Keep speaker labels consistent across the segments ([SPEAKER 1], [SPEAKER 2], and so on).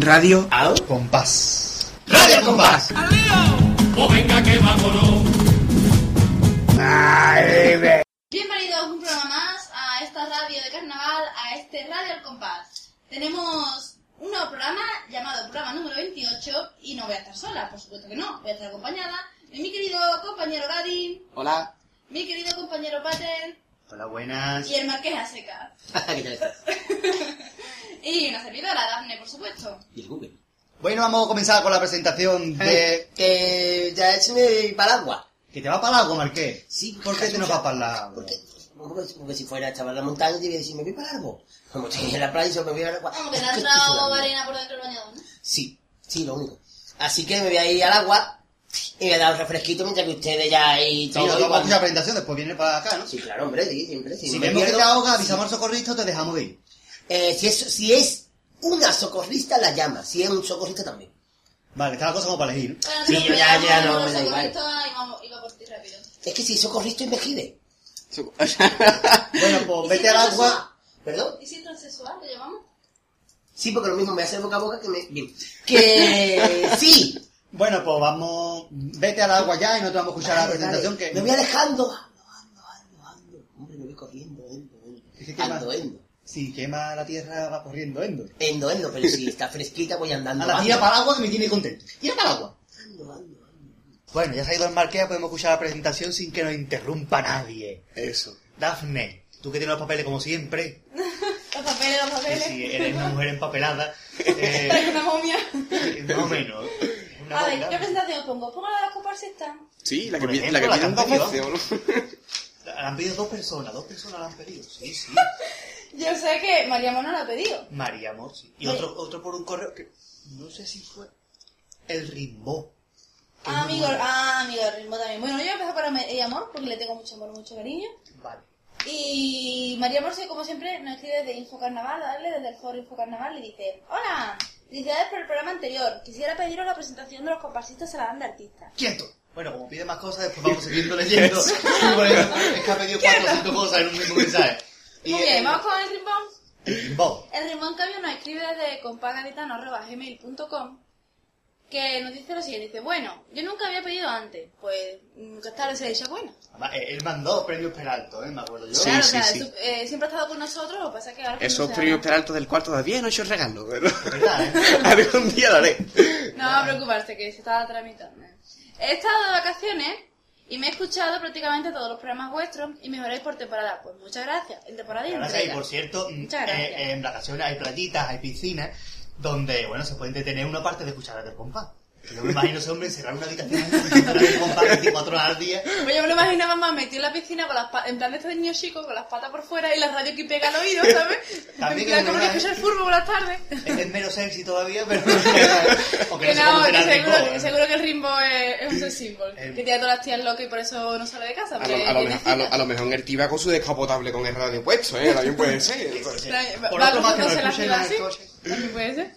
[SPEAKER 1] Radio
[SPEAKER 2] Al
[SPEAKER 1] Compás.
[SPEAKER 2] Radio al Compás.
[SPEAKER 3] Bienvenidos un programa más a esta radio de carnaval, a este Radio al Compás. Tenemos un nuevo programa llamado programa número 28 y no voy a estar sola, por supuesto que no, voy a estar acompañada de mi querido compañero Gadi,
[SPEAKER 1] Hola.
[SPEAKER 3] mi querido compañero Pater
[SPEAKER 1] Hola, buenas.
[SPEAKER 3] y el Marqués Aseca.
[SPEAKER 2] ¿Qué tal estás?
[SPEAKER 3] Y una servidora, Dafne, por supuesto.
[SPEAKER 2] Y el Google.
[SPEAKER 1] Bueno, vamos a comenzar con la presentación de...
[SPEAKER 2] Que ya es mi paraguas.
[SPEAKER 1] ¿Que te va para el agua, Marqués?
[SPEAKER 2] Sí,
[SPEAKER 1] ¿Por qué te nos va para el agua?
[SPEAKER 2] Porque, porque, porque si fuera chaval la montaña, te iba a decir, me voy para algo. Como estoy en la playa, yo me voy a agua.
[SPEAKER 3] Como que le ha entrado arena por dentro del bañador, ¿no?
[SPEAKER 2] Sí, sí, lo único. Así que me voy a ir al agua y me voy a dar un refresquito mientras que ustedes ya ahí
[SPEAKER 1] Sí,
[SPEAKER 2] todo.
[SPEAKER 1] vamos a la presentación, después viene para acá, ¿no?
[SPEAKER 2] Sí, claro, hombre, sí, siempre. Si,
[SPEAKER 1] Si
[SPEAKER 2] me
[SPEAKER 1] vemos que
[SPEAKER 2] pierdo-
[SPEAKER 1] te ahoga, avisamos al socorrista te dejamos de ir.
[SPEAKER 2] Eh, si, es, si es una socorrista, la llama. Si es un socorrista, también.
[SPEAKER 1] Vale, está la cosa como para elegir.
[SPEAKER 3] Bueno,
[SPEAKER 2] Sí, ya- ya no me da
[SPEAKER 3] los
[SPEAKER 2] igual.
[SPEAKER 3] socorristas y vamos- iba por ti rápido.
[SPEAKER 2] Es que si es socorrista, imagine.
[SPEAKER 1] Bueno, pues
[SPEAKER 3] ¿Y
[SPEAKER 1] vete
[SPEAKER 3] si
[SPEAKER 1] al agua.
[SPEAKER 2] ¿Perdón?
[SPEAKER 3] ¿Y si transexual lo llamamos?
[SPEAKER 2] Sí, porque lo mismo me hace boca a boca que me... Bien. Que sí.
[SPEAKER 1] Bueno, pues vamos... Vete al agua ya y nosotros vamos a escuchar la presentación
[SPEAKER 2] vale.
[SPEAKER 1] que...
[SPEAKER 2] Me voy alejando. Ando, ando, ando, ando. Hombre, me voy corriendo, endo, endo.
[SPEAKER 1] Es que quema-
[SPEAKER 2] Ando, endo.
[SPEAKER 1] Si quema la tierra, va corriendo endo.
[SPEAKER 2] Endo, endo, pero si está fresquita voy andando.
[SPEAKER 1] A la tira para el agua que me tiene contento. Tira para el agua.
[SPEAKER 2] Ando, ando, ando.
[SPEAKER 1] Bueno, ya se ha ido el Marqués, podemos escuchar la presentación sin que nos interrumpa nadie.
[SPEAKER 4] Eso.
[SPEAKER 1] Dafne, tú que tienes los papeles como siempre,
[SPEAKER 3] Los papeles, los papeles.
[SPEAKER 1] si eres una mujer empapelada, eh,
[SPEAKER 3] una momia.
[SPEAKER 1] más o menos. Una
[SPEAKER 3] A ver. ¿qué presentación os pongo? ¿Pongo la de las comparsistas?
[SPEAKER 4] Sí, la que,
[SPEAKER 1] ejemplo,
[SPEAKER 4] la que
[SPEAKER 1] la
[SPEAKER 4] piden dos veces.
[SPEAKER 1] La han pedido dos personas, dos personas la han pedido. Sí, sí.
[SPEAKER 3] Yo sé que María Mona la ha pedido.
[SPEAKER 1] María Amor, sí. Y otro, otro por un correo que no sé si fue el. Que
[SPEAKER 3] Ah,
[SPEAKER 1] no-
[SPEAKER 3] amigo, ah, amigo del ritmo también. Bueno, yo voy a empezar por ella Amor, porque le tengo mucho amor, mucho cariño.
[SPEAKER 1] Vale.
[SPEAKER 3] Y María Morse, como siempre, nos escribe desde Info Carnaval, ¿vale? Desde el foro Info Carnaval, y dice: Hola, felicidades por el programa anterior. Quisiera pediros la presentación de los comparsistas a la banda artista.
[SPEAKER 1] ¡Quieto! Bueno, como pide más cosas, después vamos siguiendo leyendo. Es que ha pedido cuatro o cinco cosas en un mismo mensaje.
[SPEAKER 3] Muy bien, vamos con el rimbón.
[SPEAKER 1] El Rimbo.
[SPEAKER 3] El cambio nos escribe desde compagaditano.gmail.com que nos dice lo siguiente, dice, bueno, yo nunca había pedido antes, pues nunca tarde se dice bueno.
[SPEAKER 1] Además, eh, Él mandó premios Peralto, ¿eh? Me acuerdo yo.
[SPEAKER 4] Sí,
[SPEAKER 3] claro,
[SPEAKER 4] sí,
[SPEAKER 3] o sea,
[SPEAKER 4] sí.
[SPEAKER 3] su- eh, siempre ha estado con nosotros, lo que pasa es que ahora...
[SPEAKER 4] Esos
[SPEAKER 3] no
[SPEAKER 4] premios peraltos del cual todavía no he hecho el regalo, pero...
[SPEAKER 1] ¿Verdad, eh?
[SPEAKER 4] Algún día lo haré.
[SPEAKER 3] No a preocuparse, que se estaba tramitando. He estado de vacaciones y me he escuchado prácticamente todos los programas vuestros y mejoráis por temporada. Pues muchas gracias. En temporada y
[SPEAKER 1] Gracias, y por cierto, mm, eh, en vacaciones hay platitas, hay piscinas, donde, bueno, se puede detener una parte de escuchar del compás. Yo me imagino ese hombre encerrar en una habitación escuchar el compás 24 horas al día.
[SPEAKER 3] Pues yo me lo imaginaba más metido en la piscina con las en plan de este niño chico con las patas por fuera y la radio que pega al oído, ¿sabes?
[SPEAKER 1] También que
[SPEAKER 3] como que
[SPEAKER 1] imagino-
[SPEAKER 3] escucha el fútbol por las tardes.
[SPEAKER 1] Es el menos sexy todavía, pero... Aunque
[SPEAKER 3] Que
[SPEAKER 1] no
[SPEAKER 3] que
[SPEAKER 1] el
[SPEAKER 3] seguro,
[SPEAKER 1] ritmo,
[SPEAKER 3] que
[SPEAKER 1] ¿eh?
[SPEAKER 3] seguro que el Rimbo es, es un symbol.
[SPEAKER 1] El-
[SPEAKER 3] Que tiene a todas las tías locas y por eso no sale de casa.
[SPEAKER 4] A lo, a lo mejor, a lo- a lo mejor Gertie va con su descapotable con el radio puesto, ¿eh? También puede ser.
[SPEAKER 1] Por otro no
[SPEAKER 3] cruzándose la
[SPEAKER 1] el
[SPEAKER 3] así. También puede ser.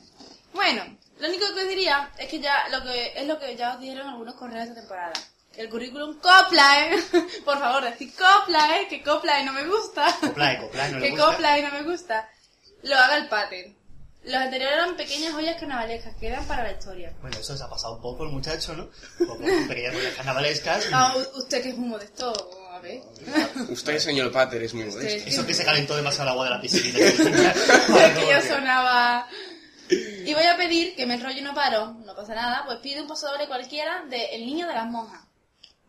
[SPEAKER 3] Bueno, lo único que os diría es que ya lo que es lo que ya os dijeron algunos correos de temporada. El currículum copla, ¿eh? Por favor, decid copla, ¿eh? Que copla y no me gusta.
[SPEAKER 1] Coplae, coplae, no le
[SPEAKER 3] que
[SPEAKER 1] gusta.
[SPEAKER 3] copla y no me gusta. Lo haga el pattern. Los anteriores eran pequeñas joyas carnavalescas que quedan para la historia.
[SPEAKER 1] Bueno, eso se ha pasado un poco el muchacho, ¿no? Como pequeñas rollas carnavalescas.
[SPEAKER 3] Ah, usted que es muy modesto, a ver.
[SPEAKER 4] Usted, señor Pater, es muy modesto.
[SPEAKER 1] Eso que se calentó demasiado el agua de la piscina.
[SPEAKER 3] Es que yo sonaba... Y voy a pedir que me enrollo y no paro, no pasa nada, pues pide un paso doble cualquiera de El Niño de las Monjas.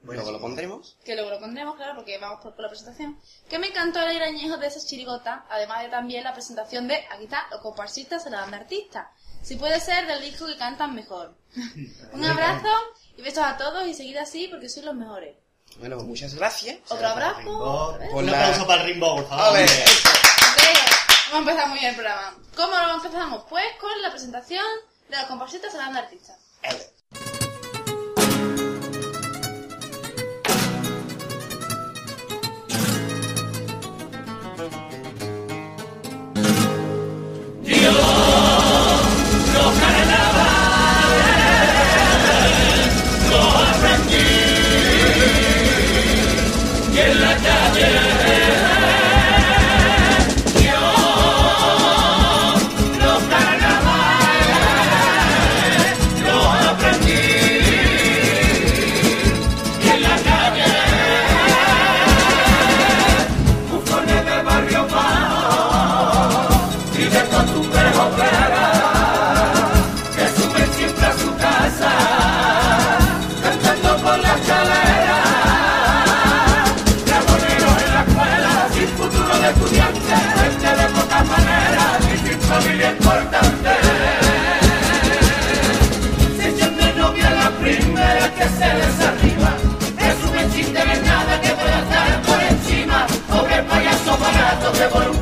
[SPEAKER 4] Luego lo pondremos.
[SPEAKER 3] Que luego lo pondremos, claro, porque vamos por, por la presentación. Que me encantó el añejo de esas chirigotas, además de también la presentación de, aquí está, los comparsistas de la banda artista. Si puede ser del disco que cantan mejor. Un abrazo y besos a todos y seguid así porque sois los mejores.
[SPEAKER 4] Bueno, pues muchas gracias.
[SPEAKER 3] Otro abrazo.
[SPEAKER 1] Un
[SPEAKER 4] la-
[SPEAKER 1] aplauso para el Rimbo, por favor.
[SPEAKER 3] A empezar muy bien el programa. ¿Cómo lo empezamos? Pues con la presentación de los de la banda artista.
[SPEAKER 1] Ele.
[SPEAKER 5] Los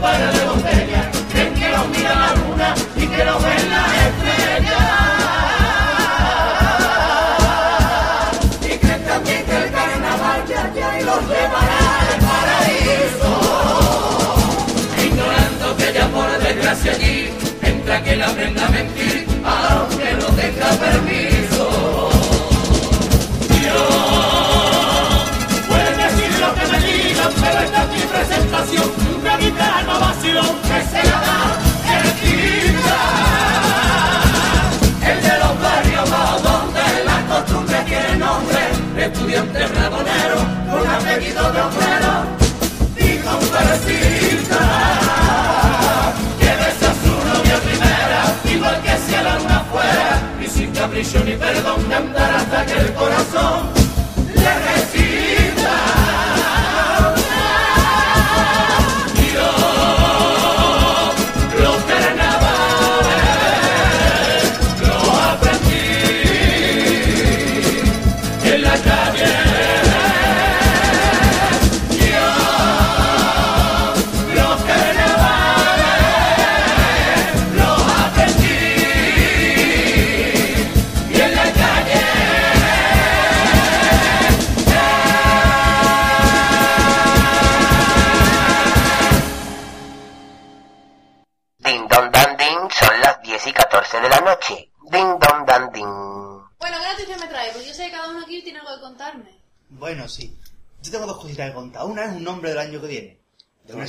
[SPEAKER 5] pares de botella, creen que los mira la luna y que los ven las estrellas. Y creen también que el carnaval de ya y los llevará al paraíso. Ignorando que ya por desgracia allí entra que la aprenda a mentir, aunque no tenga permiso. Ni perdón de andar hasta que el corazón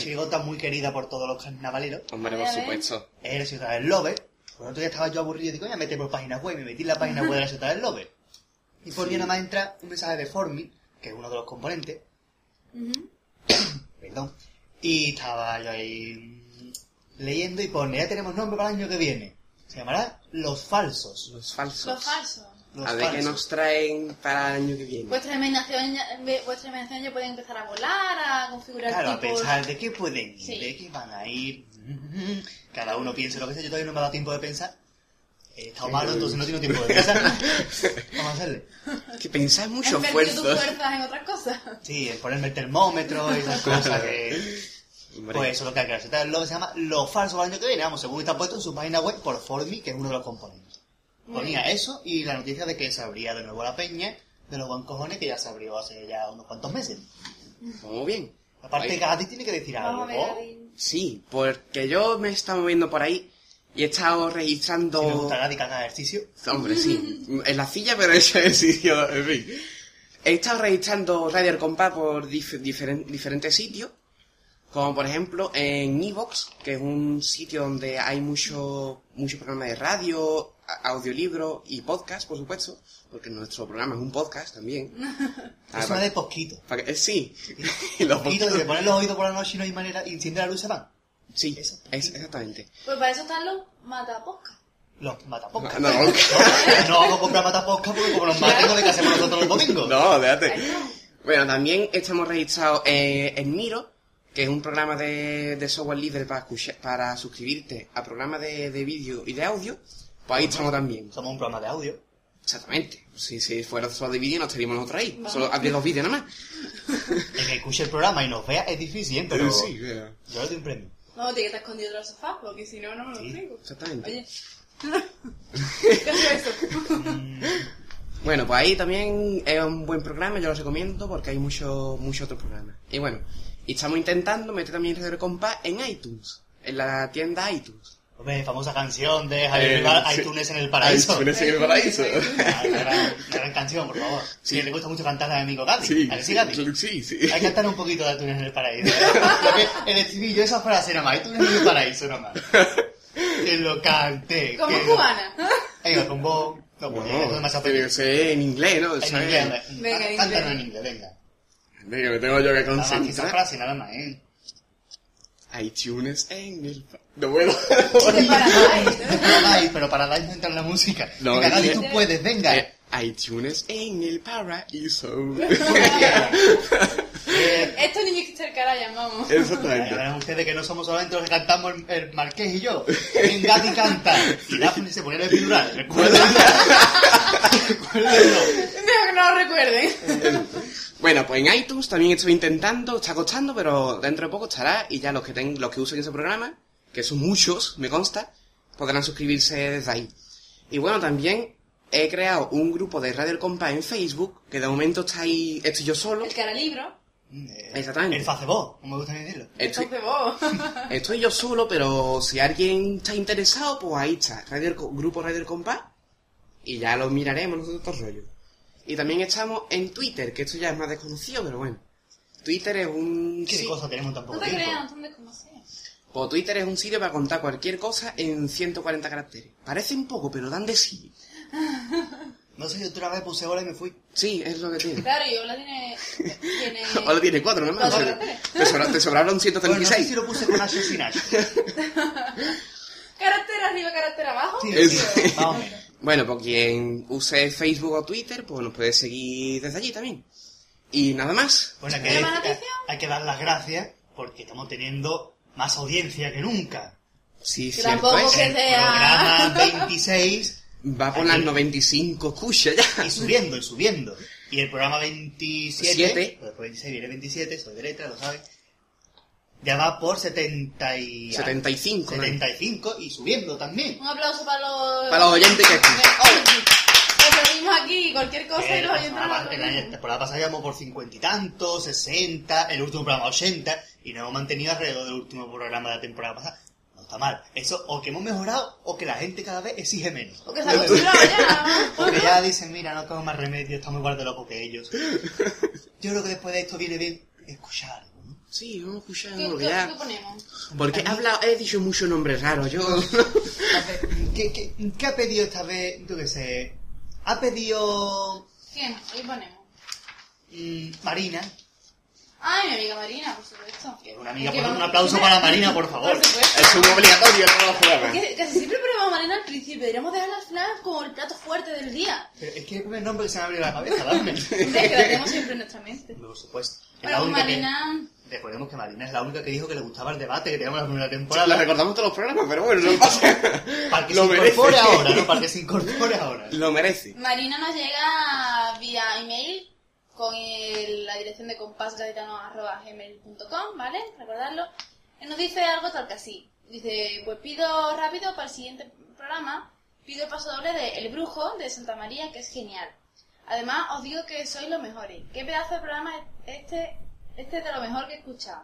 [SPEAKER 1] chirigota muy querida por todos los carnavaleros.
[SPEAKER 4] Hombre, por supuesto.
[SPEAKER 1] Es la ciudad del Lobe. Por otro día estaba yo aburrido y digo, voy a meter por página web. Y me metí en la página web de la ciudad del Lobe. Y por día nada más entra un mensaje de Formi, que es uno de los componentes. Perdón. Y estaba yo ahí leyendo y pone, ya tenemos nombre para el año que viene. Se llamará Los Falsos.
[SPEAKER 4] Los falsos.
[SPEAKER 3] Los falsos.
[SPEAKER 1] Los
[SPEAKER 4] a ver qué nos traen para el año que viene.
[SPEAKER 3] Vuestra imaginación, ya- vuestra imaginación ya puede empezar a volar, a configurar
[SPEAKER 1] Claro, a
[SPEAKER 3] tipos.
[SPEAKER 1] pensar de qué pueden ir,
[SPEAKER 3] Sí.
[SPEAKER 1] de qué van a ir. Cada uno piense lo que sea. Yo todavía no me ha dado tiempo de pensar. He estado malo, entonces no tengo tiempo de pensar. Vamos a hacerle.
[SPEAKER 4] Que pensáis mucho
[SPEAKER 3] Has invertido tus
[SPEAKER 4] esfuerzo.
[SPEAKER 3] fuerzas en otras cosas.
[SPEAKER 1] Sí, el ponerme el termómetro y esas cosas que...
[SPEAKER 4] Hombre,
[SPEAKER 1] Pues eso es lo que hay que hacer. Lo que se llama Lo Falso del año que viene. Vamos, según está puesto en su página web por Formi, que es uno de los componentes. Ponía eso y la noticia de que se abría de nuevo la peña de los buen cojones que ya se abrió hace ya unos cuantos meses.
[SPEAKER 4] Vamos bien.
[SPEAKER 1] Aparte. Gadi tiene que decir algo.
[SPEAKER 3] Gadi.
[SPEAKER 4] Sí, porque yo me he estado moviendo por ahí y he estado registrando...
[SPEAKER 1] Me gusta Gadi que haga ejercicio.
[SPEAKER 4] Hombre, sí. En la silla, pero eso es sitio, en fin. He estado registrando Radio El Compás por dif- diferen- diferentes sitios. Como por ejemplo en Evox, que es un sitio donde hay mucho, mucho programa de radio, audiolibro y podcast, por supuesto. Porque nuestro programa es un podcast también. Ah,
[SPEAKER 1] Es una de
[SPEAKER 4] para que- eh, sí. Los
[SPEAKER 1] Posquito, si le pones los oídos por la noche y no hay manera, y enciende la luz se van.
[SPEAKER 4] Sí,
[SPEAKER 1] Eso.
[SPEAKER 4] es, exactamente.
[SPEAKER 3] Pues para eso están los mataposcas.
[SPEAKER 1] Los mataposcas.
[SPEAKER 4] No,
[SPEAKER 1] No, vamos a comprar mataposcas porque como nos maten, no de que hacemos nosotros los domingos.
[SPEAKER 4] No, déjate. Bueno, también estamos registrados eh, en Miro, que es un programa de, de software libre para, escuchar- para suscribirte a programas de, de vídeo y de audio. Pues ahí estamos también.
[SPEAKER 1] Somos un programa de audio.
[SPEAKER 4] Exactamente. Si, si fuera solo de vídeo, no estaríamos nosotros ahí. Solo habría dos vídeos nada más.
[SPEAKER 1] El que escuche el programa y nos vea es difícil, ¿eh? pero
[SPEAKER 4] Sí, vea.
[SPEAKER 1] yo le doy un premio.
[SPEAKER 3] No, tiene que estar escondido detrás del sofá, porque si no, no me lo
[SPEAKER 1] Sí.
[SPEAKER 3] explico.
[SPEAKER 4] Exactamente.
[SPEAKER 3] Oye. ¿Qué es eso?
[SPEAKER 4] Bueno, pues ahí también es un buen programa, yo lo recomiendo porque hay muchos mucho otros programas. Y bueno, y estamos intentando meter también Radio Compás en iTunes, en la tienda iTunes.
[SPEAKER 1] Hombre, famosa canción de Javier
[SPEAKER 4] Eh,
[SPEAKER 1] Rival,
[SPEAKER 4] sí.
[SPEAKER 1] iTunes en el paraíso.
[SPEAKER 4] iTunes en el paraíso.
[SPEAKER 1] Una gran, gran canción, por favor.
[SPEAKER 4] Sí.
[SPEAKER 1] Sí. le gusta mucho cantar a mi amigo Gadi.
[SPEAKER 4] Sí,
[SPEAKER 1] ¿A que sí, Gadi?
[SPEAKER 4] sí, sí.
[SPEAKER 1] Hay que cantar un poquito de iTunes en el paraíso. ¿eh? El estribillo, esa frase nada más, iTunes en el paraíso nada más. Que lo cante.
[SPEAKER 3] Como
[SPEAKER 1] que
[SPEAKER 3] cubana.
[SPEAKER 1] Venga, con vos. No, pues, es demasiado
[SPEAKER 4] tiene que ser en inglés, ¿no?
[SPEAKER 1] En inglés.
[SPEAKER 3] Venga, en
[SPEAKER 1] Cántalo
[SPEAKER 3] inglés.
[SPEAKER 1] en inglés, venga.
[SPEAKER 4] Venga, me tengo yo que
[SPEAKER 1] Nada más que esa
[SPEAKER 4] concentrar.
[SPEAKER 1] frase, nada más, ¿eh?
[SPEAKER 4] iTunes en el... No puedo.
[SPEAKER 3] De Paradise.
[SPEAKER 1] Paradise, pero Paradise no entra en la música.
[SPEAKER 4] No,
[SPEAKER 1] venga,
[SPEAKER 4] que-
[SPEAKER 1] tú puedes, venga.
[SPEAKER 4] Eh, iTunes en el paraíso.
[SPEAKER 1] Eh,
[SPEAKER 3] Estos niños que cercará llamamos.
[SPEAKER 1] Ya
[SPEAKER 4] Exactamente.
[SPEAKER 1] verán ustedes que no somos solamente los que cantamos el, el Marqués y yo. En Gadi canta. Y Daphne se pone el epidural.
[SPEAKER 3] Mejor que no lo recuerden.
[SPEAKER 4] Bueno, pues en iTunes también estoy intentando, está costando, pero dentro de poco estará y ya los que ten, los que usen ese programa, que son muchos, me consta, podrán suscribirse desde ahí. Y bueno, también he creado un grupo de Radio El Compás en Facebook, que de momento está ahí, estoy yo solo.
[SPEAKER 3] El cara libro.
[SPEAKER 1] Mm, eh,
[SPEAKER 4] Exactamente.
[SPEAKER 1] El Facebook, como me gusta decirlo.
[SPEAKER 4] Estoy,
[SPEAKER 3] vos.
[SPEAKER 4] estoy yo solo, pero si alguien está interesado, pues ahí está. Radio El Grupo Radio El Compás. Y ya lo miraremos nosotros todo el rollo. Y también estamos en Twitter, que esto ya es más desconocido, pero bueno. Twitter es un...
[SPEAKER 1] ¿Qué cosa tenemos tan
[SPEAKER 3] No te creas.
[SPEAKER 4] Pues Twitter es un sitio para contar cualquier cosa en 140 caracteres. Parece un poco, pero dan de sí.
[SPEAKER 1] No sé, yo otra vez puse bola y me fui.
[SPEAKER 4] Sí, es lo que tiene.
[SPEAKER 3] Claro, y Ola tiene. tiene...
[SPEAKER 4] Ahora tiene cuatro, ¿no?
[SPEAKER 3] Cuatro
[SPEAKER 4] Te
[SPEAKER 3] caracteres.
[SPEAKER 4] Te, sobra- te sobraron
[SPEAKER 1] Bueno, no sé
[SPEAKER 4] 136.
[SPEAKER 1] si lo puse con H o sin H.
[SPEAKER 3] Carácter arriba, carácter abajo.
[SPEAKER 1] Sí, sí, más o menos.
[SPEAKER 4] Bueno, pues quien use Facebook o Twitter, pues nos puede seguir desde allí también. Y nada más.
[SPEAKER 1] Bueno, hay que,
[SPEAKER 3] ¿Tenemos noticia?
[SPEAKER 1] hay que dar las gracias porque estamos teniendo más audiencia que nunca.
[SPEAKER 4] Sí, cierto
[SPEAKER 3] tampoco
[SPEAKER 4] es.
[SPEAKER 3] que
[SPEAKER 1] El
[SPEAKER 3] sea-
[SPEAKER 1] programa 26
[SPEAKER 4] Va por las 95 escuchas ya.
[SPEAKER 1] y subiendo, y subiendo. Y el programa 27,
[SPEAKER 4] Siete.
[SPEAKER 1] pues después 26 viene 27, soy de letra, lo sabes. Ya va por 70 y...
[SPEAKER 4] 75, ¿no?
[SPEAKER 1] 75 y subiendo también.
[SPEAKER 3] Un aplauso para los.
[SPEAKER 4] Para los oyentes que
[SPEAKER 3] pedimos aquí cualquier cosa y los
[SPEAKER 1] la
[SPEAKER 3] oyentes
[SPEAKER 1] en la temporada pasada íbamos por 50 y tantos, 60, el último programa 80, y nos hemos mantenido alrededor del último programa de la temporada pasada. No está mal. Eso, o que hemos mejorado, o que la gente cada vez exige menos.
[SPEAKER 3] Porque se ha ya.
[SPEAKER 1] O que ya dicen, mira, no tengo más remedio, estamos igual de locos que ellos. Yo creo que después de esto viene bien escuchar.
[SPEAKER 4] Sí, vamos a escuchar
[SPEAKER 3] ¿Qué, qué, qué ponemos?
[SPEAKER 4] Porque he hablado, he dicho muchos nombres raros. Yo.
[SPEAKER 1] ¿Qué, qué, qué ha pedido esta vez? Yo qué sé. Ha pedido
[SPEAKER 3] ¿Quién? ¿Qué ponemos?
[SPEAKER 1] mm, Marina,
[SPEAKER 3] Ay, mi amiga Marina, por supuesto.
[SPEAKER 1] una amiga, por- un aplauso para Marina, por favor.
[SPEAKER 3] Por supuesto.
[SPEAKER 4] es un obligatorio los programas.
[SPEAKER 3] Que casi siempre ponemos a Marina al principio. Deberíamos dejarla al final como el plato fuerte del día.
[SPEAKER 1] Pero es que es el primer nombre que se me ha abierto la cabeza, dame.
[SPEAKER 3] Es que la tenemos siempre en nuestra mente.
[SPEAKER 1] Por supuesto. Es
[SPEAKER 3] Bueno,
[SPEAKER 1] la única que-
[SPEAKER 3] Marina...
[SPEAKER 1] Recordemos que Marina es la única que dijo que le gustaba el debate que teníamos en la primera
[SPEAKER 4] La
[SPEAKER 1] temporada.
[SPEAKER 4] recordamos todos los programas, pero bueno, no pasa.
[SPEAKER 1] Para que
[SPEAKER 4] Lo
[SPEAKER 1] se
[SPEAKER 4] merece.
[SPEAKER 1] incorpore ahora, ¿no? Para que se incorpore ahora.
[SPEAKER 4] Lo merece.
[SPEAKER 3] Marina nos llega vía email con el- la dirección de compásgaditano.gmail.com, ¿vale? Recordarlo. Y nos dice algo tal que así. Dice, pues pido rápido para el siguiente programa, pido el paso doble de El Brujo de Santa María, que es genial. Además, os digo que sois los mejores. ¿Qué pedazo de programa es este? Este es de lo mejor que he escuchado.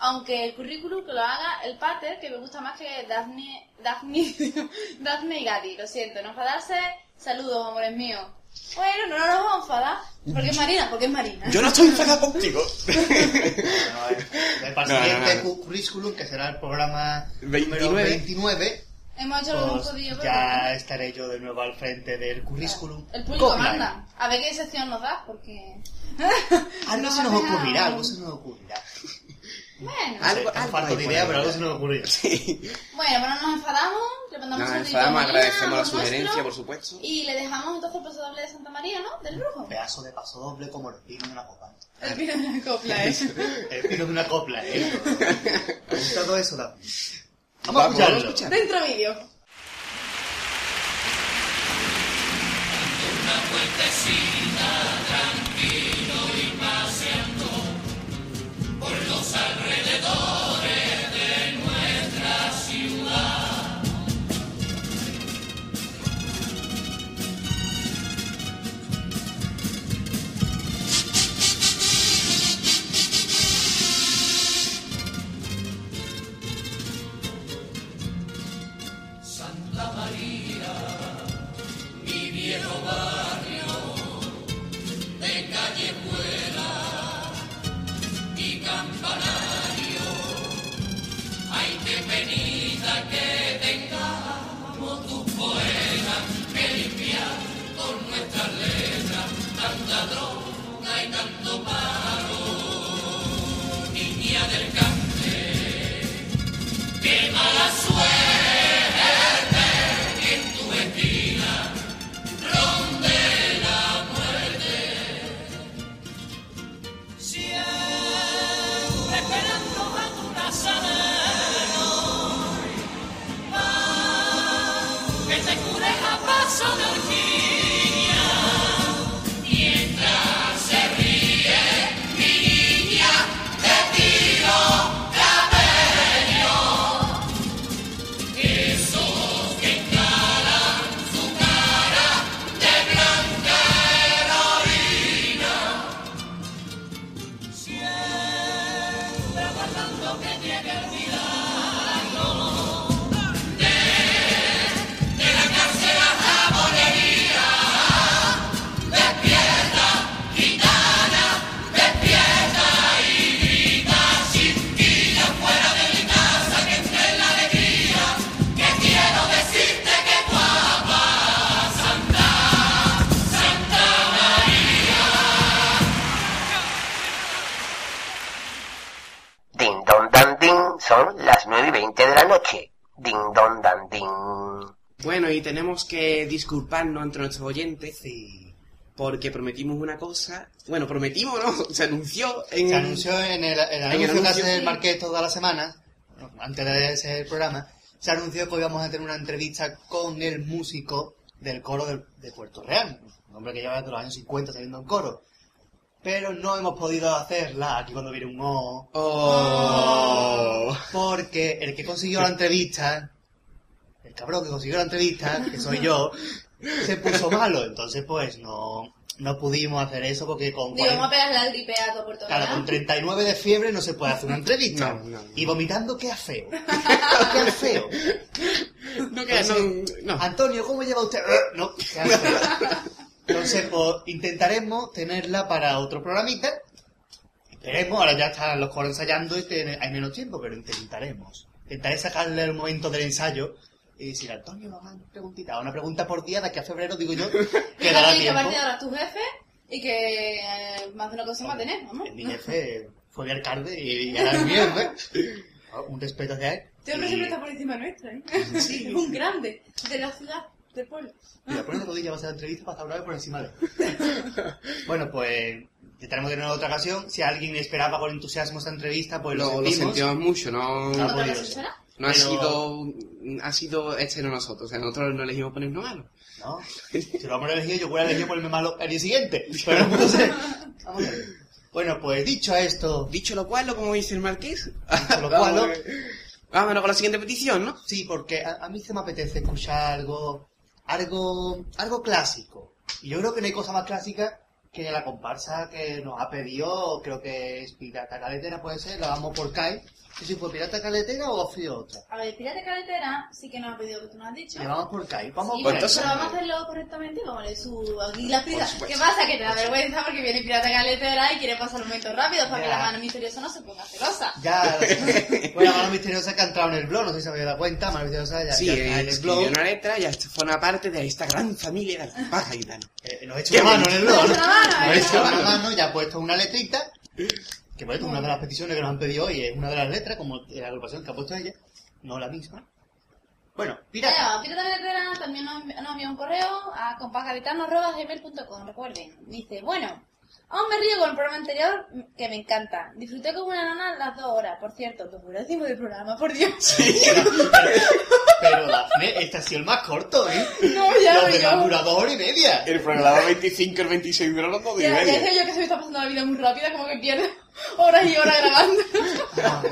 [SPEAKER 3] Aunque el currículum que lo haga el pater, que me gusta más que Daphne, Daphne, Daphne y Gatti. Lo siento, no enfadarse. Saludos, amores míos. Bueno, no nos vamos a enfadar. Porque es Marina, porque es Marina.
[SPEAKER 4] Yo no estoy enfadado contigo.
[SPEAKER 1] Bueno, el, para el
[SPEAKER 4] No, no,
[SPEAKER 1] siguiente
[SPEAKER 4] no.
[SPEAKER 1] currículum, que será el programa
[SPEAKER 4] 29.
[SPEAKER 1] número 29,
[SPEAKER 3] Hemos hecho lo
[SPEAKER 1] pues
[SPEAKER 3] podido. pero
[SPEAKER 1] ya estaré yo de nuevo al frente del currículum.
[SPEAKER 3] El público
[SPEAKER 1] Copline.
[SPEAKER 3] manda. A ver qué sección nos da, porque...
[SPEAKER 1] Algo se nos ocurrirá, algo se nos ocurrirá.
[SPEAKER 3] Bueno,
[SPEAKER 4] algo, algo
[SPEAKER 1] falta de idea, pero algo se nos ocurrió.
[SPEAKER 4] Sí.
[SPEAKER 3] Bueno, bueno, nos enfadamos, le mandamos
[SPEAKER 4] nos enfadamos, agradecemos la sugerencia, por supuesto.
[SPEAKER 3] Y le dejamos entonces el paso doble de Santa María, ¿no? Del brujo.
[SPEAKER 1] Un pedazo de paso doble como el pino de una copa.
[SPEAKER 3] El pino de una copla, eso. ¿eh?
[SPEAKER 1] el pino de una copla, ¿eh? Me gusta todo eso, la... Vamos,
[SPEAKER 4] Vamos a escucharlo.
[SPEAKER 3] Dentro vídeo. Una vueltecita, tranquilo y más.
[SPEAKER 5] So them.
[SPEAKER 6] de la noche. Ding don dan ding.
[SPEAKER 4] Bueno, y tenemos que disculparnos entre nuestros oyentes
[SPEAKER 1] y...
[SPEAKER 4] porque prometimos una cosa. Bueno, prometimos, ¿no? Se anunció en.
[SPEAKER 1] Se anunció en el, el anuncio, en el anuncio que hace
[SPEAKER 4] sí.
[SPEAKER 1] el Marqués toda la semana, antes de ese programa, se anunció que hoy vamos a tener una entrevista con el músico del coro de, de Puerto Real, un hombre que lleva desde los años 50 saliendo en coro. Pero no hemos podido hacerla, aquí cuando viene un O,
[SPEAKER 4] Oh.
[SPEAKER 1] porque el que consiguió la entrevista, el cabrón que consiguió la entrevista, que soy yo, se puso malo. Entonces, pues, no, no pudimos hacer eso porque con
[SPEAKER 3] Digo, vamos a
[SPEAKER 1] 40
[SPEAKER 3] pegarle la gripe a todo
[SPEAKER 1] Claro, con 39 de fiebre no se puede hacer una entrevista.
[SPEAKER 4] No, no, no.
[SPEAKER 1] Y vomitando queda feo. queda feo.
[SPEAKER 4] No, que no. no.
[SPEAKER 1] Antonio, ¿cómo lleva usted? Eh, No, queda feo. Entonces, pues, intentaremos tenerla para otro programita. Esperemos, ahora ya están los coros ensayando y tiene- hay menos tiempo, pero intentaremos. Intentaré sacarle el momento del ensayo y decir, Antonio, a una preguntita, una pregunta por día, de aquí a febrero, digo yo, que dará
[SPEAKER 3] Fíjate que a
[SPEAKER 1] tiempo.
[SPEAKER 3] partir ahora tu jefe y que eh, más de una cosa va a tener, vamos.
[SPEAKER 1] El mi jefe fue mi alcalde y ahora es mi jefe. Un respeto hacia él.
[SPEAKER 3] Este hombre siempre está por encima nuestra, ¿eh?
[SPEAKER 1] Sí.
[SPEAKER 3] Un grande de la ciudad, del pueblo.
[SPEAKER 1] Y la pones de rodillas va a hacer la entrevista para hablar por encima de bueno, pues intentaremos tener otra ocasión. Si alguien esperaba con entusiasmo esta entrevista, pues lo,
[SPEAKER 4] Lo, lo
[SPEAKER 1] sentimos.
[SPEAKER 4] mucho, no. Ha sido. Ha sido este no nosotros. O sea, nosotros no elegimos ponernos malos.
[SPEAKER 1] No, si lo vamos a elegir, yo voy a elegir ponerme malo el día siguiente. Pero no sé. Vamos a ver. Bueno, pues dicho esto,
[SPEAKER 4] Dicho lo cual, como dice el marqués.
[SPEAKER 1] Dicho lo cual, ¿no?
[SPEAKER 4] Vámonos con la siguiente petición, ¿no?
[SPEAKER 1] sí, porque a, a mí se me apetece escuchar algo, algo, algo clásico. Y yo creo que no hay cosa más clásica que la comparsa que nos ha pedido, creo que es Pirata Caletera, puede ser, la vamos por Kai. Si fue Pirata Caletera o fue otra.
[SPEAKER 3] A ver, Pirate Caletera sí que nos ha pedido que tú nos has dicho.
[SPEAKER 1] Le vamos por Kai. Vamos
[SPEAKER 3] Sí,
[SPEAKER 1] por
[SPEAKER 3] pero, pero vamos a hacerlo correctamente, vamos a leer su la.
[SPEAKER 4] Por supuesto.
[SPEAKER 3] ¿Qué pasa? Que te da vergüenza porque viene Pirata Caletera y quiere pasar un momento rápido para que
[SPEAKER 1] Ya.
[SPEAKER 3] la mano misteriosa no se ponga celosa.
[SPEAKER 1] Ya, bueno, Mano Misteriosa que ha entrado en el blog, no sé si se había dado cuenta, Mano Misteriosa ya,
[SPEAKER 4] Sí,
[SPEAKER 1] ya está en el blog.
[SPEAKER 4] una letra y hasta forma parte de esta gran familia de alpaca gitano.
[SPEAKER 1] Eh, nos ha hecho
[SPEAKER 4] Qué
[SPEAKER 1] una mano en el blog.
[SPEAKER 3] Nos una
[SPEAKER 1] ha
[SPEAKER 3] ¿eh?
[SPEAKER 1] hecho una mano, ya ha puesto una letrita. Que por esto, una de las peticiones que nos han pedido hoy es una de las letras, como la agrupación que ha puesto ella, no la misma. Bueno, pirata.
[SPEAKER 3] Pirata Caletera también nos, nos envió un correo a compacapitano.gmail.com, recuerden. Dice, bueno, aún me río con el programa anterior, que me encanta. Disfruté como una nana las dos horas. Por cierto, dos horas del programa, por Dios.
[SPEAKER 1] Pero Dafne, este ha sido el más corto, ¿eh?
[SPEAKER 3] No, ya,
[SPEAKER 1] Los demás dos horas y media.
[SPEAKER 4] El programa 25, el 26 duró los dos y
[SPEAKER 3] Ya, ya sé yo que se me está pasando la vida muy rápida, como que pierdo horas y horas grabando.
[SPEAKER 1] Ah.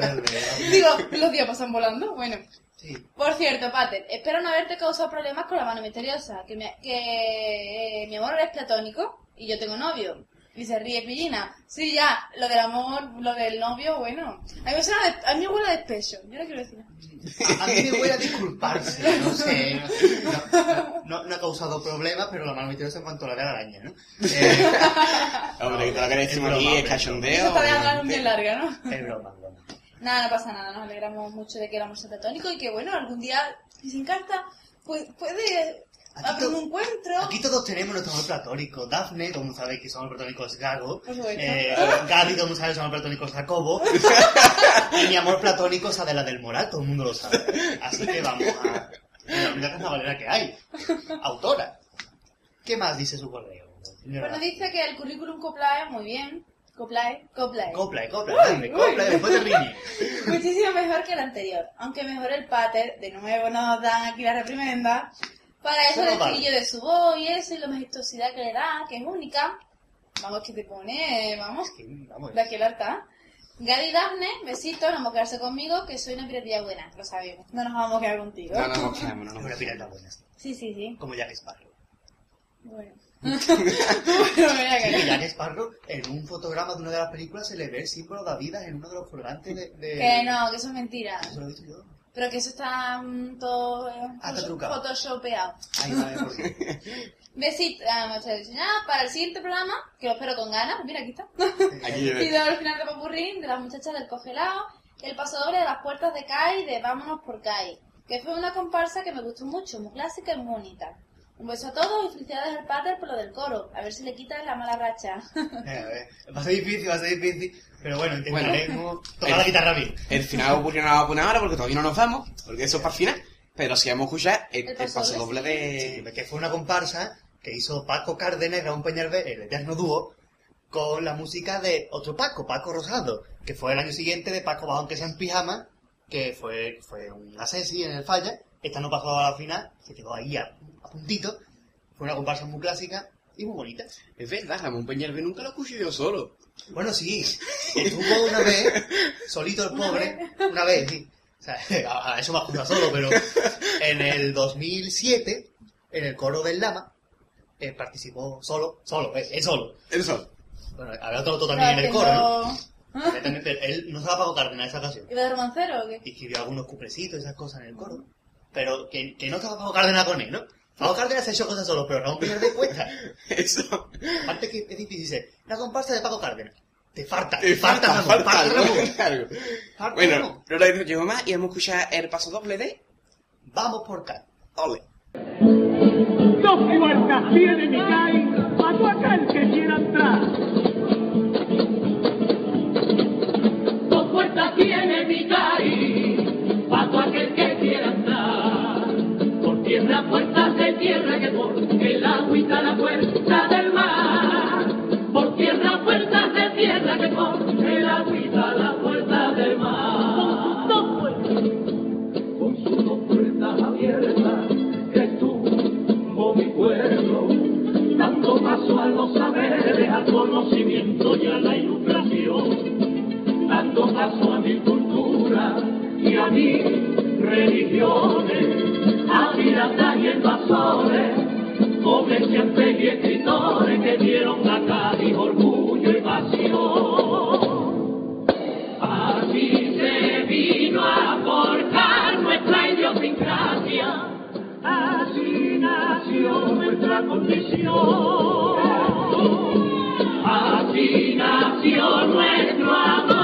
[SPEAKER 3] Digo, los días pasan volando. Bueno,
[SPEAKER 1] Sí.
[SPEAKER 3] por cierto, Pater, espero no haberte causado problemas con la mano misteriosa. Que, me- que eh, mi amor es platónico y yo tengo novio. Y se ríe Pillina. Sí, ya, lo del amor, lo del novio, bueno. A mí me suena de- a mí me huele a despecho. Yo no quiero decir.
[SPEAKER 1] A, a mí me huele a disculparse, no sé. No, no- no ha causado problemas, pero la mano misteriosa en cuanto a la de la araña, ¿no? Eh,
[SPEAKER 4] Hombre, que todo lo que decimos aquí es cachondeo.
[SPEAKER 3] Eso la
[SPEAKER 4] obviamente.
[SPEAKER 3] bien larga, ¿no?
[SPEAKER 1] es broma, broma.
[SPEAKER 3] Nada, no pasa nada. Nos alegramos mucho de que sea platónico y que, bueno, algún día, si sin carta, pues, puede
[SPEAKER 1] Aquí
[SPEAKER 3] un
[SPEAKER 1] to-
[SPEAKER 3] encuentro.
[SPEAKER 1] Aquí todos tenemos nuestro amor platónico. Dafne, mundo sabe que su amor platónico es Gago. Eh, Gaby, todo el mundo sabe que su amor platónico es Jacobo. y mi amor platónico es Adela del Moral, todo el mundo lo sabe. Así que vamos a... La única carnavalera que hay. Autora. ¿Qué más dice su correo? señora
[SPEAKER 3] Bueno, dice que el currículum Coplae, muy bien. Coplae, Coplae.
[SPEAKER 1] Copla, copla, Dafne, copla, después de Rini.
[SPEAKER 3] Muchísimo mejor que el anterior. Aunque mejor el pater, de nuevo nos dan aquí la reprimenda. Para eso
[SPEAKER 1] no
[SPEAKER 3] el brillo de su voz y eso y la majestuosidad que le da, que es única. Vamos, que te pone, vamos,
[SPEAKER 1] Que, vamos,
[SPEAKER 3] de aquí al harta. Gary Daphne, besitos, no vamos a quedarse conmigo, que soy una piratilla buena, lo sabemos. No nos vamos a quedar contigo.
[SPEAKER 4] No, no, quedamos, no
[SPEAKER 1] es
[SPEAKER 4] nos
[SPEAKER 1] una
[SPEAKER 4] quedamos.
[SPEAKER 1] pirata buena.
[SPEAKER 3] Sí, sí, sí.
[SPEAKER 1] Como Jack Sparrow.
[SPEAKER 3] Bueno. bueno,
[SPEAKER 1] Jack Sparrow, en un fotograma de una de las películas, se le ve el símbolo de Adidas en uno de los colgantes de... de...
[SPEAKER 3] Que no, que eso es mentira.
[SPEAKER 1] Eso lo he visto yo.
[SPEAKER 3] Pero que eso está mm, todo eh,
[SPEAKER 1] Ah, trucado.
[SPEAKER 3] photoshopeado.
[SPEAKER 1] Ahí va, ¿por qué?
[SPEAKER 3] Besitos, ah, gracias. Ah, para el siguiente programa, que lo espero con ganas, mira, aquí está.
[SPEAKER 4] Aquí
[SPEAKER 3] y de al final de Papurrín, de las muchachas del congelado, el paso doble de las puertas de Kai, de Vámonos por Kai, que fue una comparsa que me gustó mucho, muy clásica y muy bonita. Un beso a todos y felicidades al pater por lo del coro, a ver si le quitan la mala racha.
[SPEAKER 1] Eh, a ver, Va a ser difícil, va a ser difícil. Pero bueno, intentaremos tocar
[SPEAKER 4] el-
[SPEAKER 1] la guitarra bien.
[SPEAKER 4] El final ocurrió una hora porque todavía no nos vamos, porque eso es para el final. Pero si vamos a escuchar el,
[SPEAKER 3] El paso doble,
[SPEAKER 4] doble
[SPEAKER 1] Sí,
[SPEAKER 4] de...
[SPEAKER 1] que fue una comparsa que hizo Paco Cárdenas y Raúl Peñalver, el eterno dúo, con la música de otro Paco, Paco Rosado, que fue el año siguiente de Paco Bajo aunque sea en pijama, que fue, fue un asesi en el falla. Esta no pasó a la final, se quedó ahí a, a puntito. Fue una comparsa muy clásica y muy bonita.
[SPEAKER 4] Es verdad, Ramón Peñalver nunca lo escuché yo solo.
[SPEAKER 1] Bueno, sí, estuvo una vez, solito el pobre, una vez, sí. O sea, a, eso me acuerdo solo, pero en el 2007, en el coro del Lama, eh, participó solo, solo, eh, él solo.
[SPEAKER 4] Él solo.
[SPEAKER 1] Bueno, había otro, otro también en el coro, ¿no?
[SPEAKER 3] ¿no?
[SPEAKER 1] Él, él- él no se va a Paco Cárdenas en esa ocasión.
[SPEAKER 3] ¿Iba de romancero o qué?
[SPEAKER 1] Y escribió algunos cuplecitos y esas cosas en el coro. Pero que, que no estaba Paco Cárdenas con él, ¿no? Paco Cárdenas ha hecho cosas solo, pero Ramón Piñar de cuesta.
[SPEAKER 4] Eso.
[SPEAKER 1] Aparte que es difícil, dice, una comparsa de Paco Cárdenas. Te falta,
[SPEAKER 4] Te falta,
[SPEAKER 1] Ramón,
[SPEAKER 4] falta
[SPEAKER 1] falta,
[SPEAKER 4] algo.
[SPEAKER 1] Ramón.
[SPEAKER 4] algo.
[SPEAKER 1] Falta
[SPEAKER 4] Bueno,
[SPEAKER 1] Ramón.
[SPEAKER 4] no lo digo más y vamos a escuchar el paso doble de...
[SPEAKER 1] Vamos por acá.
[SPEAKER 4] Ole.
[SPEAKER 6] Dos puertas tiene mi calle, a tu aquel que quiera entrar. Dos puertas tiene tierra que por el agüita la puerta del mar. Por tierra puertas de tierra que por el agüita la puerta del mar. Dos puertas con sus dos puertas abiertas, estuvo mi pueblo, dando paso a los saberes, al conocimiento y a la ilustración, dando paso a mi cultura y a mis religiones, piratas y invasores, comerciantes y escritores que dieron a Cádiz orgullo y pasión. Así se vino a forjar nuestra idiosincrasia, así nació nuestra condición. Así nació nuestro amor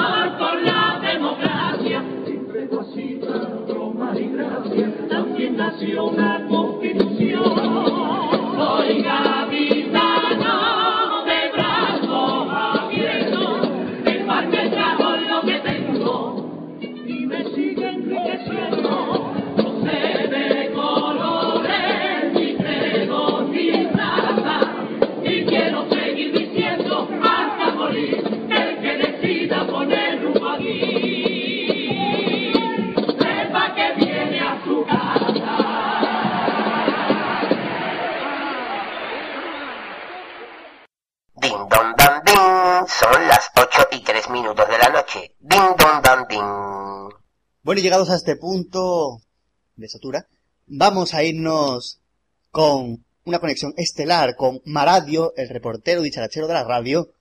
[SPEAKER 6] nació una constitución. Soy
[SPEAKER 1] Bueno, y llegados a este punto de satura, vamos a irnos con una conexión estelar con Maradio, el reportero dicharachero de la radio,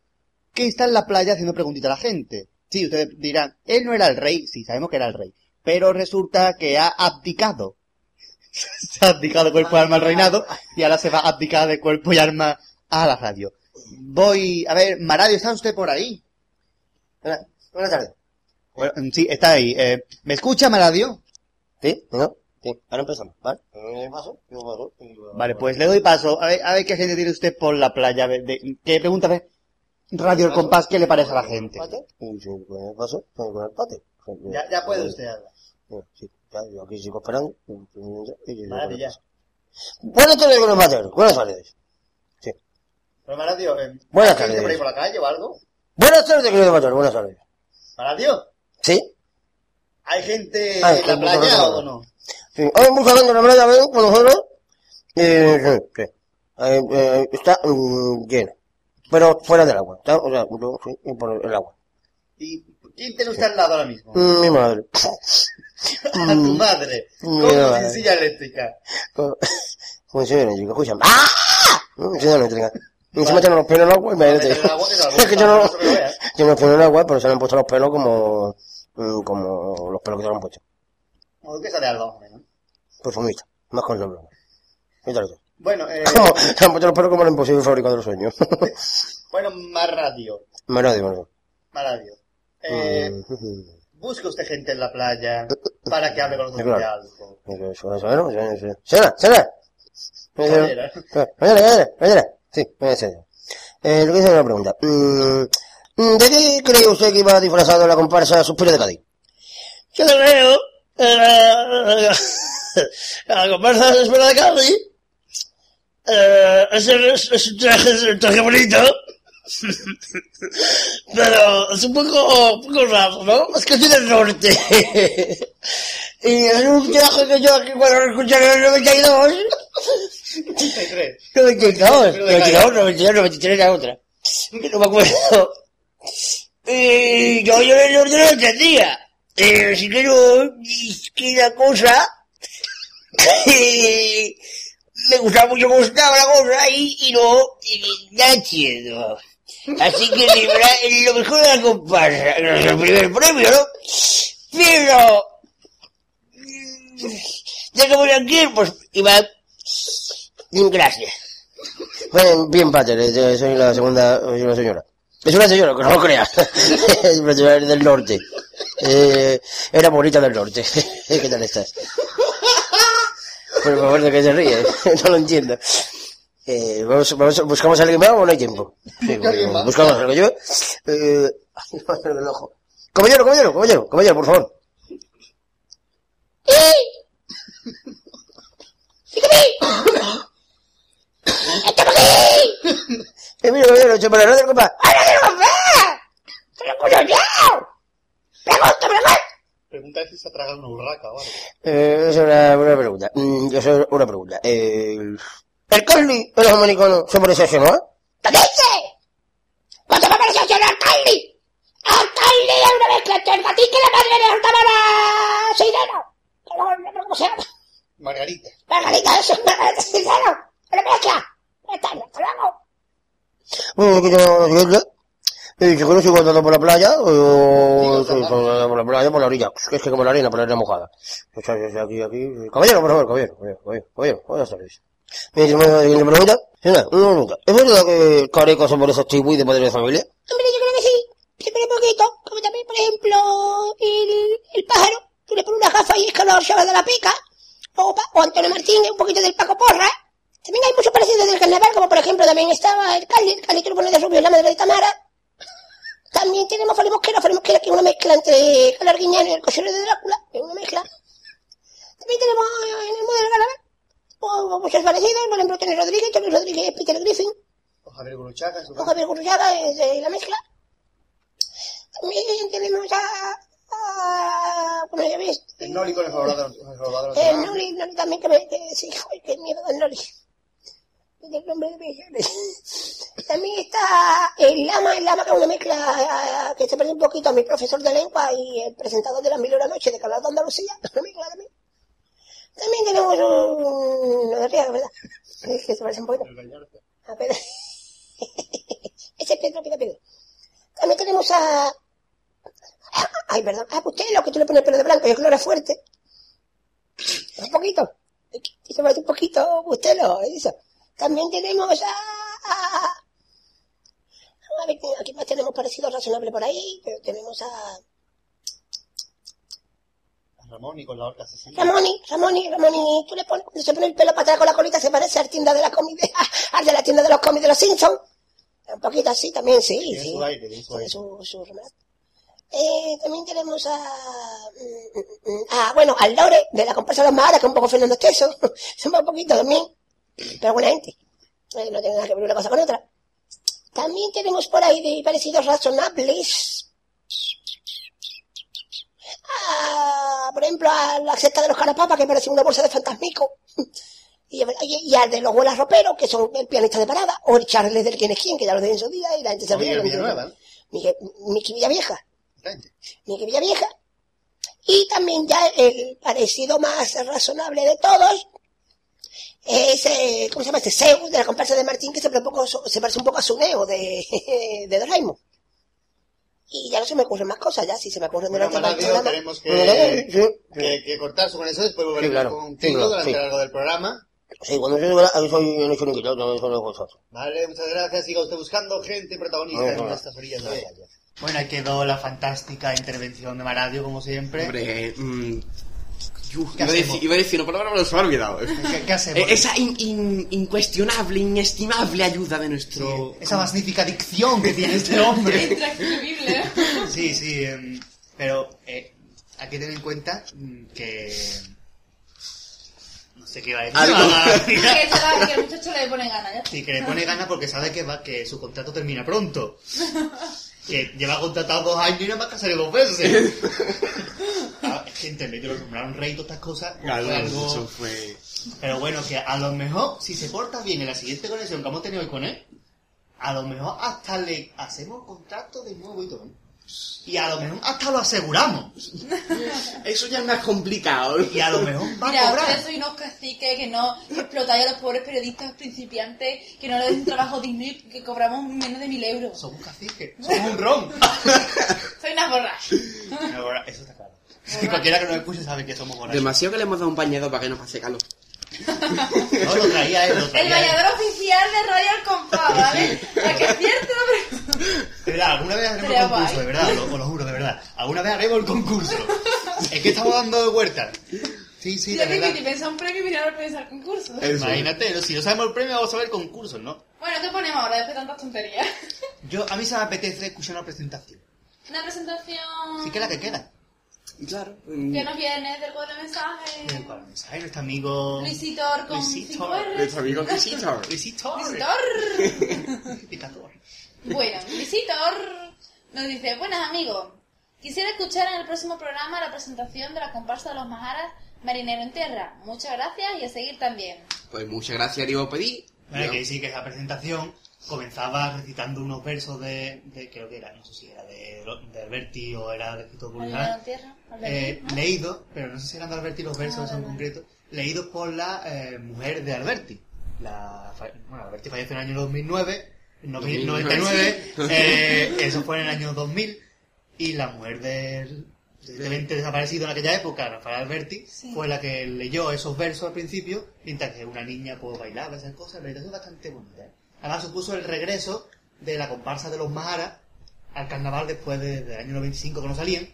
[SPEAKER 1] que está en la playa haciendo preguntitas a la gente. Sí, ustedes dirán, él no era el rey, sí, sabemos que era el rey, pero resulta que ha abdicado. se ha abdicado cuerpo y alma al reinado y ahora se va a abdicar de cuerpo y alma a la radio. Voy, a ver, Maradio, ¿está usted por ahí?
[SPEAKER 7] Buenas tardes.
[SPEAKER 1] Bueno, sí, está ahí. Eh, ¿Me escucha Maradio?
[SPEAKER 7] ¿Sí? ¿No? Sí. Ahora empezamos, ¿vale? Eh, paso, yo paso,
[SPEAKER 1] Vale, pues le doy paso. A ver, a ver qué gente tiene usted por la playa. A ver, de- ¿Qué pregunta? A ver, Radio El Compás, ¿qué le parece a la gente?
[SPEAKER 7] Pate, Y si con el paso, con el pate.
[SPEAKER 1] Ya, ya puede usted hablar.
[SPEAKER 7] Eh, Sí, ya, yo aquí sigo esperando. Yo-
[SPEAKER 1] Vale, ya.
[SPEAKER 7] Buenas tardes, buenos materos. Buenas tardes. Sí.
[SPEAKER 1] Pero Maradio, eh,
[SPEAKER 7] Buenas
[SPEAKER 1] ¿hay gente
[SPEAKER 7] tardes.
[SPEAKER 1] por ahí por la calle o algo?
[SPEAKER 7] Buenas tardes, querido mayor. Buenas tardes.
[SPEAKER 1] Maradio,
[SPEAKER 7] ¿Sí?
[SPEAKER 1] ¿hay gente
[SPEAKER 7] Ay,
[SPEAKER 1] en la
[SPEAKER 7] con-
[SPEAKER 1] playa
[SPEAKER 7] con-
[SPEAKER 1] o no?
[SPEAKER 7] Sí. Hay mucha gente en la playa, ¿ven? Con nosotros. Eh, sí, sí. Eh, eh, está mm, lleno. Pero fuera del agua. ¿está? O sea, yo, sí, y por el agua.
[SPEAKER 1] ¿Y quién tiene usted al lado ahora mismo?
[SPEAKER 7] Mm, Mi madre.
[SPEAKER 1] A tu madre.
[SPEAKER 7] Mi
[SPEAKER 1] ¿Cómo
[SPEAKER 7] madre.
[SPEAKER 1] sin silla eléctrica?
[SPEAKER 7] Como como si no, chico, escucha. ¡Ah! No, si no, eléctrica. Y se meten los pelos en el agua y me
[SPEAKER 1] se
[SPEAKER 7] Es que yo no,
[SPEAKER 1] no se
[SPEAKER 7] yo me pongo en el agua, pero se le han puesto los pelos como, mm, como los pelos que se han puesto.
[SPEAKER 1] ¿O qué sale algo más menos?
[SPEAKER 7] Perfumista. Más con nombre. Quítalo tú.
[SPEAKER 1] Bueno, eh,
[SPEAKER 7] Como, se han puesto los pelos como el imposible fábrica de los sueños.
[SPEAKER 1] bueno.
[SPEAKER 7] Me lo digo, me lo digo.
[SPEAKER 1] Maradio. Eh,
[SPEAKER 7] Mm.
[SPEAKER 1] busca usted gente en la playa para que hable con nosotros de algo.
[SPEAKER 7] ¡Sena! ¡Sena! Mañana, mañana, mañana. Sí, mañana. Eh, lo que hice una pregunta. Mm, ¿De qué cree usted que iba disfrazado la comparsa Suspiro de Cádiz? Yo creo... eh, La comparsa de Cali. Eh, es, es, es un traje, es un traje bonito. Pero es un poco, un poco raro, ¿no? Es que soy del norte. y es un traje que yo aquí cuando lo escuché en el 92.
[SPEAKER 1] 83.
[SPEAKER 7] 92, 92, 92, 93 la otra. No me acuerdo. Y yo, yo el norte no lo entendía. Eh, no, es que la cosa, me gustaba mucho cómo estaba la cosa y, y no, y ya entiendo. Así que lo mejor de la comparsa, es el primer premio, ¿no? Pero, mm, ya que voy aquí, pues, Iván, gracias. Bueno, bien, Pater, eh, soy la segunda, señora. Es una señora, que no lo creas. es una señora del norte. Eh, era bonita del norte. ¿Qué tal estás? Por favor, ¿de qué se ríe? no lo entiendo. Eh, vamos, vamos, ¿Buscamos a alguien más o no hay tiempo? Sí,
[SPEAKER 1] alguien más.
[SPEAKER 7] buscamos a alguien. Yo, eh, ay, no, el ojo. Caballero, caballero, caballero, caballero, por favor. Eh, mira, caballero, che, para no te preocupes.
[SPEAKER 1] Pregunta si se ha tragado una urraca o algo.
[SPEAKER 7] Eh, es una, una pregunta. Mm, yo soy una pregunta. Eh, ¿El Carly y los americanos se no?
[SPEAKER 8] ¿Qué dice? ¿Cuándo me pareció ser alcalde? Alcalde es una mezcla entre el y la madre la. Que no, no, no, ¿Cómo se llama?
[SPEAKER 1] Margarita.
[SPEAKER 8] Margarita, eso es Margarita Sireno. Una mezcla. Está bien, hasta luego.
[SPEAKER 7] Bueno, que yo Eh, si conoce cuando ando por la playa, o
[SPEAKER 1] sí,
[SPEAKER 7] por, por la playa, por la orilla. Es que es como la arena, por la arena mojada. O sea, es aquí, aquí. Caballero, por favor, caballero, caballero, caballero, caballero, buenas tardes. Me siguiente pregunta. Una pregunta. ¿Es verdad que el careco se parece a Chibu de padre de familia?
[SPEAKER 8] Hombre, yo creo que sí. Siempre poquito. Como también, por ejemplo, el, el pájaro. Tú le pones una gafa y es que lo llevas de la pica. O, o Antonio Martín, un poquito del Paco Porra. También hay muchos parecidos del carnaval, como por ejemplo también estaba el Cali. El Cali pones de rubio, la madre de Tamara. También tenemos Fali Mosquera. Fali Mosquera que es una mezcla entre Calarguiñán y el cochero de Drácula. Es una mezcla. También tenemos en el modelo carnaval. o- Muchos parecidos. Por ejemplo, Tony Rodríguez. Tony Rodríguez es Peter Griffin.
[SPEAKER 1] O Javier Guruchaga
[SPEAKER 8] O. Javier Gurruchaga es de la mezcla. También tenemos a... a bueno, ya ves.
[SPEAKER 1] El Noli con el jorobado el
[SPEAKER 8] El. Noli, Noli también que me... Que, sí, joder, qué miedo del Noli. De También está el Lama, el Lama que es una mezcla ah, que se parece un poquito a mi profesor de lengua y el presentador de las mil horas noche de Calado Andalucía. Una mezcla también. También tenemos un... No de Riaga, ¿verdad? Es que se parece un poquito. A Pedro. Ese es Pedro, Pedro. También tenemos a... Ay, perdón. Ah, usted lo que tú le pones el pelo de blanco y el color es fuerte. Un poquito. Y se parece un poquito, usted lo eso. También tenemos a... a... A ver, aquí más tenemos parecido razonable por ahí, pero tenemos a...
[SPEAKER 1] Ramón y con la horca asesina.
[SPEAKER 8] Ramoni, Ramoni, Ramoni, tú le pones, cuando se pone el pelo para atrás con la colita, se parece al tienda de la comida, al de la tienda de los cómics de los Simpsons. Un poquito así también, sí,
[SPEAKER 1] Tiene
[SPEAKER 8] sí.
[SPEAKER 1] su aire, tiene su aire.
[SPEAKER 8] su, su remate. Eh, también tenemos a, mm, mm, mm, ah, bueno, al Lore, de la comparsa de los Maharas, que es un poco Fernando Esteso. Se un poquito también. Pero buena gente. Eh, no tiene nada que ver una cosa con otra. También tenemos por ahí de parecidos razonables. Ah, por ejemplo, a la secta de los carapapas, que parece una bolsa de fantasmico. Y, y- y al de los huelas roperos, que son el pianista de parada, o el Charles del quién es quién, que ya lo dije en su día, y la gente se ríe.
[SPEAKER 1] Miguel
[SPEAKER 8] Miki Villavieja. Miguel Villavieja. Y también ya el parecido más razonable de todos es, eh, ¿cómo se llama este? Zeus, de la comparsa de Martín, que se, parece un poco, se parece un poco a Suneo de, de Doraemon. Y ya no se me ocurren más cosas, ya, si se me ocurren
[SPEAKER 1] Bueno,
[SPEAKER 8] durante el
[SPEAKER 1] Manatio,
[SPEAKER 8] programa.
[SPEAKER 1] tenemos que,
[SPEAKER 7] sí.
[SPEAKER 1] que, que cortarse con eso, después volveremos
[SPEAKER 7] claro. Sí, claro,
[SPEAKER 1] durante
[SPEAKER 7] sí.
[SPEAKER 1] algo del programa.
[SPEAKER 7] Sí, cuando yo digo, aquí soy un hecho niquilado, no soy vosotros.
[SPEAKER 1] Vale, muchas gracias. Siga usted buscando gente protagonista
[SPEAKER 7] Bueno,
[SPEAKER 1] en estas orillas de la playa. Bueno, ahí quedó la fantástica intervención de Maradio, como siempre.
[SPEAKER 4] Hombre, mm, yu,
[SPEAKER 1] ¿Qué
[SPEAKER 4] iba, a decir, iba a decir una palabra, pero se me ha olvidado.
[SPEAKER 1] ¿Qué, qué hacemos?
[SPEAKER 4] Eh, esa in- in- incuestionable, inestimable ayuda de nuestro...
[SPEAKER 1] Esa magnífica dicción que tiene este hombre.
[SPEAKER 3] Intranscribible.
[SPEAKER 1] Sí, sí, em, pero eh, hay que tener en cuenta mm, que No sé qué va a decir.
[SPEAKER 4] Algo.
[SPEAKER 3] Que, el muchacho le pone ganas, ya.
[SPEAKER 1] Sí, que le pone ganas porque sabe que, va, que su contrato termina pronto. Que lleva contratado dos años y nada más que ha salido dos veces. Que medio lo nombraron rey y todas estas cosas.
[SPEAKER 4] Claro,
[SPEAKER 1] algo-
[SPEAKER 4] eso fue...
[SPEAKER 1] Pero bueno, que a lo mejor, si se porta bien en la siguiente conexión que hemos tenido hoy con él, a lo mejor hasta le hacemos contacto de nuevo y todo. ¿eh? Y a lo mejor hasta lo aseguramos.
[SPEAKER 4] Eso ya es más complicado.
[SPEAKER 1] Y a lo mejor va a
[SPEAKER 3] Mira,
[SPEAKER 1] cobrar.
[SPEAKER 3] ustedes sois unos caciques que no explotáis a los pobres periodistas principiantes, que no les den un trabajo digno y que cobramos menos de mil euros.
[SPEAKER 1] Somos caciques, somos un ron.
[SPEAKER 3] Soy una borracha.
[SPEAKER 1] Eso está Cualquiera que nos escuche sabe que somos borrachos.
[SPEAKER 4] Demasiado que le hemos dado un bañador para que no pase calor.
[SPEAKER 1] No, lo traía él, lo
[SPEAKER 3] El
[SPEAKER 1] traía
[SPEAKER 3] bañador oficial de Radio El Compás, ¿vale? Que es cierto, pero...
[SPEAKER 1] De verdad, alguna vez haremos
[SPEAKER 3] Sería
[SPEAKER 1] el concurso,
[SPEAKER 3] guay.
[SPEAKER 1] de verdad, lo, os lo juro, de verdad. Alguna vez haremos el concurso. Es que estamos dando de vueltas. Sí, sí,
[SPEAKER 3] Ya
[SPEAKER 1] de
[SPEAKER 3] que
[SPEAKER 1] verdad.
[SPEAKER 3] te pensar un premio y mirar pensar concurso.
[SPEAKER 4] Eso.
[SPEAKER 1] Imagínate, si no sabemos el premio, vamos a ver concursos, ¿no?
[SPEAKER 3] Bueno, ¿qué ponemos ahora después de tantas tonterías?
[SPEAKER 1] Yo, a mí se me apetece escuchar una presentación.
[SPEAKER 3] Una presentación...
[SPEAKER 1] Sí que es la que queda.
[SPEAKER 4] Claro.
[SPEAKER 3] Que nos viene del cuadro de mensajes.
[SPEAKER 1] Eh, Para el mensaje, nuestro amigo...
[SPEAKER 3] Luisitor con
[SPEAKER 1] Luisitor.
[SPEAKER 3] 5R.
[SPEAKER 4] Nuestro amigo Visitor.
[SPEAKER 1] Luisito.
[SPEAKER 3] Luisitor.
[SPEAKER 1] Picador.
[SPEAKER 3] Bueno, Luisitor nos dice, buenas amigos, quisiera escuchar en el próximo programa la presentación de la comparsa de los Majaras Marinero en Tierra. Muchas gracias y a seguir también.
[SPEAKER 4] Pues muchas gracias, digo, pedí.
[SPEAKER 1] Vale, que sí, que esa presentación comenzaba recitando unos versos de, de creo que era, no sé si era de, de Alberti o era de escritor
[SPEAKER 3] Marinero
[SPEAKER 1] vulgar, eh,
[SPEAKER 3] Alberti, ¿no?
[SPEAKER 1] leídos, pero no sé si eran de Alberti los versos
[SPEAKER 3] Ah,
[SPEAKER 1] en
[SPEAKER 3] vale.
[SPEAKER 1] concreto, leídos por la eh, mujer de Alberti. La, bueno, Alberti falleció en el año 2009, en 2099, eh, eso fue en el año 2000, y la mujer del tristemente desaparecido en aquella época, Rafael Alberti,
[SPEAKER 3] Sí.
[SPEAKER 1] fue la que leyó esos versos al principio, mientras que una niña pues, bailaba esas cosas, la verdad es bastante bonita. ¿eh? Además supuso el regreso de la comparsa de los Maharas al carnaval después de- del año 95 que no salían,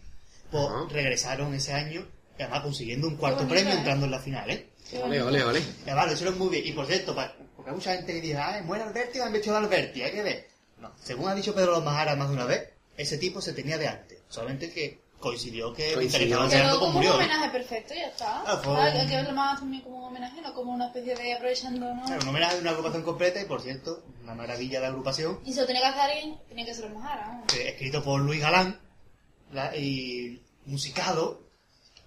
[SPEAKER 1] pues regresaron ese año, y además consiguiendo un cuarto
[SPEAKER 3] bonito,
[SPEAKER 1] premio
[SPEAKER 3] ¿eh?
[SPEAKER 1] entrando en la final, ¿eh?
[SPEAKER 3] Bonito.
[SPEAKER 4] ole, ole.
[SPEAKER 1] Y además lo hicieron muy bien. Y por cierto, porque hay mucha gente que dice, ah, muere Alberti, han vestido de Alberti, hay que ver. No, según ha dicho Pedro Los Maharas más de una vez, ese tipo se tenía de antes. Solamente que coincidió que
[SPEAKER 4] Coincidió.
[SPEAKER 1] mientras que estaban
[SPEAKER 3] Pero
[SPEAKER 1] cenando, pues
[SPEAKER 3] como un
[SPEAKER 1] murió. ¿no?
[SPEAKER 3] homenaje perfecto, ya está.
[SPEAKER 1] Ah, fue
[SPEAKER 3] Hay
[SPEAKER 1] un-
[SPEAKER 3] hay que verlo más también como un homenaje, no como una especie de aprovechando, ¿no?
[SPEAKER 1] Claro, un homenaje de una agrupación completa y, por cierto, una maravilla de agrupación,
[SPEAKER 3] Y se lo tenía que hacer alguien, tenía que ser los Majaras. ¿no?
[SPEAKER 1] eh, escrito por Luis Galán la- y musicado,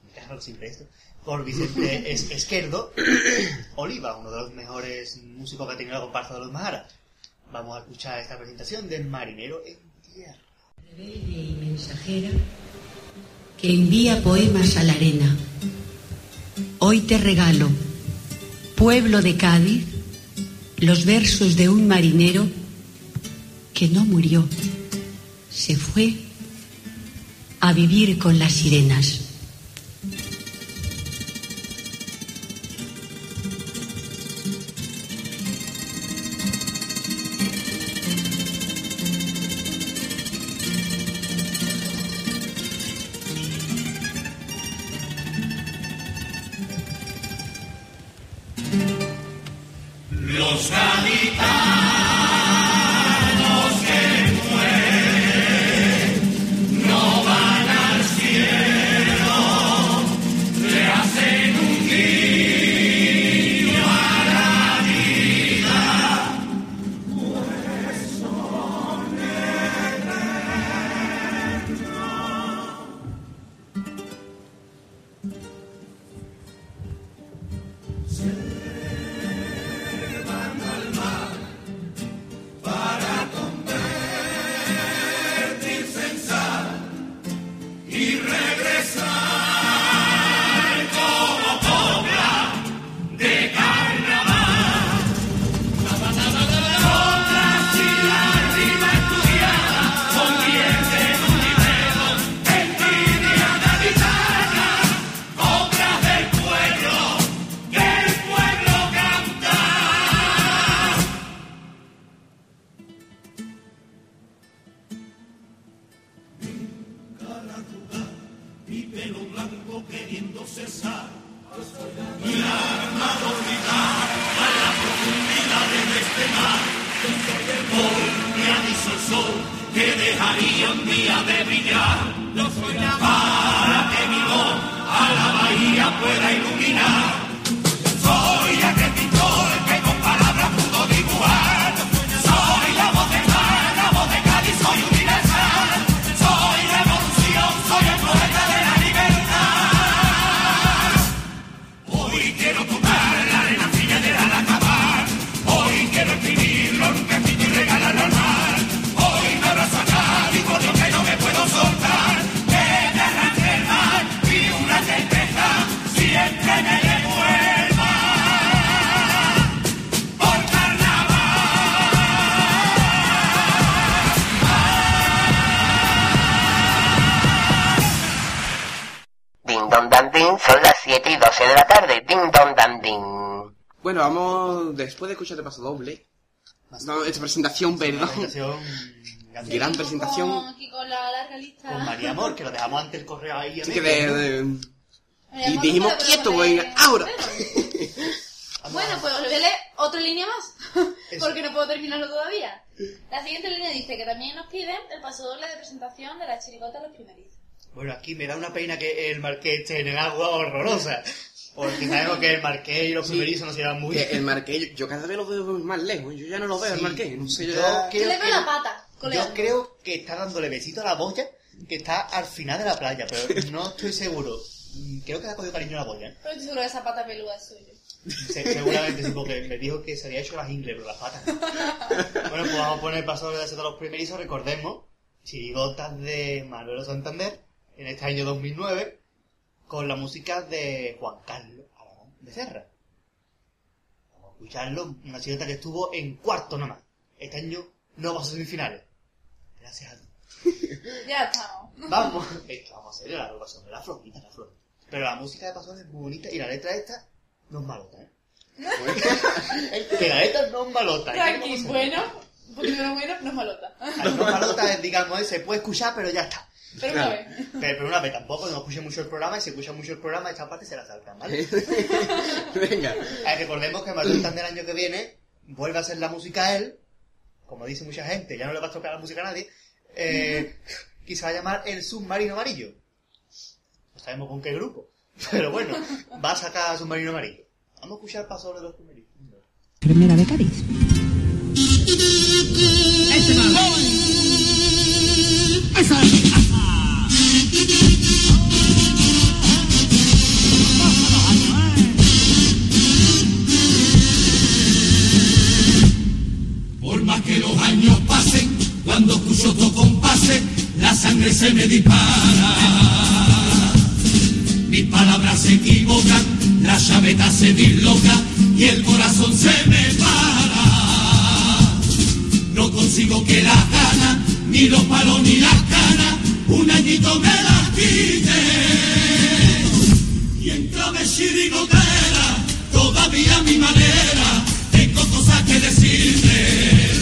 [SPEAKER 1] me cago siempre esto, por Vicente Es- Esquerdo Oliva, uno de los mejores músicos que ha tenido la comparsa de los Maharas. Vamos a escuchar esta presentación de Marinero en Tierra.
[SPEAKER 9] rebelde y mensajera que envía poemas a la arena. Hoy te regalo, pueblo de Cádiz, los versos de un marinero que no murió, se fue a vivir con las sirenas.
[SPEAKER 5] El
[SPEAKER 4] paso doble, no, esta presentación, perdón,
[SPEAKER 1] presentación
[SPEAKER 4] Gran presentación.
[SPEAKER 3] Con, aquí con la larga lista.
[SPEAKER 1] con María Amor, que lo dejamos antes el correo ahí. a
[SPEAKER 4] así que
[SPEAKER 1] medio,
[SPEAKER 4] de,
[SPEAKER 1] ¿no?
[SPEAKER 4] de-
[SPEAKER 3] María
[SPEAKER 4] y dijimos
[SPEAKER 3] ¿no te
[SPEAKER 4] quieto, venga, ahora.
[SPEAKER 3] Bueno, pues os voy a leer otra línea más, porque no puedo terminarlo todavía. La siguiente línea dice que también nos piden el paso doble de presentación de la chirigota Los Primerizos.
[SPEAKER 1] Bueno, aquí me da una pena que el marqués esté en el agua horrorosa. Porque sabemos que el marqués y los
[SPEAKER 4] Sí.
[SPEAKER 1] primerizos no se llevan muy bien.
[SPEAKER 4] el marqués, yo, yo cada vez lo veo más lejos, yo ya no lo veo el marqués, no sé, yo,
[SPEAKER 1] Yo
[SPEAKER 4] ya-
[SPEAKER 3] Yo
[SPEAKER 1] creo
[SPEAKER 3] le veo
[SPEAKER 1] que-
[SPEAKER 3] la pata, coleando.
[SPEAKER 1] Yo creo que está dándole besito a la boya, que está al final de la playa, pero no estoy seguro. Mm, Creo que le ha cogido cariño a la boya. ¿eh?
[SPEAKER 3] Pero estoy seguro que esa pata peluda es suya.
[SPEAKER 1] Se- seguramente sí, porque me dijo que se había hecho las ingles, pero las patas. no. Bueno, pues vamos a poner paso de los primerizos, recordemos, chirigotas de Manuel Santander, en este año 2009, con la música de Juan Carlos Aragón de Serra. Vamos a escucharlo, una chirigota que estuvo en cuarto nomás. Este año no pasó semifinales. Gracias a Dios.
[SPEAKER 3] Ya estamos.
[SPEAKER 1] Vamos, es que vamos a hacer la agrupación de la florita, la flor. Pero la música de Pasón es muy bonita y la letra esta no es malota, ¿eh? que la letra no es malota. ¿eh?
[SPEAKER 3] Tranqui,
[SPEAKER 1] ¿Qué
[SPEAKER 3] bueno, un poquito bueno, no es malota.
[SPEAKER 1] a? No es malota, digamos, ¿eh? se puede escuchar, pero ya está.
[SPEAKER 3] Pero una vez.
[SPEAKER 1] Pero, pero una vez tampoco, no escuche mucho el programa y si escucha mucho el programa, esta parte se la saltan, ¿vale?
[SPEAKER 4] venga,
[SPEAKER 1] Eh, recordemos que Manuel Santander el año que viene vuelve a hacer la música a él, como dice mucha gente, ya no le va a tocar la música a nadie, eh, y se va a llamar El Submarino Amarillo. No sabemos con qué grupo, pero bueno, va a sacar Submarino Amarillo. Vamos a escuchar paso de los primeros.
[SPEAKER 9] Primera de Cádiz.
[SPEAKER 5] Por más que los años pasen, cuando escucho tu compase, la sangre se me dispara. Mis palabras se equivocan, la chaveta se disloca y el corazón se me para. No consigo que las ganas, ni los palos ni las canas, un añito me las quite. Y en chirigotera, todavía a mi manera, tengo cosas que decirte.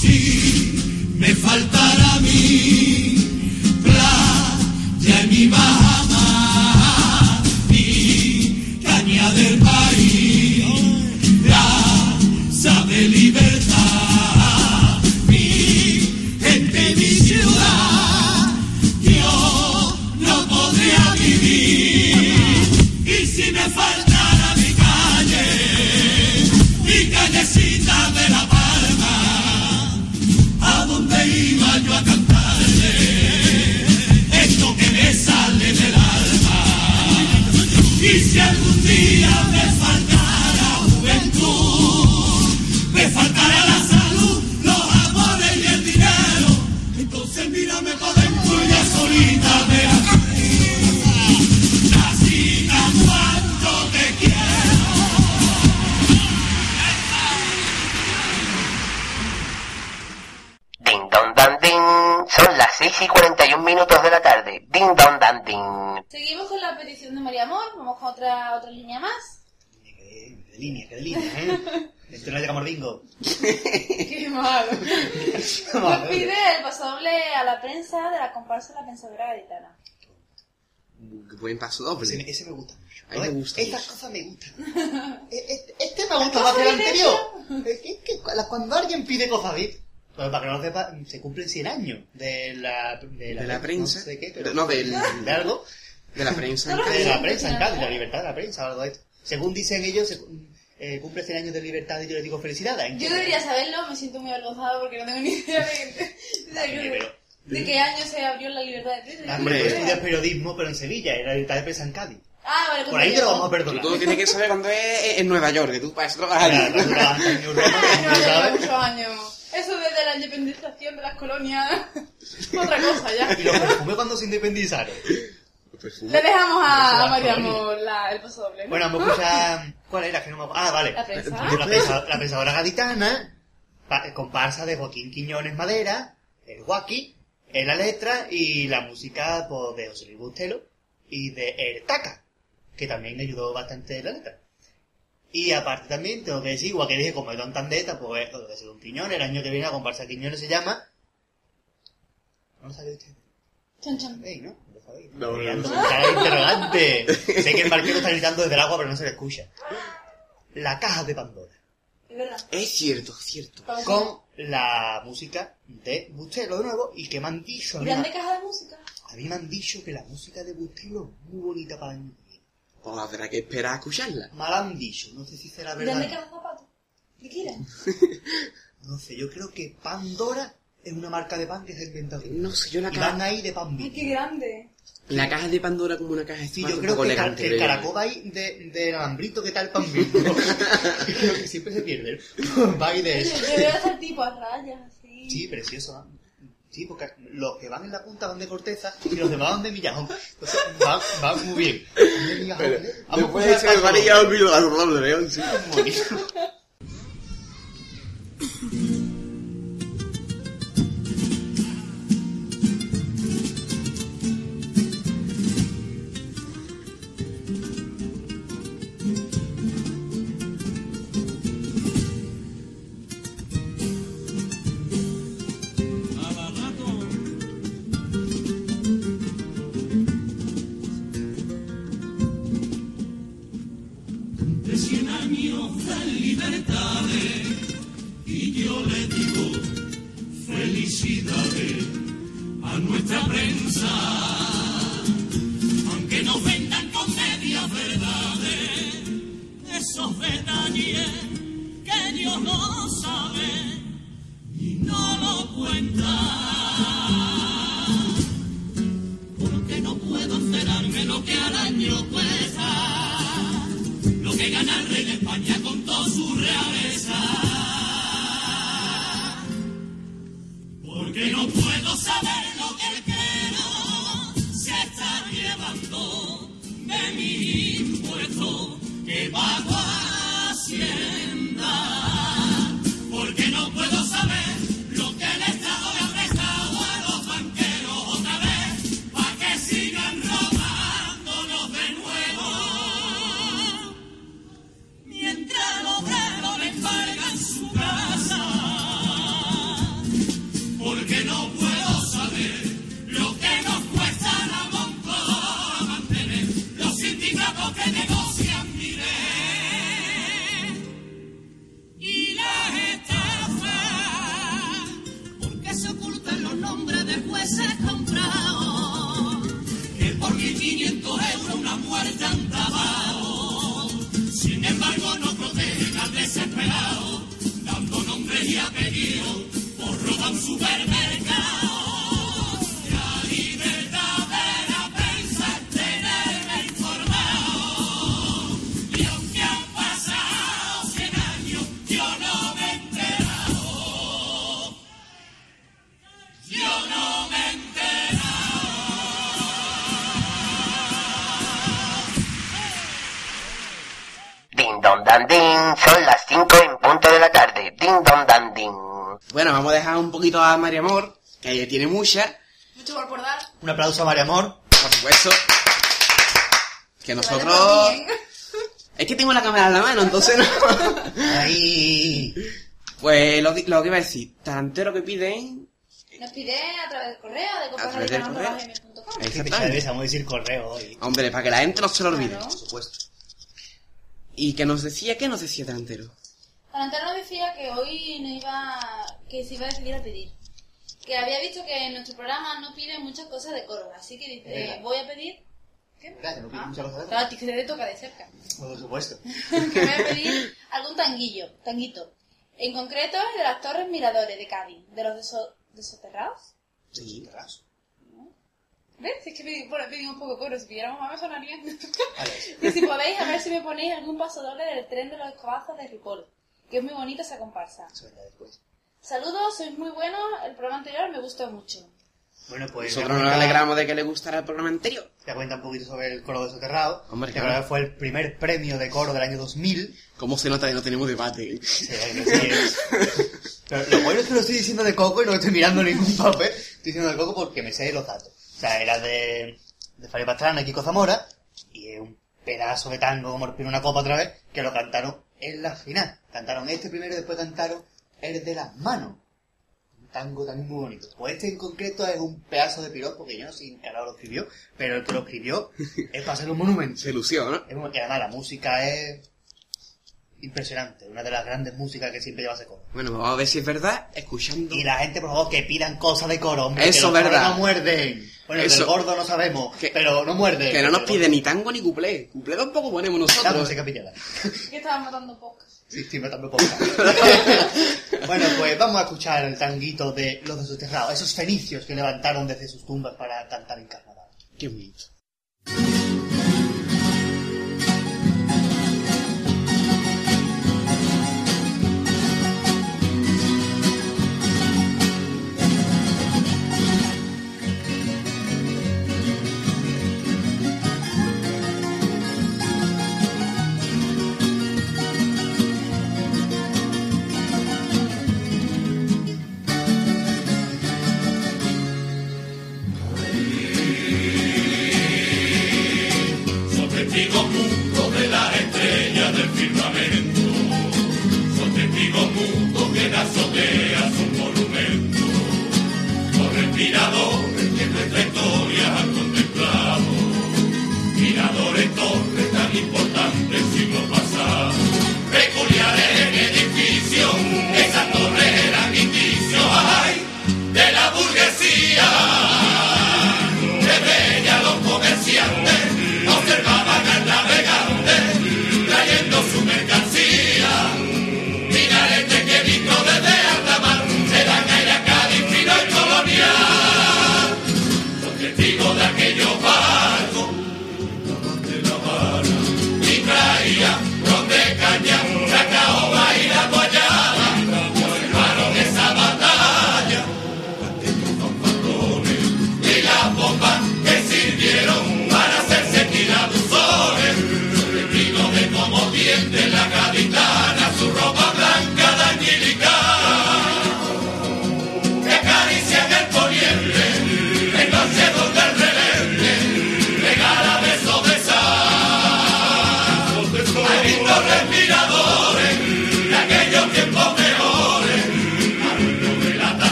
[SPEAKER 5] Si me faltara mi playa
[SPEAKER 2] 6 y 41 minutos de la tarde. Ding don dan din.
[SPEAKER 3] Seguimos con la petición de María Amor, vamos con otra, otra línea más.
[SPEAKER 1] De línea, que de línea, ¿eh? Esto no llega Mordingo.
[SPEAKER 3] Qué malo. Nos pide el paso doble a la prensa de la comparsa La Pensadora Gaditana.
[SPEAKER 4] qué buen paso
[SPEAKER 1] Ese,
[SPEAKER 4] doble.
[SPEAKER 1] ese me gusta mucho.
[SPEAKER 4] A mí me gusta
[SPEAKER 1] Estas
[SPEAKER 4] mucho.
[SPEAKER 1] cosas me gustan. Este, este me gusta más que el anterior. Es que, es cuando alguien pide cosas pues para que no lo sepa, se cumplen 100 años de la, de la,
[SPEAKER 4] De la prensa.
[SPEAKER 1] No sé qué, pero
[SPEAKER 4] No, del-
[SPEAKER 1] de algo.
[SPEAKER 4] De la prensa. en
[SPEAKER 1] De
[SPEAKER 4] Cádiz.
[SPEAKER 1] la prensa en Cádiz, la libertad de la prensa, algo de esto. Según dicen ellos, se, eh, cumple 100 años de libertad y yo les digo felicidades.
[SPEAKER 3] Yo debería saberlo, me siento muy avergonzado porque no tengo ni idea de, qué año se abrió la libertad de prensa.
[SPEAKER 1] Hombre, tú
[SPEAKER 4] Hombre.
[SPEAKER 1] estudias periodismo, pero en Sevilla, y la libertad de prensa en Cádiz.
[SPEAKER 3] Ah, vale,
[SPEAKER 1] Por ahí te lo vamos a
[SPEAKER 4] Tú
[SPEAKER 1] perdonar.
[SPEAKER 4] todo tienes que saber cuando es en Nueva York, que tú para eso trabajas
[SPEAKER 1] Claro,
[SPEAKER 4] allí.
[SPEAKER 1] tú en tú
[SPEAKER 3] muchos años. Eso independización de las colonias. Otra cosa ya.
[SPEAKER 1] Y los perfumes cuando se independizaron.
[SPEAKER 3] Le dejamos a, a María. Amor la, el paso doble. ¿no?
[SPEAKER 1] Bueno, vamos a escuchar... ¿Cuál era? Que no me acuerdo. Ah, vale.
[SPEAKER 3] La
[SPEAKER 1] pensadora gaditana, pa- comparsa de Joaquín Quiñones Madera, el Guaki, en la letra y la música pues, de José Luis Bustelo y de El Taca, que también me ayudó bastante en la letra. Y aparte también tengo que decir, igual que dije, como Don Tandeta, pues lo de un Quiñón, el año que viene la comparsa Quiñones se llama... ¿No lo sabéis ustedes?
[SPEAKER 3] Chan, chan.
[SPEAKER 1] ¿Sabéis, no? ¿Lo sabéis?
[SPEAKER 4] No, no, no.
[SPEAKER 1] con cara de interrogante. sé que el barquero está gritando desde el agua, pero no se le escucha. La caja de Pandora.
[SPEAKER 3] Es verdad.
[SPEAKER 4] Es cierto, es cierto.
[SPEAKER 1] Con la música de Bustelo de nuevo, y que me han dicho... a mí-
[SPEAKER 3] Grande caja de música.
[SPEAKER 1] A mí me han dicho que la música de Bustelo es muy bonita para el viene.
[SPEAKER 4] Pues habrá que esperar a escucharla.
[SPEAKER 1] Me lo han dicho, no sé si será verdad.
[SPEAKER 3] Grande caja de zapatos. ¿Qué quieres?
[SPEAKER 1] No sé, yo creo que Pandora es una marca de pan que se ha inventado.
[SPEAKER 4] No sé, yo la
[SPEAKER 1] Y van
[SPEAKER 4] caja,
[SPEAKER 1] ahí de pan
[SPEAKER 3] Ay, qué grande.
[SPEAKER 4] la caja de Pandora como una caja de
[SPEAKER 1] Sí, yo creo que, el
[SPEAKER 4] elegante.
[SPEAKER 1] el caracol va ahí de, del alambrito que tal pan vivo. creo que siempre se pierde. Va ahí de eso.
[SPEAKER 3] yo veo ese tipo a rayas así.
[SPEAKER 1] Sí, precioso. Sí, porque los que van en la punta van de corteza y los demás van de millajón. Entonces van, van muy bien. Van de millajón. a
[SPEAKER 4] Después se me
[SPEAKER 1] el
[SPEAKER 4] a kilo de león, sí.
[SPEAKER 1] doble.
[SPEAKER 5] a
[SPEAKER 4] María Amor, que ella tiene mucha,
[SPEAKER 3] Mucho por dar.
[SPEAKER 1] Un aplauso a María Amor.
[SPEAKER 4] por supuesto. Que nosotros... Es que tengo la cámara en la mano, entonces no...
[SPEAKER 1] Ahí.
[SPEAKER 4] Pues lo, que- lo que iba a decir, tarantero que piden...
[SPEAKER 3] Nos pide a través del correo de
[SPEAKER 4] A través del correo. Exactamente.
[SPEAKER 1] Vamos a decir correo hoy.
[SPEAKER 4] Hombre, para que la gente no se lo olvide.
[SPEAKER 3] Claro.
[SPEAKER 1] Por supuesto.
[SPEAKER 4] Y que nos decía, ¿qué nos decía tarantero?
[SPEAKER 3] Tarantino nos decía que hoy no iba, que se iba a decidir a pedir. Que había visto que en nuestro programa no piden muchas cosas de coro, así que dice, voy a pedir... ¿Qué?
[SPEAKER 1] Que no pide
[SPEAKER 3] Ah,
[SPEAKER 1] muchas cosas de
[SPEAKER 3] Claro, a ti que te toca de cerca.
[SPEAKER 1] Por supuesto.
[SPEAKER 3] que voy a pedir algún tanguillo, tanguito. En concreto, el de las Torres Miradores de Cádiz, de los deso- desoterrados.
[SPEAKER 1] Raso.
[SPEAKER 3] ¿Ves? Es que pedí, bueno, pedí un poco coro, si pidiéramos más me sonaría. Y si podéis, a ver si me ponéis algún paso doble del tren de los escobazos de Ripoll, que es muy bonita esa comparsa.
[SPEAKER 1] Vendrá después.
[SPEAKER 3] Saludos, sois muy buenos, el programa anterior me gustó mucho.
[SPEAKER 1] Bueno, pues.
[SPEAKER 4] Nosotros nos alegramos de que le gustara el programa anterior.
[SPEAKER 1] Te cuenta un poquito sobre el coro de soterrado.
[SPEAKER 4] Hombre,
[SPEAKER 1] que
[SPEAKER 4] claro.
[SPEAKER 1] fue el primer premio de coro del año 2000.
[SPEAKER 4] ¿Cómo se nota que no tenemos debate?
[SPEAKER 1] Sí, sí es. Pero lo bueno es que lo estoy diciendo de coco y no estoy mirando ningún papel. Estoy diciendo de coco porque me sé los datos. O sea, era de de Fari Pastrana y Kiko Zamora, y es un pedazo de tango como respirar una copa otra vez, que lo cantaron en la final. Cantaron este primero y después cantaron el de las manos. Un tango también muy bonito. Pues este en concreto es un pedazo de piropo, que yo no sé quién lo escribió, pero el que lo escribió es para ser un monumento.
[SPEAKER 5] Se lució, ¿no?
[SPEAKER 1] Es y además la música es impresionante, una de las grandes músicas que siempre lleva ese coro.
[SPEAKER 5] Bueno, vamos a ver si es verdad, escuchando...
[SPEAKER 1] Y la gente, por favor, que pidan cosas de coro, hombre,
[SPEAKER 5] Eso,
[SPEAKER 1] que los
[SPEAKER 5] verdad.
[SPEAKER 1] no muerden. Bueno,
[SPEAKER 5] Eso.
[SPEAKER 1] del gordo no sabemos,
[SPEAKER 5] Que-
[SPEAKER 1] pero no muerde.
[SPEAKER 5] Que no nos pide ni tango ni cuplé. Cuplé tampoco ponemos
[SPEAKER 1] La
[SPEAKER 5] nosotros.
[SPEAKER 1] música pillada.
[SPEAKER 3] Que estaban matando pocas.
[SPEAKER 1] Sí, estoy matando podcast. bueno, pues vamos a escuchar el tanguito de los desoterrados, esos fenicios que levantaron desde sus tumbas para cantar en carnaval.
[SPEAKER 5] Qué bonito.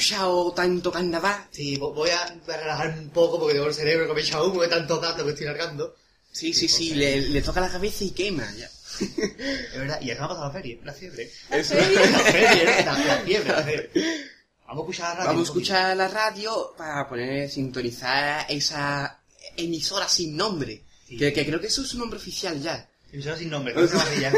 [SPEAKER 5] Escuchado tanto carnaval,
[SPEAKER 1] Sí, vo- voy a voy a relajarme un poco porque tengo el cerebro que me echa humo de tantos datos que estoy largando.
[SPEAKER 5] sí, sí, sí, le, le toca la cabeza y quema ya.
[SPEAKER 1] Es verdad, y acá me ha pasado la feria, la fiebre.
[SPEAKER 5] Eso.
[SPEAKER 1] La feria, la, la fiebre, la fiebre. Vamos a escuchar la radio.
[SPEAKER 5] Vamos a escuchar la radio para poner, sintonizar esa emisora sin nombre.
[SPEAKER 1] Sí.
[SPEAKER 5] Que, que creo que eso es su nombre oficial ya.
[SPEAKER 1] Emisora sin nombre, ¿cómo se llama ella?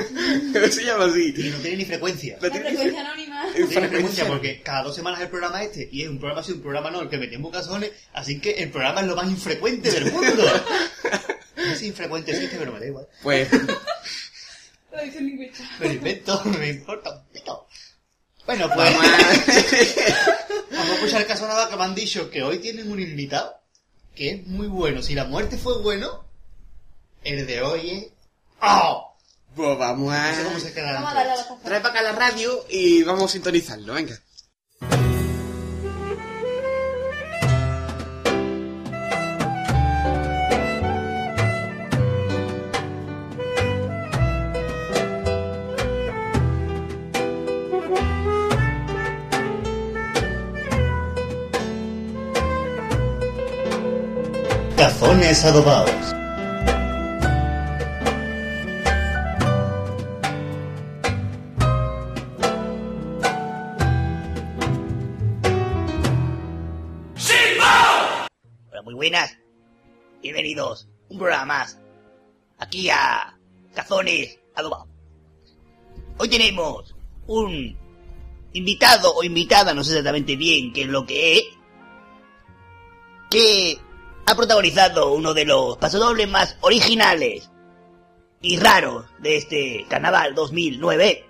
[SPEAKER 5] se llama así.
[SPEAKER 1] Y no tiene ni frecuencia.
[SPEAKER 5] La
[SPEAKER 3] frecuencia anónima.
[SPEAKER 1] No tiene frecuencia porque cada dos semanas el programa este y es un programa así, un programa no, el que metemos cazones, así que el programa es lo más infrecuente del mundo. No sé si infrecuente existe, pero me da igual.
[SPEAKER 5] Pues,
[SPEAKER 3] Lo dice lingüista.
[SPEAKER 1] Me lo invento, me importa un pito. Bueno, pues
[SPEAKER 5] vamos a...
[SPEAKER 1] vamos a escuchar el caso nada que me han dicho que hoy tienen un invitado que es muy bueno. Si la muerte fue bueno, el de hoy es... ¡Oh!
[SPEAKER 5] Pues vamos
[SPEAKER 1] No sé cómo
[SPEAKER 5] a...
[SPEAKER 1] se quedará.
[SPEAKER 3] Vamos a darle a la.
[SPEAKER 5] Trae para acá la radio y vamos a sintonizarlo, venga.
[SPEAKER 1] Cazones adobados.
[SPEAKER 2] Un programa más. Aquí a Cazones Adobados. Hoy tenemos un invitado o invitada, no sé exactamente bien qué es lo que es, que ha protagonizado uno de los pasodobles más originales y raros de este carnaval 2009.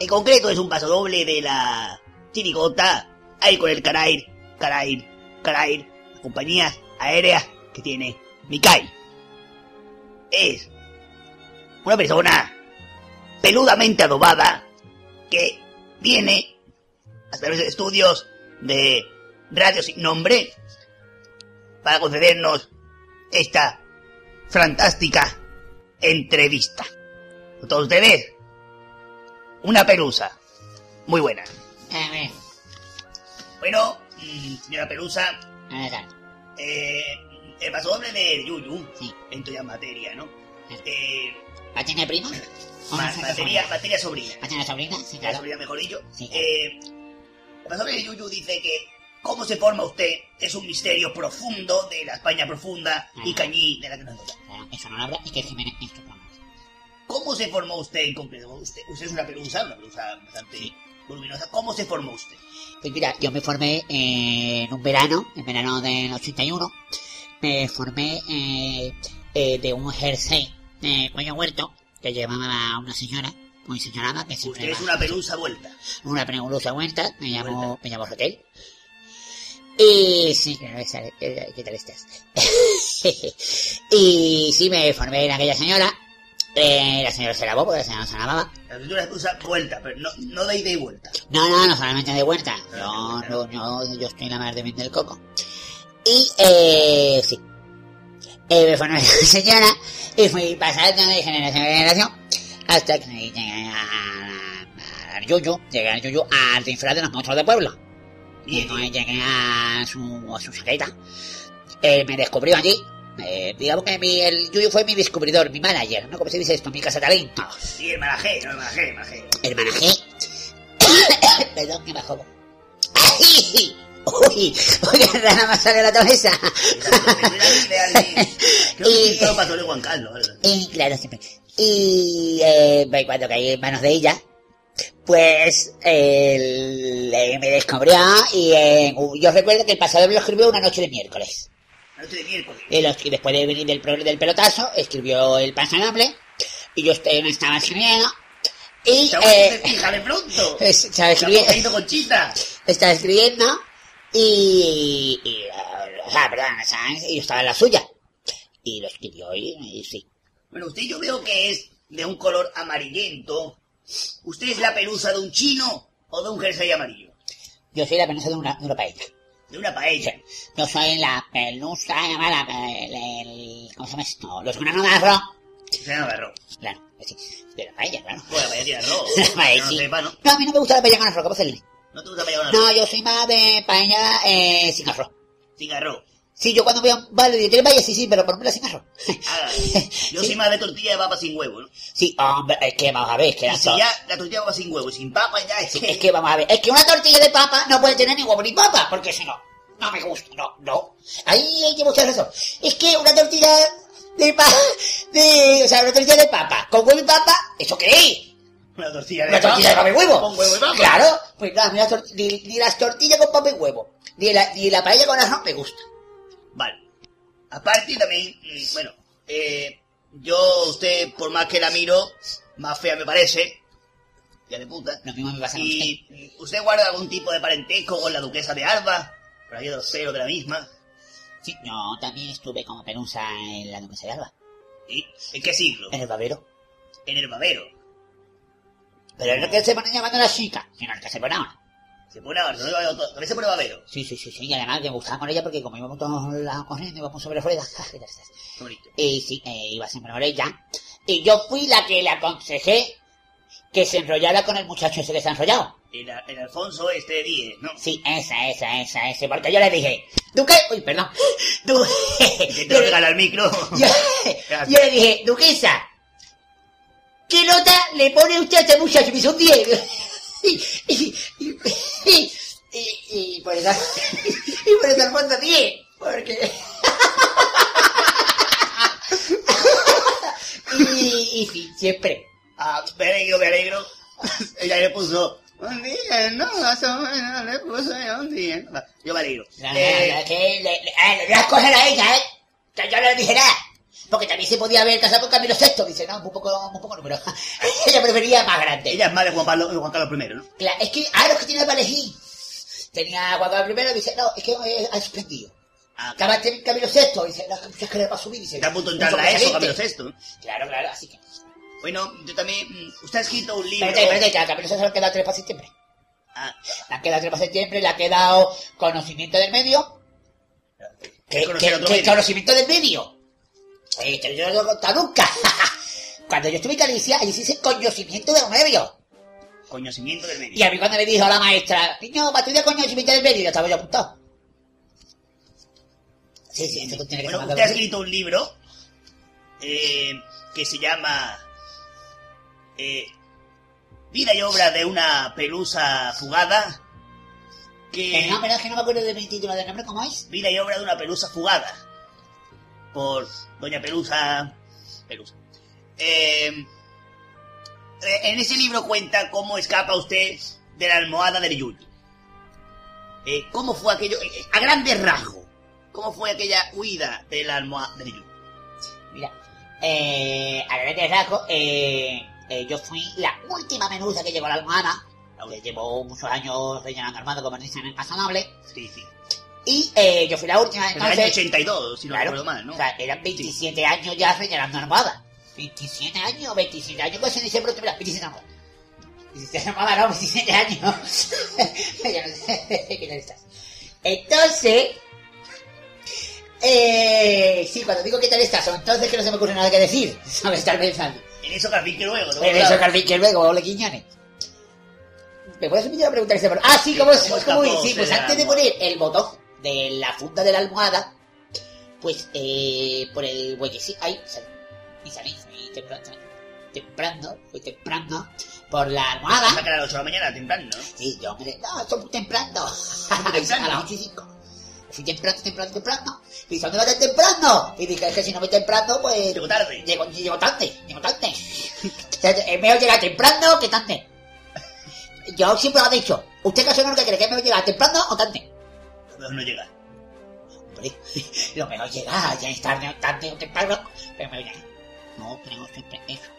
[SPEAKER 2] En concreto es un pasodoble de la chirigota Ahí con el caray Karair, Karair, las compañías aéreas que tiene Mikai. Es una persona peludamente adobada que viene a través de estudios de radio sin nombre para concedernos esta fantástica entrevista. Con todos ustedes, una pelusa. Muy buena.
[SPEAKER 10] A ver,
[SPEAKER 2] Bueno, mm, señora Pelusa,
[SPEAKER 10] a ver.
[SPEAKER 2] eh, el pasodoble de Yuyu,
[SPEAKER 10] Sí.
[SPEAKER 2] entro ya en materia, ¿no?
[SPEAKER 10] Sí.
[SPEAKER 2] Eh,
[SPEAKER 10] ¿Materia prima? ¿O
[SPEAKER 2] ma-
[SPEAKER 10] materia
[SPEAKER 2] materia,
[SPEAKER 10] sobrina?
[SPEAKER 2] materia sobrina.
[SPEAKER 10] Sí,
[SPEAKER 2] La
[SPEAKER 10] claro.
[SPEAKER 2] sobrina, mejor dicho.
[SPEAKER 10] Sí, claro.
[SPEAKER 2] Eh, el pasodoble de Yuyu dice que cómo se forma usted es un misterio profundo de la España profunda y cañí de la que nos.
[SPEAKER 10] Claro, Eso no lo habla y que Jiménez su programa.
[SPEAKER 2] ¿Cómo se formó usted en concreto? Usted, usted es una pelusa, una pelusa bastante voluminosa. ¿Cómo se formó usted?
[SPEAKER 10] Pues mira, yo me formé eh, en un verano, en verano del 81, me formé eh, eh, de un jersey de cuello huerto que llevaba una señora, muy señorada, que siempre
[SPEAKER 2] Usted es una pelusa vuelta.
[SPEAKER 10] una pelusa vuelta, me llamo, me llamo Raquel. Y sí, ¿qué tal- estás? y sí, me formé en aquella señora. Eh, la señora se lavó porque la señora no se lavaba.
[SPEAKER 2] La pelusa es vuelta, pero no, no de ida y vuelta.
[SPEAKER 10] No, no, no solamente de vuelta. Yo, no, no, yo estoy en la mar de del coco. Y, eh, sí. Eh, me formé con señora y fui pasando de generación en generación hasta que llegué a, al Yuyu, llegué al Yuyu al disfraz de los monstruos de pueblo. Y entonces llegué a su, a su chaqueta. Eh, me descubrió allí. Eh, digamos que mi, el Yuyu fue mi descubridor, mi manager, ¿no? ¿Cómo se dice esto? Mi casa talento.
[SPEAKER 2] Sí, el marajé, no el marajé, el marajé.
[SPEAKER 10] El manajé. Perdón, que bajó. ¡Ay! ¡Uy! ¡Uy, qué rana más sale la cabeza!
[SPEAKER 2] Que Carlos. ¿verdad?
[SPEAKER 10] Y claro, siempre. Y eh, pues, cuando caí en manos de ella, pues eh, me descubrió y eh, yo recuerdo que el pasado me lo escribió una noche de miércoles.
[SPEAKER 2] Noche de miércoles.
[SPEAKER 10] Y, y después de venir del, del pelotazo, escribió el pansanable y yo me estaba escribiendo. Y eh,
[SPEAKER 2] fíjale pronto.
[SPEAKER 10] es- estaba escribiendo, estaba escribiendo y, y, eh, o sea, perdón, ¿sabes? Y yo estaba en la suya. Y lo escribió y, y sí.
[SPEAKER 2] Bueno, usted yo veo que es de un color amarillento. ¿Usted es la pelusa de un chino o de un jersey amarillo?
[SPEAKER 10] Yo soy la pelusa de una, de una paella.
[SPEAKER 2] De una paella.
[SPEAKER 10] Yo soy la pelusa llamada, el, el- ¿cómo se llama esto? Los granos de arroz.
[SPEAKER 2] Se llama arroz.
[SPEAKER 10] Claro, sí, de la paella, claro.
[SPEAKER 2] Bueno, la paella tiene arroz.
[SPEAKER 10] La paella,
[SPEAKER 2] no
[SPEAKER 10] sí.
[SPEAKER 2] sepa, ¿no?
[SPEAKER 10] No, a mí no me gusta la paella con arroz, ¿cómo hacerle?
[SPEAKER 2] No te gusta paella con arroz.
[SPEAKER 10] No, yo soy más de paella eh, sin arroz.
[SPEAKER 2] Sin arroz.
[SPEAKER 10] Sí, yo cuando veo un vale de tiene paella, sí, sí, pero ponmela sin arroz.
[SPEAKER 2] Ah, yo
[SPEAKER 10] Sí.
[SPEAKER 2] soy más de tortilla de papa sin huevo, ¿no?
[SPEAKER 10] Sí, hombre, es que vamos a ver, es que
[SPEAKER 2] Y si ya la tortilla de papa sin huevo y sin papa ya es
[SPEAKER 10] Sí,
[SPEAKER 2] que...
[SPEAKER 10] es que vamos a ver, es que una tortilla de papa no puede tener ni huevo ni papa, porque si no, no me gusta, no, no. Ahí hay que buscar razón. Es que una tortilla de papa, de, o sea, una tortilla de papa con huevo y papa, ¿eso qué es?
[SPEAKER 2] Una tortilla de
[SPEAKER 10] Una tortilla de papa y huevo.
[SPEAKER 2] Con huevo y papa.
[SPEAKER 10] Claro, pues nada, ni, las tor- ni, ni las tortillas con papa y huevo, ni la, ni la paella con arroz me gusta.
[SPEAKER 2] Vale. Aparte también, mm, bueno, eh, yo, usted, por más que la miro, más fea me parece. Ya de puta.
[SPEAKER 10] Lo mismo me pasa con usted.
[SPEAKER 2] Y usted guarda algún tipo de parentesco con la duquesa de Alba, por ahí de los pelos de la misma.
[SPEAKER 10] Sí, yo también estuve como pelusa en la Duquesa de Alba,
[SPEAKER 2] ¿Y en qué siglo?
[SPEAKER 10] en el babero.
[SPEAKER 2] En el babero.
[SPEAKER 10] Pero lo que se pone llamando la chica, sino el que se pone ahora.
[SPEAKER 2] Se pone ahora, ¿no? también se pone babero.
[SPEAKER 10] Sí, sí, sí, sí, y además que me gustaba con ella porque como íbamos todos la corriendo, íbamos sobre. Qué
[SPEAKER 2] bonito.
[SPEAKER 10] Y sí, eh, iba siempre con ella. Y yo fui la que le aconsejé que se enrollara con el muchacho ese que se ha enrollado.
[SPEAKER 2] El, el Alfonso este 10, ¿no?
[SPEAKER 10] Sí, esa, esa, esa, ese, porque yo le dije, Duque, uy, perdón, Du-
[SPEAKER 2] Que te
[SPEAKER 10] le-
[SPEAKER 2] regala el micro.
[SPEAKER 10] yo, yo le dije, Duquesa, ¿qué nota le pone usted a este muchacho? Me hizo un 10. Y, y, y, y, por eso, y por eso al fondo 10, porque... y, y sí, siempre.
[SPEAKER 2] Ah, me alegro, me alegro. Ella le puso un día, no, más o menos le puso un día. Yo me alegro.
[SPEAKER 10] La,
[SPEAKER 2] Eh,
[SPEAKER 10] la, la, que le, le, ah, le voy a escoger a ella, ¿eh? Que yo no le dije nada. Porque también se podía haber casado con Camilo VI. Dice, no, un poco, un poco no, pero ella prefería más grande.
[SPEAKER 2] ella es madre de Juan, Pablo, Juan Carlos I, ¿no?
[SPEAKER 10] Claro, es que, ah, los que tiene para elegir. tenía cuando primero dice, no, es que eh, ha suspendido.
[SPEAKER 2] Ah,
[SPEAKER 10] Acaba en Camilo Sexto, dice, no, es que le va a subir, dice.
[SPEAKER 2] Está a punto de entrar
[SPEAKER 10] "Mucho
[SPEAKER 2] la ESO,
[SPEAKER 10] precedente".
[SPEAKER 2] Camilo Sexto.
[SPEAKER 10] Claro, claro, así que.
[SPEAKER 2] Bueno, yo también... mm, Usted ha escrito un libro...
[SPEAKER 10] Espérate, espérate, que a Camilo Sexto le han quedado tres para septiembre.
[SPEAKER 2] Ah,
[SPEAKER 10] Le han quedado tres para septiembre, le ha quedado conocimiento del medio. ¿Qué, qué- qué
[SPEAKER 2] medio.
[SPEAKER 10] conocimiento del medio? Esto yo no lo he contado nunca. Cuando yo estuve en Galicia, allí se dice conocimiento del medio.
[SPEAKER 2] conocimiento del medio.
[SPEAKER 10] Y a mí cuando me dijo la maestra, niño, para estudiar conocimiento del medio, ya estaba yo apuntado. Sí, sí, esto tiene que
[SPEAKER 2] Bueno, usted ha
[SPEAKER 10] de-
[SPEAKER 2] escrito un libro eh, que se llama eh, Vida y obra de una pelusa fugada. Que
[SPEAKER 10] Eh, no, pero es que no me acuerdo de mi título de nombre, ¿cómo es?
[SPEAKER 2] Vida y obra de una pelusa fugada. Por Doña Pelusa. Pelusa. Eh, eh, en ese libro cuenta cómo escapa usted de la almohada del Yuyu. Eh, ¿Cómo fue aquello? eh, a grandes rasgos. ¿Cómo fue aquella huida de la almohada del Yuyu?
[SPEAKER 10] Mira, a grandes rasgos, yo fui la última menuda que llegó a la almohada, aunque llevo muchos años rellenando armado, como dicen en Paso Noble,
[SPEAKER 2] Sí, sí.
[SPEAKER 10] Y eh, yo fui la última,
[SPEAKER 2] En el año
[SPEAKER 10] entonces...
[SPEAKER 2] 82, si no
[SPEAKER 10] Claro,
[SPEAKER 2] recuerdo mal, ¿no?
[SPEAKER 10] O sea, eran 27 años ya rellenando armada. 27 años, 27 años, pues en diciembre, mira, 27 años. 27 armada, no, 27 años. ya no sé qué tal estás. Entonces, eh, sí, cuando digo qué tal estás, o entonces que no se me ocurre nada que decir, ¿sabes? Estar pensando.
[SPEAKER 2] En eso Carvin que luego, ¿no?
[SPEAKER 10] En eso, Carvin, que luego, ole Quiñones. ¿Me puedes repetir la pregunta que se me- Ah, sí, ¿cómo es?
[SPEAKER 2] ¿Cómo
[SPEAKER 10] ¿Cómo es? Sí, pues antes de poner el botón de la funda de la almohada, pues, eh, por el huequecito, ahí, salí. Y salí, fui temprano, temprano, fui temprano, por la almohada.
[SPEAKER 2] Saca a las 8 de la mañana, temprano, ¿no?
[SPEAKER 10] Sí, yo me no, esto es muy temprano.
[SPEAKER 2] temprano?
[SPEAKER 10] a las 8 y 5. Fui temprano, temprano, temprano. Y dice, ¿dónde vas tan temprano? Y dije, es que si no voy temprano, pues...
[SPEAKER 2] Llego tarde.
[SPEAKER 10] Llego, llego tarde, llego tarde. O sea, es mejor llegar temprano que tarde. Yo siempre lo he dicho. ¿Usted qué es lo que cree? ¿Que es mejor llegar temprano o tarde?
[SPEAKER 2] Pero no llega.
[SPEAKER 10] Hombre, lo mejor llegar, ya es tarde, tarde o temprano, pero mejor llegar. No, creo siempre eso.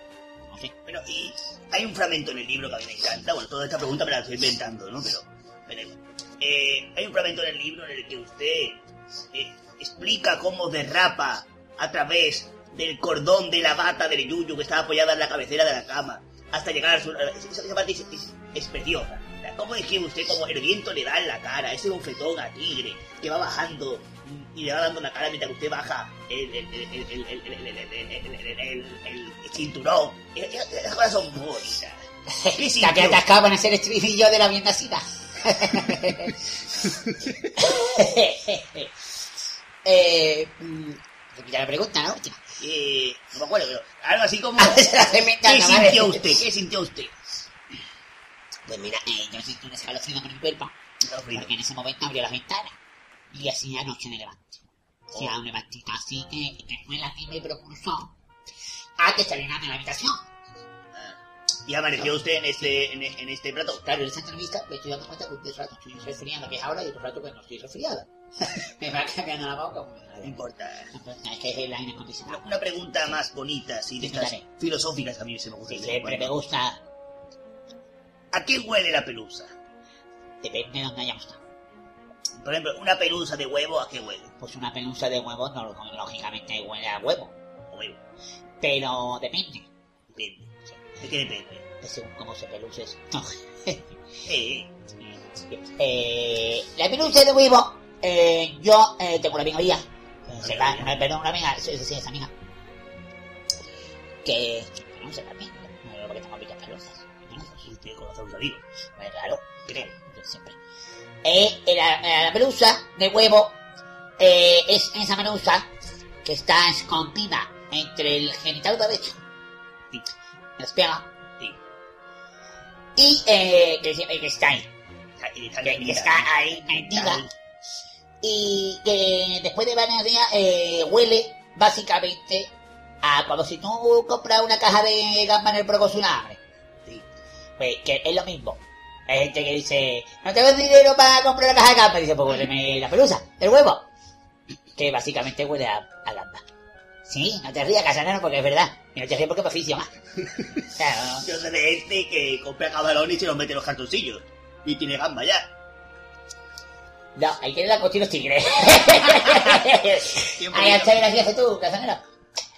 [SPEAKER 10] No sé.
[SPEAKER 2] Bueno, y hay un fragmento en el libro que a mí me encanta. Bueno, toda esta pregunta me la estoy inventando, ¿no? Pero. Eh, hay un fragmento en el libro en el que usted eh, explica cómo derrapa a través del cordón de la bata del yuyu que estaba apoyada en la cabecera de la cama hasta llegar a su... Esa, parte es- es preciosa. ¿Cómo es que usted, como el viento le da en la cara, ese bofetón a tigre, que va bajando y le va dando la cara mientras usted baja el, cinturón? Esas cosas son bonitas.
[SPEAKER 10] Hasta que atascado a ser estribillo de la vientacita. eh, ya la pregunta, ¿no? Última.
[SPEAKER 2] Eh, no me acuerdo, pero algo así como... ¿Qué sintió usted? ¿Qué sintió usted?
[SPEAKER 10] Pues mira, eh, yo sentí un escalofrío con mi cuerpo, porque en ese momento abrió las ventanas y hacía noche de levante. Hacía un levantito así que, que fue la que me propulsó a que saliera de la habitación.
[SPEAKER 2] Y amaneció usted en este, en, en este plato.
[SPEAKER 10] Claro, en esa entrevista me estoy dando cuenta que un rato estoy resfriada, que es ahora, y otro rato que no estoy resfriada. me va cambiando la boca. da
[SPEAKER 2] No importa.
[SPEAKER 10] Es que es el aire acondicionado.
[SPEAKER 2] Una, pregunta más bonita, así, de
[SPEAKER 10] Sí,
[SPEAKER 2] estas filosóficas que a mí se me gusta.
[SPEAKER 10] Sí, siempre me gusta.
[SPEAKER 2] ¿A qué huele la pelusa?
[SPEAKER 10] Depende de dónde hayamos estado.
[SPEAKER 2] Por ejemplo, una pelusa de huevo, ¿a qué huele?
[SPEAKER 10] Pues una pelusa de huevo, no, lógicamente huele a huevo. Pero depende.
[SPEAKER 2] Depende. ¿De qué depende?
[SPEAKER 10] de según cómo se peluce eso. No.
[SPEAKER 2] Eh,
[SPEAKER 10] eh, la pelusa de huevo, eh, yo eh, tengo una amiga mía, eh, se va, perdón, una amiga, sí, esa amiga, que, no sé también, no porque tengo
[SPEAKER 2] un amigo.
[SPEAKER 10] Pues claro, creo, yo siempre. Eh, la, la- de huevo eh, es esa pelusa que está escondida entre el genital derecho
[SPEAKER 2] Sí.
[SPEAKER 10] las
[SPEAKER 2] Sí.
[SPEAKER 10] y eh, que, que está ahí, que, está metida y que después de varios días eh, huele básicamente a como si tú compras una caja de gamba en el. Pues que es lo mismo. Hay gente que dice, no tengo dinero para comprar una caja de gamba. Dice, pues huéleme la pelusa, el huevo. Que básicamente huele a, a gamba. Sí, no te rías, Casanero, porque es verdad. Y no te rías porque me oficio más. Claro,
[SPEAKER 2] Yo sé de este que compra cabalón y se los mete en los cartoncillos. Y tiene gamba ya.
[SPEAKER 10] No, ahí tiene la los tigres. Ahí está gracioso tú, Casanero.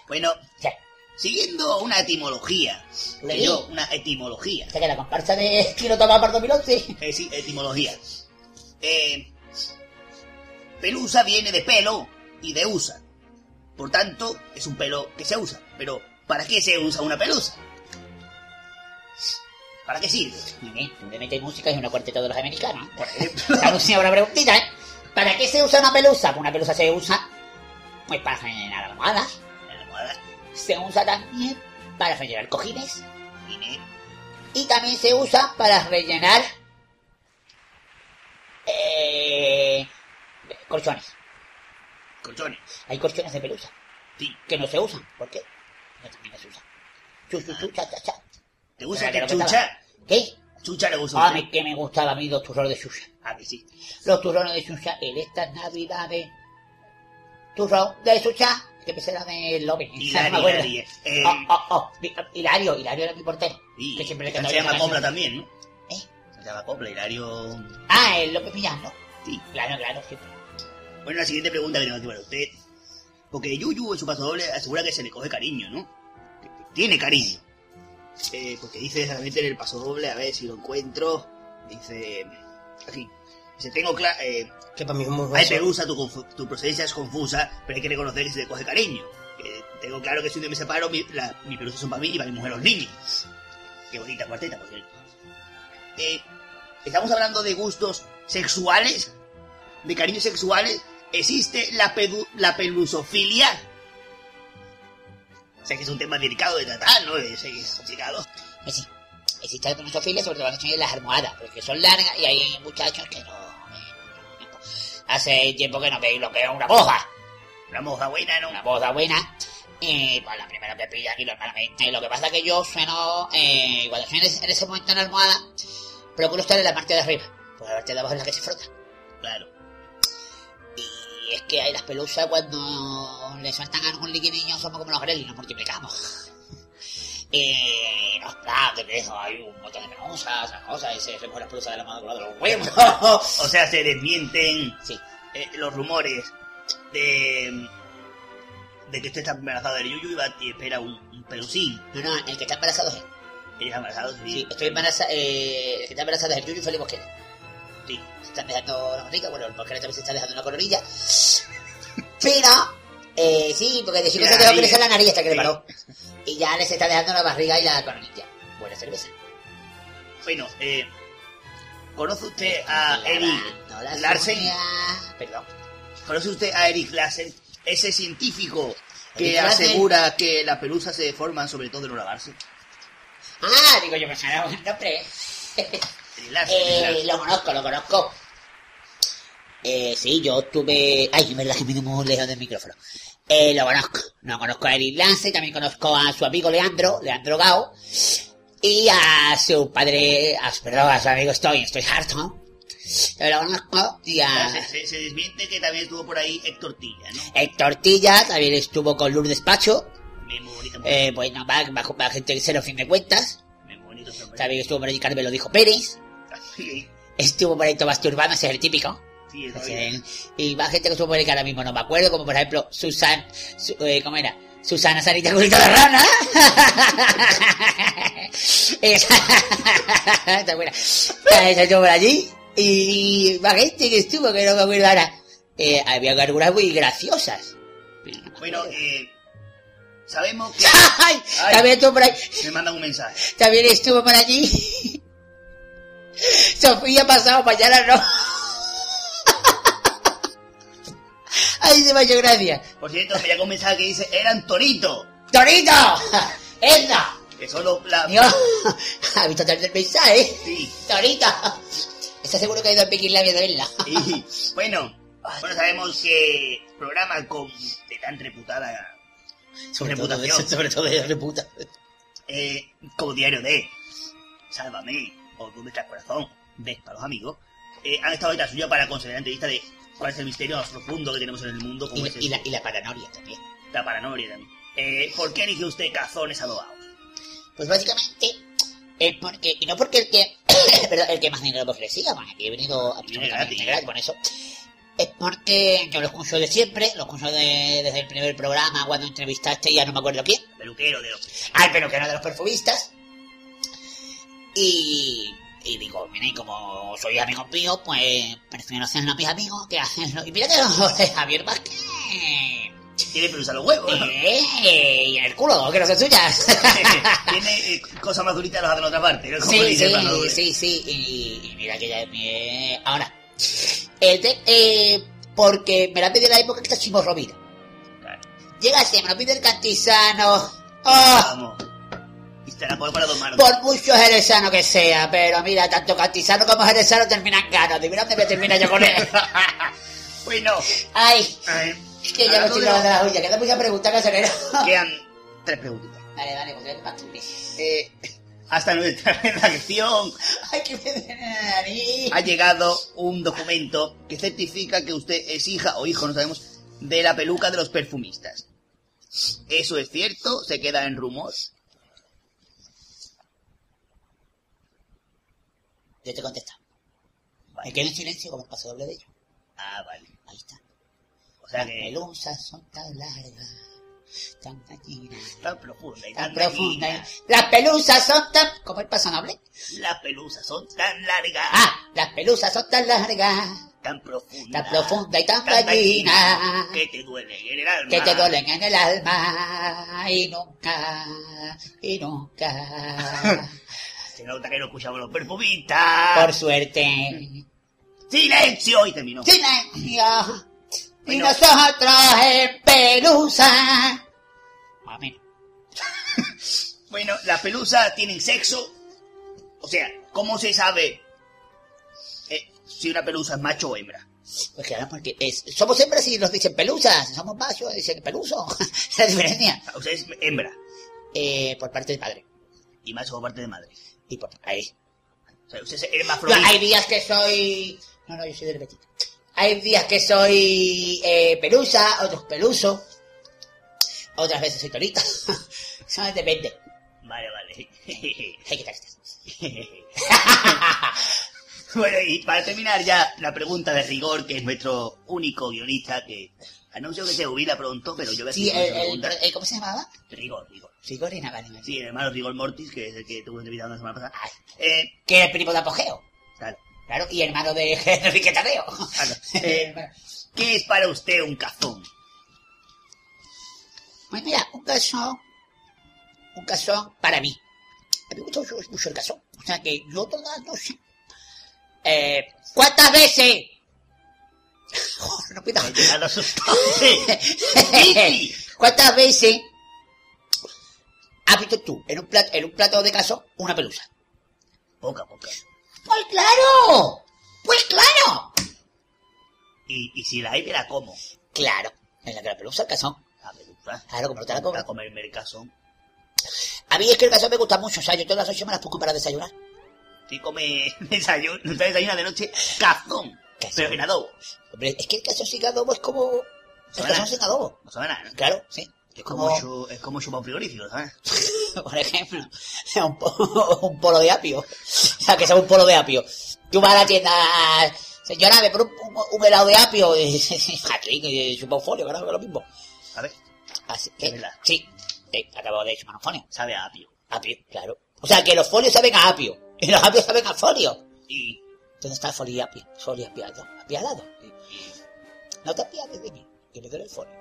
[SPEAKER 2] Bueno,
[SPEAKER 10] Sí.
[SPEAKER 2] Siguiendo una etimología.
[SPEAKER 10] Sí.
[SPEAKER 2] yo, una etimología.
[SPEAKER 10] O sea que la comparsa de Quiero tomar para 2011.
[SPEAKER 2] Eh, sí, etimología. Eh, pelusa viene de pelo y de usa. Por tanto, es un pelo que se usa. Pero, ¿para qué se usa una pelusa? ¿Para qué sirve?
[SPEAKER 10] Dime, tú le metes música y una cuarteta de los americanos.
[SPEAKER 2] Por ejemplo.
[SPEAKER 10] La una preguntita, ¿eh? ¿Para qué se usa una pelusa? Pues una pelusa se usa pues para rellenar almohadas. Se usa también para rellenar cojines. Y también se usa para rellenar... Eh, colchones.
[SPEAKER 2] colchones.
[SPEAKER 10] Hay colchones de pelusa
[SPEAKER 2] Sí.
[SPEAKER 10] que no se usan. ¿Por qué? No también se usan. Chu, chu, chu, cha.
[SPEAKER 2] ¿Te gusta que chucha?
[SPEAKER 10] ¿Qué?
[SPEAKER 2] Chucha le gusta. a
[SPEAKER 10] Ah, me, que me gustaba a mí los turrones de chucha.
[SPEAKER 2] Ah, que sí.
[SPEAKER 10] Los turrones de chucha en estas navidades. Turrón de chucha. Que me será de Lobe.
[SPEAKER 2] Hilario. Eh,
[SPEAKER 10] Oh, oh, oh. Hi- Hilario, Hilario era mi portero.
[SPEAKER 2] sí,
[SPEAKER 10] que siempre le
[SPEAKER 2] se llama Copla también, ¿no?
[SPEAKER 10] ¿Eh?
[SPEAKER 2] Se llama Copla, Hilario...
[SPEAKER 10] Ah, el López Millán, ¿no?
[SPEAKER 2] Sí.
[SPEAKER 10] Claro, claro, siempre.
[SPEAKER 2] Bueno, la siguiente pregunta que tengo aquí para usted. Porque Yuyu en su paso doble asegura que se le coge cariño, ¿no? Que que tiene cariño. Eh, porque dice solamente en el paso doble, a ver si lo encuentro. Dice. Aquí. Dice, tengo claro. Eh,
[SPEAKER 7] Que para mí es muy.
[SPEAKER 2] Pelusa, tu, tu procedencia es confusa, pero hay que reconocer que se te coge cariño. Que tengo claro que si un día me separo, mi, la, mi pelusa son para mí y para mi mujer los niños. Qué bonita cuarteta, por cierto. Eh, ¿Estamos hablando de gustos sexuales? ¿De cariños sexuales? ¿Existe la, pedu- la pelusofilia? Sé que es un tema delicado de tratar, ¿no? Es, es complicado.
[SPEAKER 10] Pues sí. Existe la pelusofilia, sobre todo son las almohadas, porque son largas y hay muchachos que no... Hace tiempo que no veis lo que es una moja.
[SPEAKER 2] Una moja buena, ¿no?
[SPEAKER 10] una boda buena. Y pues la primera que pilla aquí normalmente. Lo que pasa es que yo sueno, eh, cuando sueno en ese momento en la almohada, procuro estar en la parte de arriba. Porque la parte de abajo es la que se frota.
[SPEAKER 2] Claro.
[SPEAKER 10] Y es que hay las pelusas cuando le sueltan algún liquidillo somos como los gremlins, nos multiplicamos. Y no, claro, que eso, hay un montón de pelusas, esas cosas, y se recoge las pelusas de la mano de los huevos.
[SPEAKER 2] O sea, se desmienten
[SPEAKER 10] sí,
[SPEAKER 2] eh, los rumores de de que usted está embarazado del Yuyu y, va, y espera un, un pelusín.
[SPEAKER 10] no, no, el que está embarazado es él.
[SPEAKER 2] Ella está embarazada, sí.
[SPEAKER 10] Sí, estoy embarazada, eh, el que está embarazado es el Yuyu Felipe Bosquera.
[SPEAKER 2] Sí.
[SPEAKER 10] se están dejando la barriga, bueno, el Bosquera también se está dejando una coronilla. Pero, eh, sí, porque de chico se
[SPEAKER 2] nariz.
[SPEAKER 10] crecer la nariz hasta que le paró. Y ya les está dejando la barriga y la coronilla. Buena cerveza.
[SPEAKER 2] Bueno, eh, ¿conoce usted a Eric
[SPEAKER 10] la
[SPEAKER 2] Larsen?
[SPEAKER 10] Perdón.
[SPEAKER 2] ¿Conoce usted a Eric Larsen? Ese científico que
[SPEAKER 10] Eric Larsen.
[SPEAKER 2] asegura que las pelusas se deforman sobre todo de no lavarse.
[SPEAKER 10] Ah, digo yo, me suena un nombre.
[SPEAKER 2] Eric Larsen. Eric
[SPEAKER 10] Eh, lo conozco, lo conozco. Eh, sí, yo tuve... Ay, es verdad que me muy lejos del micrófono. Eh, lo conozco. No conozco a Eric Lance, también conozco a su amigo Leandro, Leandro Gao, y a su padre, a, perdón, a su amigo Estoy, Estoy harto. Yo lo conozco, y a
[SPEAKER 2] Se, se- se desmiente que también estuvo por ahí Héctor Tilla, ¿no?
[SPEAKER 10] Héctor Tilla, también estuvo con Lourdes Pacho,
[SPEAKER 2] Bien bonito,
[SPEAKER 10] eh, pues no, va, va, va gente que cero fin de cuentas,
[SPEAKER 2] bien bonito
[SPEAKER 10] también estuvo por ahí Carmelo Dijo Pérez, estuvo por ahí Tomás ese es el típico.
[SPEAKER 2] Sí.
[SPEAKER 10] Y más gente que ahí que ahora mismo no me acuerdo, como por ejemplo Susan, su- eh, ¿cómo era? Susana Sarita Culito de Rana. Esa, está buena. Esa estuvo por allí. Y más gente que estuvo, que no me acuerdo ahora. Eh, había algunas muy graciosas.
[SPEAKER 2] Bueno, eh, sabemos que...
[SPEAKER 10] ¡Ay!
[SPEAKER 2] Ay.
[SPEAKER 10] También estuvo por ahí.
[SPEAKER 2] Me mandan un mensaje.
[SPEAKER 10] También estuvo por allí. Sofía pasado mañana no. Ay, de mayor gracia.
[SPEAKER 2] Por cierto, me llegó un mensaje que dice, eran Torito.
[SPEAKER 10] ¡Torito! ¡Enda!
[SPEAKER 2] Que solo la...
[SPEAKER 10] Dios, ¿has visto tarde el mensaje?
[SPEAKER 2] Sí.
[SPEAKER 10] ¡Torito! ¿Estás seguro que ha ido a Pequinlabia de verla?
[SPEAKER 2] Y bueno, bueno, sabemos que programas con de tan reputada
[SPEAKER 10] Sobre todo,
[SPEAKER 2] reputación,
[SPEAKER 10] sobre todo de reputa.
[SPEAKER 2] eh, como Diario de Sálvame o Dónde está el corazón, ves para los amigos, eh, han estado detrás suya para conseguir la entrevista de cuál es el misterio más profundo que tenemos en el mundo, como
[SPEAKER 10] Y,
[SPEAKER 2] es
[SPEAKER 10] y la,
[SPEAKER 2] esto,
[SPEAKER 10] y la paranoia también.
[SPEAKER 2] la paranoia también. Eh, ¿Por qué eligió usted cazones adobados?
[SPEAKER 10] Pues básicamente, Es porque, y no porque el que, perdón, el que más dinero me ofrecía, bueno, aquí he venido a
[SPEAKER 2] gratis.
[SPEAKER 10] gratis con eso. Es porque yo lo escucho de siempre, lo escucho de- desde el primer programa cuando entrevistaste ya no me acuerdo quién,
[SPEAKER 2] Peluquero de los...
[SPEAKER 10] al peluquero de los perfumistas. Y, y digo, mira, y como soy amigo mío, pues prefiero hacerlo a mis amigos que hacerlo. Y mira que lo de Javier Vázquez.
[SPEAKER 2] Tiene pelusa los huevos.
[SPEAKER 10] Eh, y el culo, que no son suyas.
[SPEAKER 2] Tiene eh, cosas más duritas las hacen en otra parte. ¿no?
[SPEAKER 10] Sí, sí, sí, sí. Y, y mira que ya es mi... Ahora, el de- eh, porque me la pide la época que está Chimo Rovira.
[SPEAKER 2] Claro.
[SPEAKER 10] Llega ese, me lo pide el cantizano. ¡Oh!
[SPEAKER 2] Vamos. Te la para.
[SPEAKER 10] Por mucho jerezano que sea, pero mira, tanto cantizano como jerezano terminan ganas. Mira dónde me termina yo con él.
[SPEAKER 2] bueno,
[SPEAKER 10] Ay, es que ya
[SPEAKER 2] hablando
[SPEAKER 10] estoy
[SPEAKER 2] de-
[SPEAKER 10] lavando las uñas. Queda mucha pregunta, caserero.
[SPEAKER 2] Quedan tres preguntitas.
[SPEAKER 10] Dale, dale, porque es bastante.
[SPEAKER 2] Eh, hasta nuestra redacción
[SPEAKER 10] Ay, la nariz.
[SPEAKER 2] ha llegado un documento que certifica que usted es hija o hijo, no sabemos, de la peluca de los perfumistas. ¿Eso es cierto? ¿Se queda en rumor?
[SPEAKER 10] Yo te contesto. Me quedo en silencio como el paso doble de ellos.
[SPEAKER 2] Ah, vale.
[SPEAKER 10] Ahí está.
[SPEAKER 2] O sea
[SPEAKER 10] Las
[SPEAKER 2] que
[SPEAKER 10] pelusas son tan largas, tan gallinas,
[SPEAKER 2] tan profunda y
[SPEAKER 10] tan
[SPEAKER 2] tan
[SPEAKER 10] profundas. Las pelusas son tan... ¿Cómo el paso noble?
[SPEAKER 2] Las pelusas son tan largas,
[SPEAKER 10] Ah, las pelusas son tan largas,
[SPEAKER 2] tan profundas,
[SPEAKER 10] tan profundas y tan
[SPEAKER 2] tan que te duelen en el alma.
[SPEAKER 10] que te duelen en el alma y nunca, y nunca,
[SPEAKER 2] Se nota que no escuchamos los perfumistas.
[SPEAKER 10] por suerte.
[SPEAKER 2] ¡Silencio! Y terminó.
[SPEAKER 10] Silencio. Y nosotros en pelusa. Amén.
[SPEAKER 2] Bueno, las pelusas tienen sexo. O sea, ¿cómo se sabe eh, si una pelusa es macho o hembra?
[SPEAKER 10] Pues claro, porque es, somos hembras y nos dicen pelusas, somos machos y dicen peluso. la diferencia.
[SPEAKER 2] O sea, es hembra
[SPEAKER 10] Eh, por parte de padre.
[SPEAKER 2] y macho por parte de madre.
[SPEAKER 10] Ahí.
[SPEAKER 2] O sea, usted es
[SPEAKER 10] Yo,
[SPEAKER 2] hermafrodita.
[SPEAKER 10] hay días que soy. No, no, yo soy del Betito. Hay días que soy eh, pelusa, otros peluso. Otras veces soy torito. Eso depende.
[SPEAKER 2] Vale, vale.
[SPEAKER 10] Hey, ¿qué tal estás?
[SPEAKER 2] bueno, y para terminar ya la pregunta de rigor, que es nuestro único guionista que anuncio que se jubila pronto, pero yo voy a
[SPEAKER 10] Sí, el, ¿cómo se llamaba?
[SPEAKER 2] Rigor, rigor.
[SPEAKER 10] Vale, vale.
[SPEAKER 2] Sí, el hermano Rigor Mortis, que es el que tuvo entrevistado la semana pasada.
[SPEAKER 10] Ay,
[SPEAKER 2] Eh,
[SPEAKER 10] que era el primo de Apogeo.
[SPEAKER 2] claro,
[SPEAKER 10] Claro, y hermano de Enrique Tadeo.
[SPEAKER 2] claro. Eh, ¿Qué es para usted un cazón?
[SPEAKER 10] Pues mira, un caso. Un caso para mí. A mí me gusta mucho, mucho el caso. O sea que yo todas no sé. Eh, ¿Cuántas veces? Joder, no cuidado. ¿Cuántas veces has visto tú en un plato, en un plato de caso una pelusa?
[SPEAKER 2] Poca, poca.
[SPEAKER 10] ¡Pues claro! ¡Pues claro!
[SPEAKER 2] Y, y si la hay, me la como.
[SPEAKER 10] Claro, en la que la pelusa el casón.
[SPEAKER 2] La pelusa.
[SPEAKER 10] Claro, como no te la
[SPEAKER 2] Para
[SPEAKER 10] cobras.
[SPEAKER 2] comerme el cazón.
[SPEAKER 10] A mí es que el casón me gusta mucho, o sea, yo todas las ocho me las pongo para desayunar.
[SPEAKER 2] Si come desayuno, desayuna de noche, cazón.
[SPEAKER 10] Cazón.
[SPEAKER 2] Pero en adobo.
[SPEAKER 10] Hombre, es que el casón sin adobo es como... El casón sin adobo.
[SPEAKER 2] No sabe nada, ¿no?
[SPEAKER 10] Claro, sí.
[SPEAKER 2] Es como, chu- es como chupar un frigorífico, ¿sabes?
[SPEAKER 10] Por ejemplo, un, po- un polo de apio. O sea, que sea un polo de apio. Tú vas a la tienda, señora, me pone un, un- un helado de apio. Aquí, un folio, claro, que es lo mismo.
[SPEAKER 2] A ver,
[SPEAKER 10] Así que,
[SPEAKER 2] verdad.
[SPEAKER 10] sí, sí, acabo de chupar un folio.
[SPEAKER 2] sabe a apio.
[SPEAKER 10] Apio, claro. O sea, que los folios saben a apio. Y los apios saben a folio.
[SPEAKER 2] Y,
[SPEAKER 10] ¿Dónde está el folio y apio? Folio apiado. Apiadado. No te apiades de mí, que me duele el folio.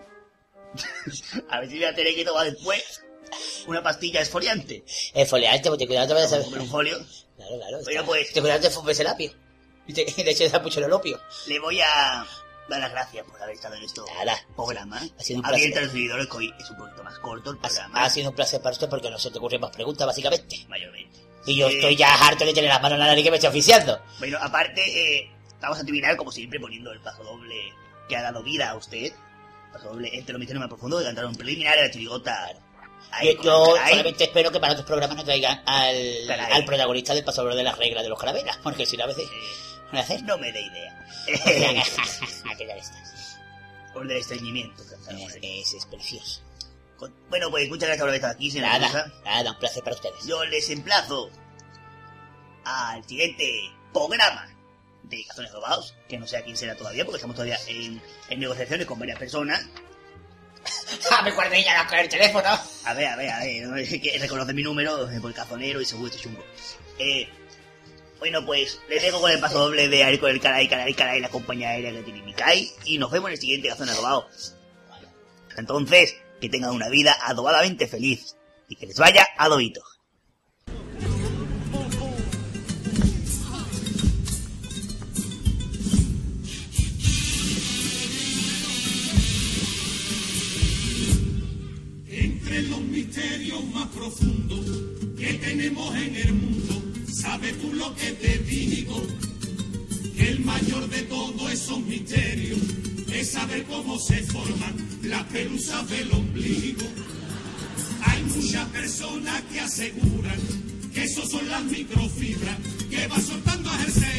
[SPEAKER 2] a ver si voy a tener que tomar después una pastilla esfoliante.
[SPEAKER 10] El foliante, porque cuidado te vayas a...
[SPEAKER 2] Comer un folio.
[SPEAKER 10] Claro, claro.
[SPEAKER 2] Bueno,
[SPEAKER 10] está-
[SPEAKER 2] pues.
[SPEAKER 10] Te cuidado te fumes el apio. Y te, y de hecho te mucho el opio.
[SPEAKER 2] Le voy a dar las gracias por haber estado en esto
[SPEAKER 10] Nada.
[SPEAKER 2] programa.
[SPEAKER 10] Ha sido un placer.
[SPEAKER 2] seguidores que hoy es un poquito más corto el
[SPEAKER 10] Ha,
[SPEAKER 2] programa.
[SPEAKER 10] ha sido un placer para usted porque no se te ocurren más preguntas, básicamente.
[SPEAKER 2] Mayormente.
[SPEAKER 10] Y yo
[SPEAKER 2] Eh,
[SPEAKER 10] estoy ya harto de tener las manos en la nariz que me estoy oficiando.
[SPEAKER 2] Bueno, aparte, eh, vamos a terminar como siempre poniendo el paso doble que ha dado vida a usted. Paso doble entre los misterios más profundos de cantar un preliminar a la chirigota.
[SPEAKER 10] Yo,
[SPEAKER 2] el
[SPEAKER 10] solamente espero que para otros programas no traigan al,
[SPEAKER 2] Caray.
[SPEAKER 10] al protagonista del pasador de las reglas de los calaveras, porque si no a veces
[SPEAKER 2] Eh,
[SPEAKER 10] no
[SPEAKER 2] no me dé idea.
[SPEAKER 10] ¿Qué tal estás?
[SPEAKER 2] por del estreñimiento. cantaron
[SPEAKER 10] Es, es, es precioso.
[SPEAKER 2] Con- Bueno, pues muchas gracias por haber estado aquí, señora
[SPEAKER 10] Nada,
[SPEAKER 2] Rosa.
[SPEAKER 10] nada, un placer para ustedes.
[SPEAKER 2] Yo les emplazo al siguiente programa de Cazones Robados, que no sé a quién será todavía, porque estamos todavía en, en negociaciones con varias personas.
[SPEAKER 10] Ah, me guardé ya con el teléfono.
[SPEAKER 2] A ver, a ver, a ver, no, es que reconoce mi número por el cazonero y seguro estoy chungo. Eh, bueno, pues le dejo con el paso doble de ir con el caray, caray, caray, la compañía aérea que tiene Mikai, y nos vemos en el siguiente Cazones Robados. Entonces, que tengan una vida adobadamente feliz y que les vaya adobito.
[SPEAKER 5] Entre los misterios más profundos que tenemos en el mundo, ¿sabes tú lo que te digo? Que el mayor de todos esos misterios es saber cómo se forman las pelusas del ombligo. Hay muchas personas que aseguran que eso son las microfibras que va soltando a jersey,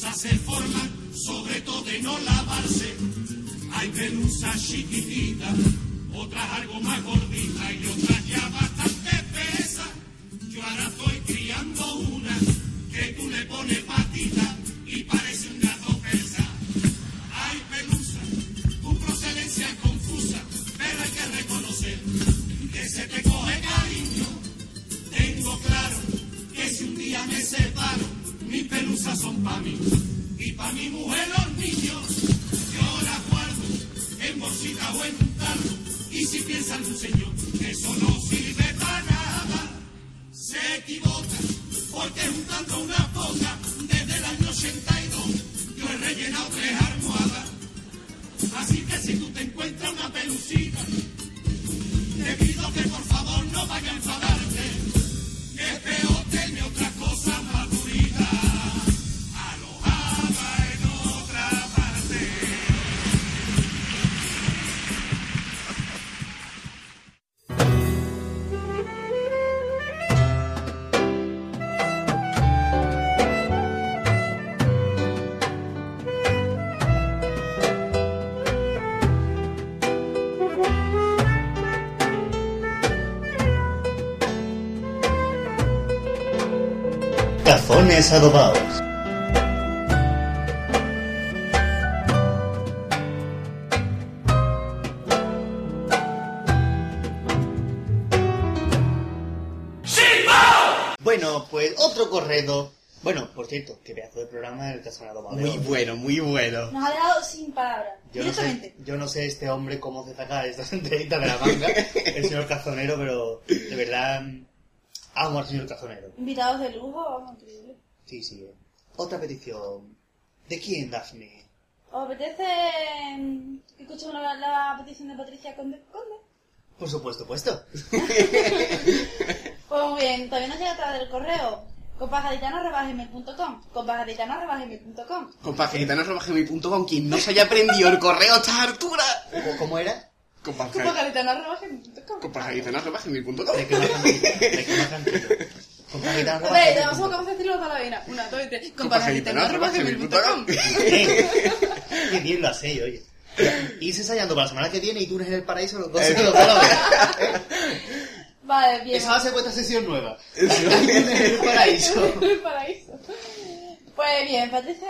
[SPEAKER 5] se forman sobre todo de no lavarse. Hay pelusas chiquititas, otras algo más gorditas y otras
[SPEAKER 1] Cazones adobados. Bueno, pues otro corredo. Bueno, por cierto, qué pedazo de programa el Cazón adobado.
[SPEAKER 4] Muy bueno, muy bueno.
[SPEAKER 3] Nos ha dejado sin palabras.
[SPEAKER 1] Yo no, sé, yo no sé este hombre cómo se saca estas entrevistas de la manga, el señor Cazonero, pero de verdad amo al señor Cazonero.
[SPEAKER 3] Invitados de lujo, vamos, increíble.
[SPEAKER 1] Sí, sí. Otra petición. ¿De quién, Daphne?
[SPEAKER 3] ¿Os apetece que escuchemos la, la petición de Patricia Conde? Conde?
[SPEAKER 1] Por supuesto, puesto.
[SPEAKER 3] Pues muy bien, todavía no llega través del correo. compagitano.com compagitano.com
[SPEAKER 4] Compagitano.com Quien no se haya aprendido el correo a estas alturas.
[SPEAKER 1] ¿Cómo- ¿Cómo era?
[SPEAKER 3] compagitano.com
[SPEAKER 4] Compagitano.com
[SPEAKER 1] De que más cantito. De que más cantito. Compagitano.
[SPEAKER 3] Espera, vamos a vamos a decirlo toda la vida. Una, dos y tres. compagitano.com
[SPEAKER 1] Qué bien lo hace, oye. Irse ensayando para la semana que viene y tú en el paraíso los dos se los vez.
[SPEAKER 3] Vale, bien.
[SPEAKER 1] Esa va a ser vuestra sesión nueva. el paraíso.
[SPEAKER 3] El paraíso. Pues bien, Patricia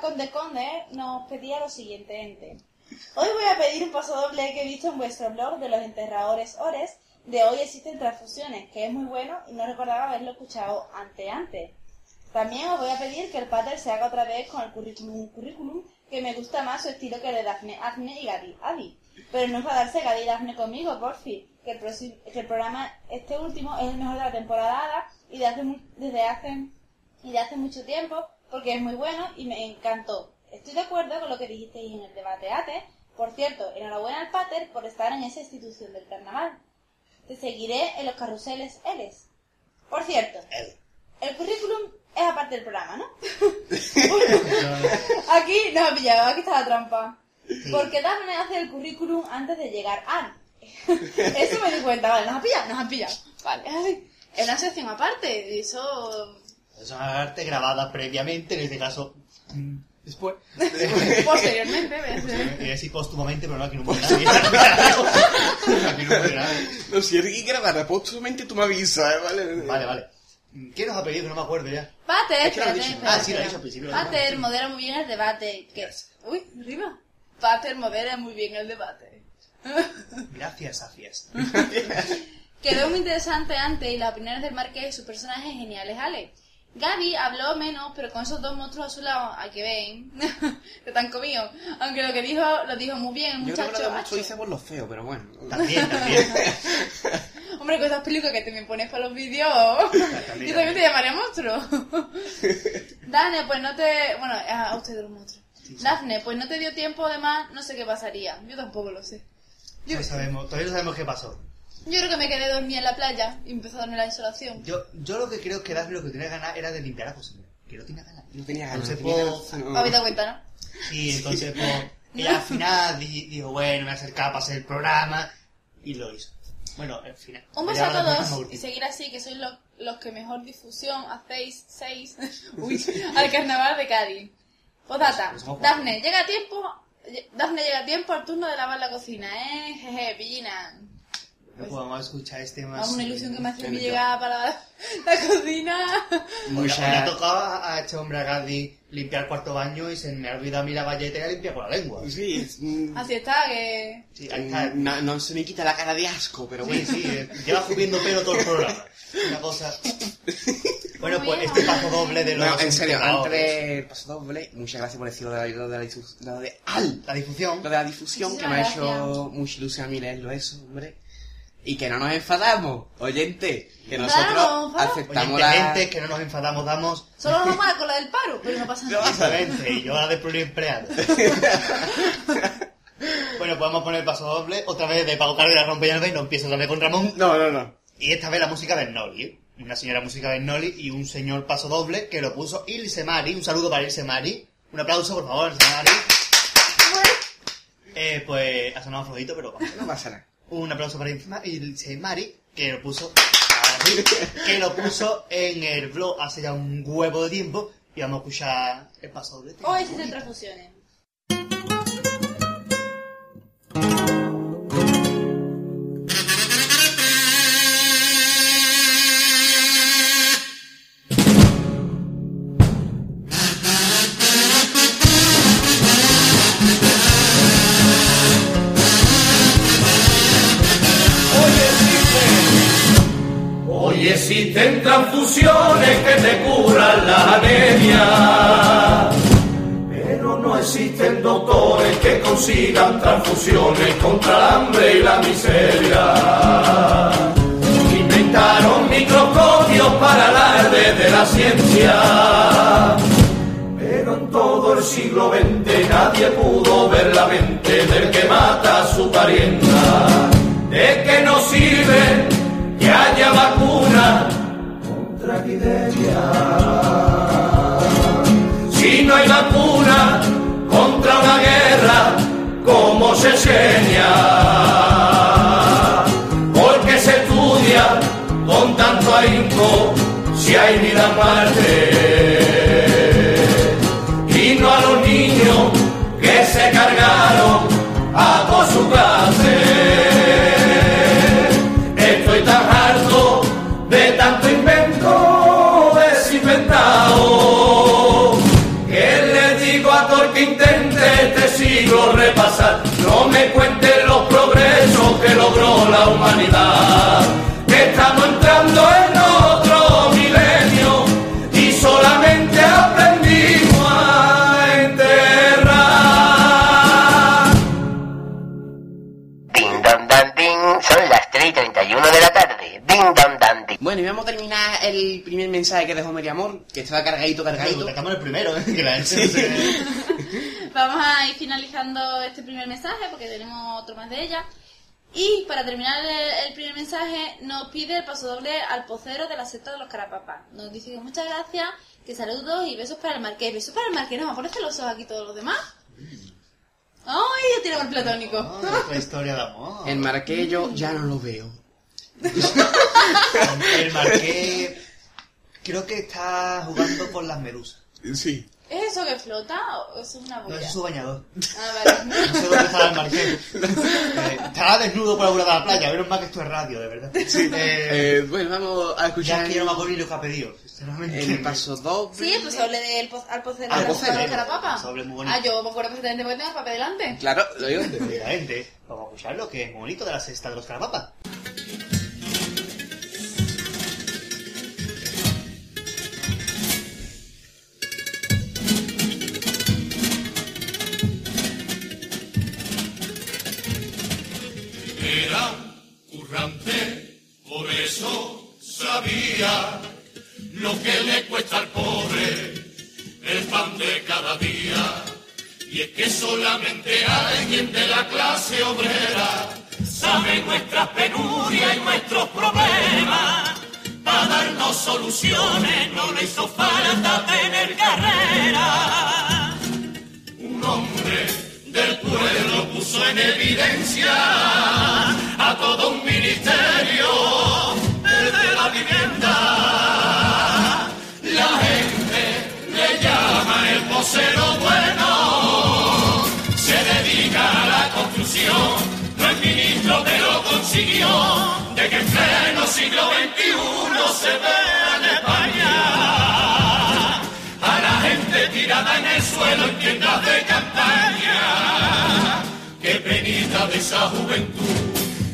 [SPEAKER 3] Conde Conde nos pedía lo siguiente, ente. Hoy voy a pedir un paso doble que he visto en vuestro blog de los enterradores Ores de Hoy existen transfusiones, que es muy bueno y no recordaba haberlo escuchado ante antes. También os voy a pedir que el pater se haga otra vez con el currículum, currículum que me gusta más su estilo que el de Dafne, Azne y Gadi, Adi. Pero no enfadarse Gadi y Dafne conmigo, por fin, que el, que el programa, este último, es el mejor de la temporada y de hace, desde hace, y de hace mucho tiempo, porque es muy bueno y me encantó. Estoy de acuerdo con lo que dijisteis en el debate ATE. Por cierto, enhorabuena al pater por estar en esa institución del carnaval. Te seguiré en los carruseles Eles. Por cierto, el currículum es aparte del programa, ¿no? Aquí nos ha pillado, aquí está la trampa. Porque Daphne hace el currículum antes de llegar a Eso me di cuenta, vale, nos han pillado, nos han pillado. Vale, ay, es una sección aparte, y eso
[SPEAKER 1] Es una arte grabada previamente, en este caso después.
[SPEAKER 3] posteriormente, ¿ves?
[SPEAKER 1] Y así póstumamente, pero no aquí no muere nadie. aquí no muere nadie.
[SPEAKER 4] No, si alguien grabara póstumamente, tú me avisas, ¿eh? ¿vale?
[SPEAKER 1] Vale, vale. ¿Quién nos ha pedido? Que no me acuerdo ya.
[SPEAKER 3] Pater,
[SPEAKER 4] Es que lo dicho.
[SPEAKER 1] Ah, sí, lo ha
[SPEAKER 3] espera.
[SPEAKER 1] dicho al principio,
[SPEAKER 3] Pater modera muy bien el debate. Que... Uy, arriba. Pater modera muy bien el debate.
[SPEAKER 1] Gracias, Afias.
[SPEAKER 3] Quedó muy interesante antes y las opiniones del Marqués y sus personajes geniales, Ale. Gaby habló menos, pero con esos dos monstruos a su lado, a que ven, que están comidos. Aunque lo que dijo, lo dijo muy bien el
[SPEAKER 4] Yo creo que
[SPEAKER 3] muchacho.
[SPEAKER 4] lo mucho dice por lo feo, pero bueno.
[SPEAKER 1] También, también.
[SPEAKER 3] Hombre, con esas películas que te me pones para los vídeos,
[SPEAKER 1] También,
[SPEAKER 3] yo también te llamaría monstruo. Dafne, pues no te... Bueno, a usted de los monstruos. Dafne, pues no te dio tiempo, además, no sé qué pasaría. Yo tampoco lo sé.
[SPEAKER 1] No sabemos, todavía no sabemos qué pasó.
[SPEAKER 3] Yo creo que me quedé dormida en la playa y empezó a darme la insolación.
[SPEAKER 1] Yo, yo lo que creo que Daphne lo que tenía ganas era de limpiar la cocina. Que no tenía ganas.
[SPEAKER 4] No tenía ganas.
[SPEAKER 1] Entonces, pues,
[SPEAKER 4] no.
[SPEAKER 3] ¿Habéis dado cuenta, no?
[SPEAKER 1] Y entonces, pues, ella al final di- dijo, bueno, me acercaba para hacer el programa. Y lo hizo. Bueno, al final.
[SPEAKER 3] Un beso a todos y seguir así, que sois los, los que mejor difusión hacéis seis uy, al carnaval de Cádiz. Postdata,
[SPEAKER 1] Pues
[SPEAKER 3] Dafne, llega a tiempo, Dafne llega a tiempo al turno de lavar la cocina, ¿eh? Jeje, pillina.
[SPEAKER 1] No podemos escuchar este más.
[SPEAKER 3] Vamos, una ilusión que me mi
[SPEAKER 4] yo-
[SPEAKER 3] llegada para la, la cocina.
[SPEAKER 1] Hoy
[SPEAKER 4] Mucha-
[SPEAKER 1] le ha tocado a este hombre a Gadi limpiar el cuarto baño y se me ha olvidado a mí la valleta y la limpia con la lengua.
[SPEAKER 4] Sí, es, mm,
[SPEAKER 3] Así está, que...
[SPEAKER 1] Sí, ahí está.
[SPEAKER 4] no, no se me quita la cara de asco, pero
[SPEAKER 1] Sí,
[SPEAKER 4] bueno.
[SPEAKER 1] sí, eh, lleva subiendo pelo todo el programa. Una cosa. Bueno, pues este paso doble de los.
[SPEAKER 4] No, en serio, antes del paso doble, muchas gracias por decirlo de la, lo de la, difu- lo de, ¡al!
[SPEAKER 1] La difusión.
[SPEAKER 4] lo de la difusión, que me ha hecho
[SPEAKER 3] gracias.
[SPEAKER 4] mucha ilusión a mí leerlo eso, hombre. Y que no nos enfadamos, oyente, que
[SPEAKER 3] Claro,
[SPEAKER 4] nosotros
[SPEAKER 3] claro.
[SPEAKER 4] aceptamos la...
[SPEAKER 1] gente, que no nos enfadamos, damos.
[SPEAKER 3] Solo nos vamos a la del paro, pero no pasa nada.
[SPEAKER 1] Exactamente, y yo la de pluriempleado. bueno, podemos poner el paso doble. Otra vez de Pago Cargo y la Rompellada y no empiezo otra vez con Ramón.
[SPEAKER 4] No, no, no.
[SPEAKER 1] Y esta vez la música de Noli, ¿eh? Una señora música de Noli y un señor paso doble que lo puso Ilse Mari. Un saludo para Ilse Mari. Un aplauso, por favor, Ilse Mari. Eh, pues ha sonado flojito, pero vamos.
[SPEAKER 4] No pasa nada.
[SPEAKER 1] Un aplauso para Mari, que lo puso, que lo puso en el blog hace ya un huevo de tiempo. Y vamos a escuchar el paso doble.
[SPEAKER 3] Hoy existen transfusiones.
[SPEAKER 5] Existen transfusiones que te curan la anemia, pero no existen doctores que consigan transfusiones contra el hambre y la miseria. Inventaron microscopios para alarde de la ciencia, pero en todo el siglo XX nadie pudo ver la mente del que mata a su parienta. ¿De qué nos sirve que haya vacuna contra Si no hay vacuna contra una guerra, ¿cómo se enseña? Porque se estudia con tanto ahínco si hay vida en y
[SPEAKER 2] 31 de la tarde. Ding dong dan ding.
[SPEAKER 4] Bueno, y vamos a terminar el primer mensaje que dejó Meriamor, que estaba cargadito, cargadito.
[SPEAKER 1] Destacamos el primero, ¿eh? que la no
[SPEAKER 3] Vamos a ir finalizando este primer mensaje porque tenemos otro más de ella. Y para terminar el, el primer mensaje, nos pide el paso doble al pocero de la secta de los carapapas. Nos dice que muchas gracias, que saludos y besos para el marqués. Besos para el marqués, nos va a poner celosos aquí todos los demás. ¡Ay, ya tiene amor platónico!
[SPEAKER 1] Otra historia de amor.
[SPEAKER 4] El marquello ya no lo veo.
[SPEAKER 1] El marqués creo que está jugando con las medusas.
[SPEAKER 4] Sí.
[SPEAKER 3] ¿Es eso que flota o es una
[SPEAKER 1] No,
[SPEAKER 3] boya?
[SPEAKER 1] es su bañador.
[SPEAKER 3] Ah, vale.
[SPEAKER 1] No sé dónde estaba el marqués. Eh, estará desnudo por la orilla de la playa. Menos mal que esto es radio, de verdad. Eh,
[SPEAKER 4] Eh, bueno, vamos a
[SPEAKER 1] ya
[SPEAKER 4] escuchar
[SPEAKER 1] es que yo no me acuerdo ni lo que ha pedido. Sinceramente.
[SPEAKER 4] el paso doble.
[SPEAKER 3] Sí, el pozole del poz- al de la
[SPEAKER 1] pozole,
[SPEAKER 3] de la papa.
[SPEAKER 1] el pozole muy bonito.
[SPEAKER 3] Ah, yo me acuerdo perfectamente porque tengo el papel delante.
[SPEAKER 4] Claro, lo digo.
[SPEAKER 1] Efectivamente. Vamos a escuchar lo que es muy bonito de la cesta de los carapapas.
[SPEAKER 5] Eso sabía lo que le cuesta al pobre el pan de cada día. Y es que solamente alguien de la clase obrera sabe nuestras penurias y nuestros problemas. Para darnos soluciones no le hizo falta tener carrera. Un hombre del pueblo puso en evidencia a todo un ministerio se vea en España a la gente tirada en el suelo en tiendas de campaña. Qué penita de esa juventud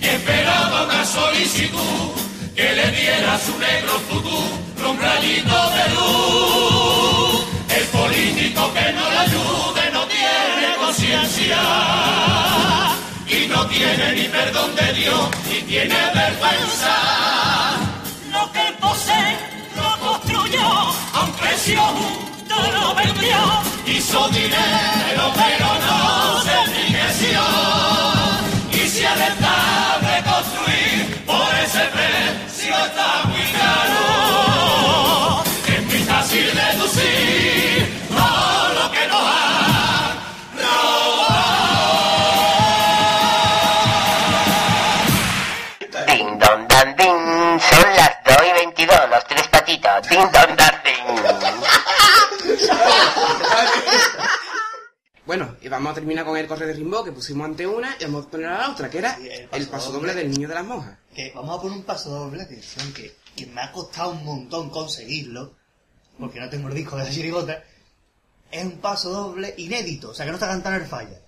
[SPEAKER 5] que esperaba una solicitud que le diera su negro futuro un rayito de luz. El político que no le ayude no tiene conciencia y no tiene ni perdón de Dios ni tiene vergüenza. Precio justo lo vendió. Hizo dinero pero no se enriqueció. Y si es rentable construir por ese precio está muy caro. Es muy fácil deducir todo lo que nos han
[SPEAKER 2] Ding dong dan ding, son las 2 y 22, los tres patitos. Ding dong dan.
[SPEAKER 4] Bueno, y vamos a terminar con el correo de Rimbaud que pusimos ante una y vamos a poner a la otra, que era
[SPEAKER 1] el
[SPEAKER 4] el
[SPEAKER 1] paso doble.
[SPEAKER 4] doble del niño de las monjas.
[SPEAKER 1] Que vamos a poner un paso doble, atención, que, que me ha costado un montón conseguirlo, porque no tengo el disco de la chirigota. Es un paso doble inédito, o sea que no está cantando el falla.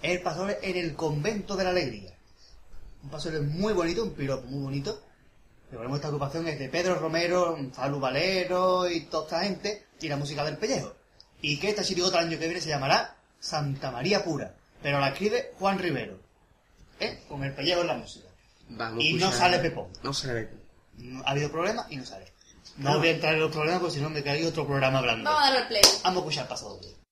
[SPEAKER 1] Es el paso doble en el convento de la alegría. Un paso doble muy bonito, un piropo muy bonito. Recordemos esta agrupación es de Pedro Romero, Falu Valero y toda esta gente, y la música del pellejo. Y que esta chirigota el año que viene se llamará Santa María Pura, pero la escribe Juan Rivero. ¿Eh? Con el pellejo en la música.
[SPEAKER 4] Vamos
[SPEAKER 1] Y no sale Pepón.
[SPEAKER 4] No sale
[SPEAKER 1] ha habido problemas y no sale. No voy a entrar en los problemas porque si no me cae otro programa hablando.
[SPEAKER 3] Vamos a darle play.
[SPEAKER 1] Vamos a escuchar
[SPEAKER 5] desde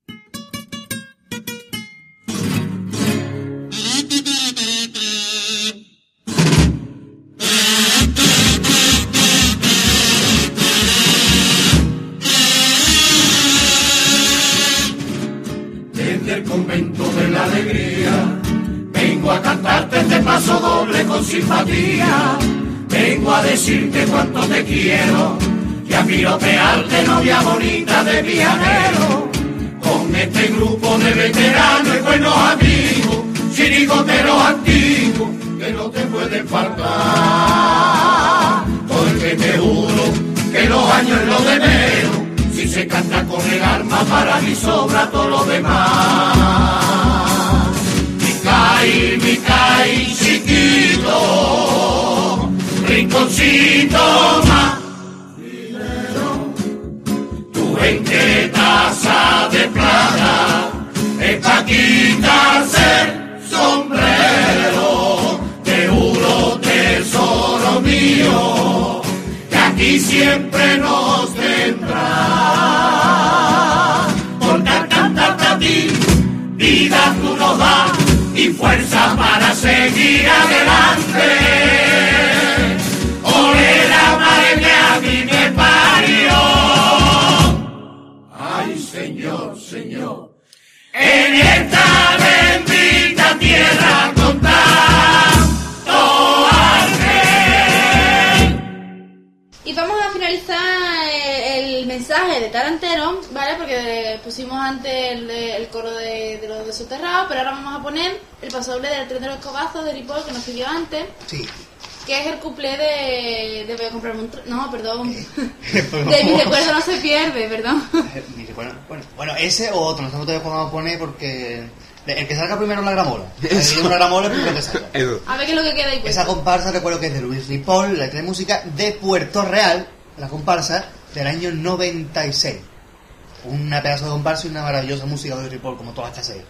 [SPEAKER 5] paso doble con simpatía. Vengo a decirte cuánto te quiero y a piropearte novia bonita de viajero. Con este grupo de veteranos y buenos amigos, chirigoteros antiguos, que no te pueden faltar. Porque te juro que los años lo de menos, si se canta con el alma para mí sobra todo lo demás. Mi caí, chiquito, rinconcito más. Tu gente taza de plata, es pa' quitarse el sombrero, te juro tesoro mío, que aquí siempre nos tendrá. Porque al cantarte a ti, vida tú nos das y fuerza para seguir adelante. Ole la madre que a mí me parió. Ay, señor, señor,
[SPEAKER 11] En esta bendita tierra con tanto
[SPEAKER 3] Y vamos a finalizar eh, el mensaje de Tarantero, ¿vale? Porque pusimos antes el coro de, de los desoterrados, pero ahora vamos a poner el pasodoble del tren de los cobazos de Ripoll que nos pidió antes,
[SPEAKER 5] Sí.
[SPEAKER 3] que es el cuplé de, de voy a comprarme un tren. No, perdón. de mi recuerdo no se pierde, perdón.
[SPEAKER 5] Eh, mire, Bueno, bueno, bueno, ese o otro, nosotros te podemos poner porque el que salga primero en la gramola. El que una gramola es el primero que salga.
[SPEAKER 4] Eso.
[SPEAKER 3] A ver qué es lo que queda ahí.
[SPEAKER 5] Esa
[SPEAKER 3] puesto.
[SPEAKER 5] comparsa recuerdo que es de Luis Ripoll, la de música de Puerto Real, la comparsa del año 96. Una pedazo de comparsa y una maravillosa música de Luis Ripoll, como todas estas seis.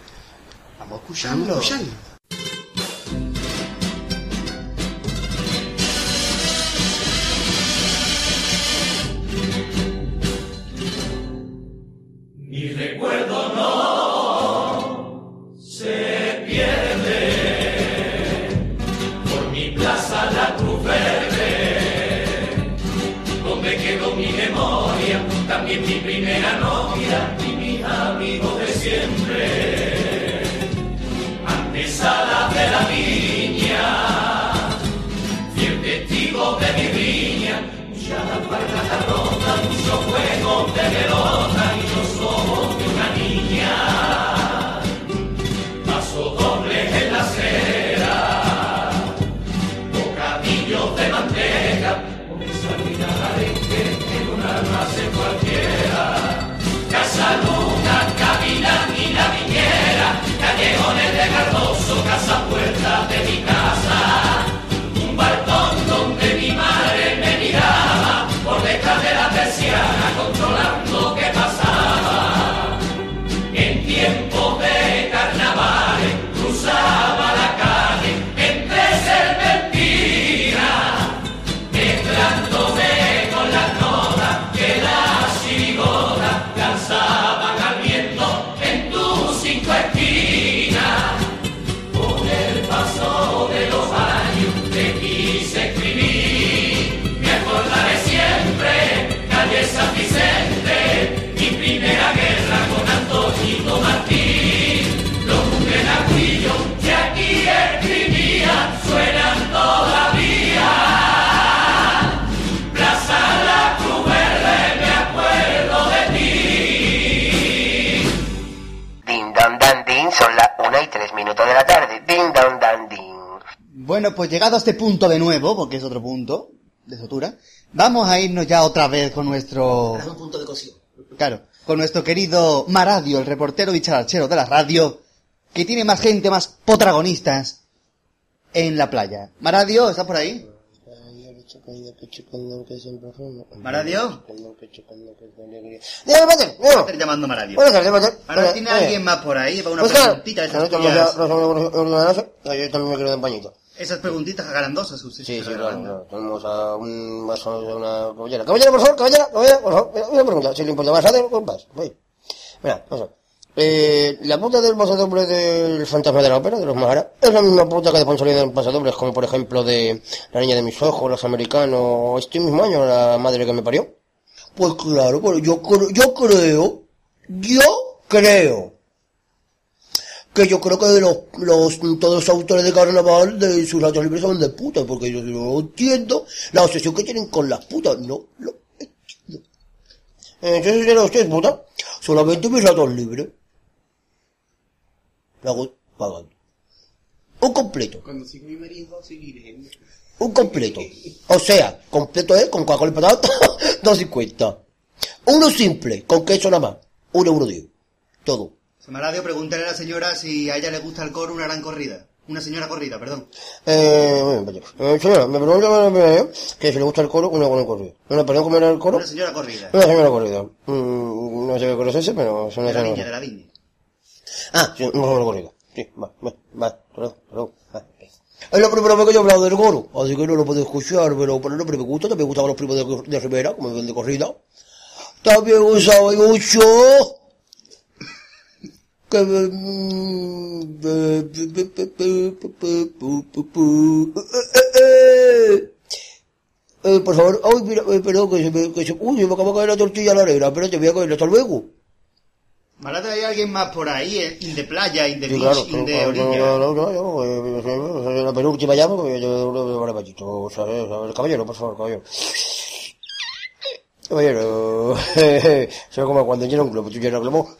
[SPEAKER 5] Vamos a escucharlo.
[SPEAKER 7] Minutos de la tarde. Ding dong dan ding.
[SPEAKER 5] Bueno, pues llegado a este punto de nuevo, porque es otro punto de sotura, vamos a irnos ya otra vez con nuestro...
[SPEAKER 12] Es un punto de cocción.
[SPEAKER 5] Claro, con nuestro querido Maradio, el reportero dicharachero de la radio, que tiene más gente, más protagonistas en la playa. Maradio, ¿estás por ahí? Maradio.
[SPEAKER 7] Dígame, Pater, dígame.
[SPEAKER 5] Estoy llamando Maradio.
[SPEAKER 7] Buenas tardes, Pater.
[SPEAKER 5] Ahora tiene alguien más por ahí para una
[SPEAKER 7] Pues
[SPEAKER 5] preguntita de esas
[SPEAKER 7] que
[SPEAKER 5] tuyas.
[SPEAKER 7] Yo también me quiero de un pañito.
[SPEAKER 5] Esas preguntitas que usted
[SPEAKER 7] Sí, sí, claro. Tenemos a un más o una caballera. Caballera, por favor, caballera, caballera, por favor. Una pregunta, si le importa más, hacer con paz. Voy. Mira, vamos a ver. Eh, la puta del pasadoble del fantasma de la ópera, de los Mahara, es la misma puta que después salieron en pasadobles, como por ejemplo de La niña de mis ojos, Los americanos, este mismo año, La madre que me parió. Pues claro, pero yo, creo- yo creo, yo creo que yo creo que los, los, todos los autores de carnaval de sus ratos libres son de puta, porque yo no entiendo la obsesión que tienen con las putas, no lo entiendo. Entonces, si usted puta, solamente mis ratos libres. La hago pagando. Un completo,
[SPEAKER 4] Cuando sigo mi marido, soy virgen.
[SPEAKER 7] un completo. O sea, completo es con Coca-Cola y patata, 2.50. Uno simple, con queso nada más, un euro diez. Todo.
[SPEAKER 5] Maradio, pregúntale a la señora si a ella le gusta el coro una gran corrida. Una señora corrida, perdón.
[SPEAKER 7] Eh, bien, vaya. Eh, señora, me pregunta eh, que si le gusta el coro, una buena corrida. Una, perdón, ¿cómo era el coro?
[SPEAKER 5] Una señora corrida.
[SPEAKER 7] Una señora corrida. Mm, no sé qué coro es ese, pero es una
[SPEAKER 5] De la
[SPEAKER 7] señora.
[SPEAKER 5] viña, de la viña.
[SPEAKER 7] Ah, sí, una señora corrida. Sí, va, va, va, perdón, perdón. Es la primera vez que yo he hablado del coro, así que no lo puedo escuchar, pero, pero no, pero me gusta, también me gustaban los primos de, Rivera, como ven de corrida. También usaba mucho que eh, por favor, ay, mira, eh, perdón, que se me, que se, uy, se me acaba de caer la tortilla a la arena, espérate, voy a caer, hasta luego.
[SPEAKER 1] Marate, ¿hay alguien más por ahí? eh? In the playa, in the
[SPEAKER 7] Sí,
[SPEAKER 1] beach,
[SPEAKER 7] claro,
[SPEAKER 1] in
[SPEAKER 7] claro,
[SPEAKER 1] orilla.
[SPEAKER 7] no, no, no, no, eh, eh, la penúltima llamo, porque yo no ¿sabes? ¿sabes? Caballero, por favor, caballero. Caballero, como cuando llena un globo, tú llenas un globo,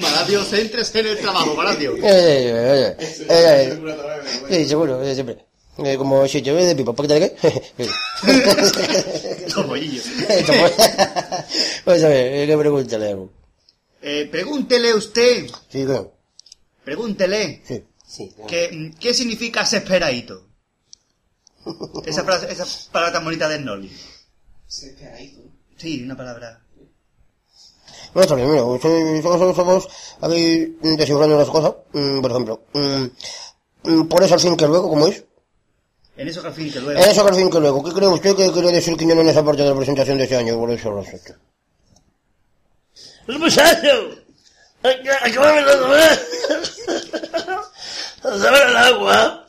[SPEAKER 1] Maratio, céntrese en el trabajo, Maratio.
[SPEAKER 7] Eh, eh, eh, eh, eh, Sí, seguro, eh, siempre. Eh, como si yo de pipa, ¿por qué te qué?
[SPEAKER 1] Tomoillo.
[SPEAKER 7] Vamos a ver, eh, ¿qué pregunta le hago?
[SPEAKER 1] Eh, pregúntele usted,
[SPEAKER 7] Sí, claro.
[SPEAKER 1] pregúntele,
[SPEAKER 7] Sí.
[SPEAKER 4] Sí.
[SPEAKER 1] que, ¿qué significa desesperadito? Esa palabra, esa palabra tan bonita del Noli. Sí, una palabra.
[SPEAKER 7] Bueno, está bien, mira, somos, somos aquí mm, descifrando las cosas. Mm, por ejemplo, mm, mm, por eso al fin que luego, ¿cómo es?
[SPEAKER 1] En eso que que luego.
[SPEAKER 7] En eso que luego, ¿qué cree usted que quiere decir Quiñón en esa parte de la presentación de este año? Por eso lo.
[SPEAKER 10] ¡El muchacho! ¡Acabame de! ¡Saber el agua!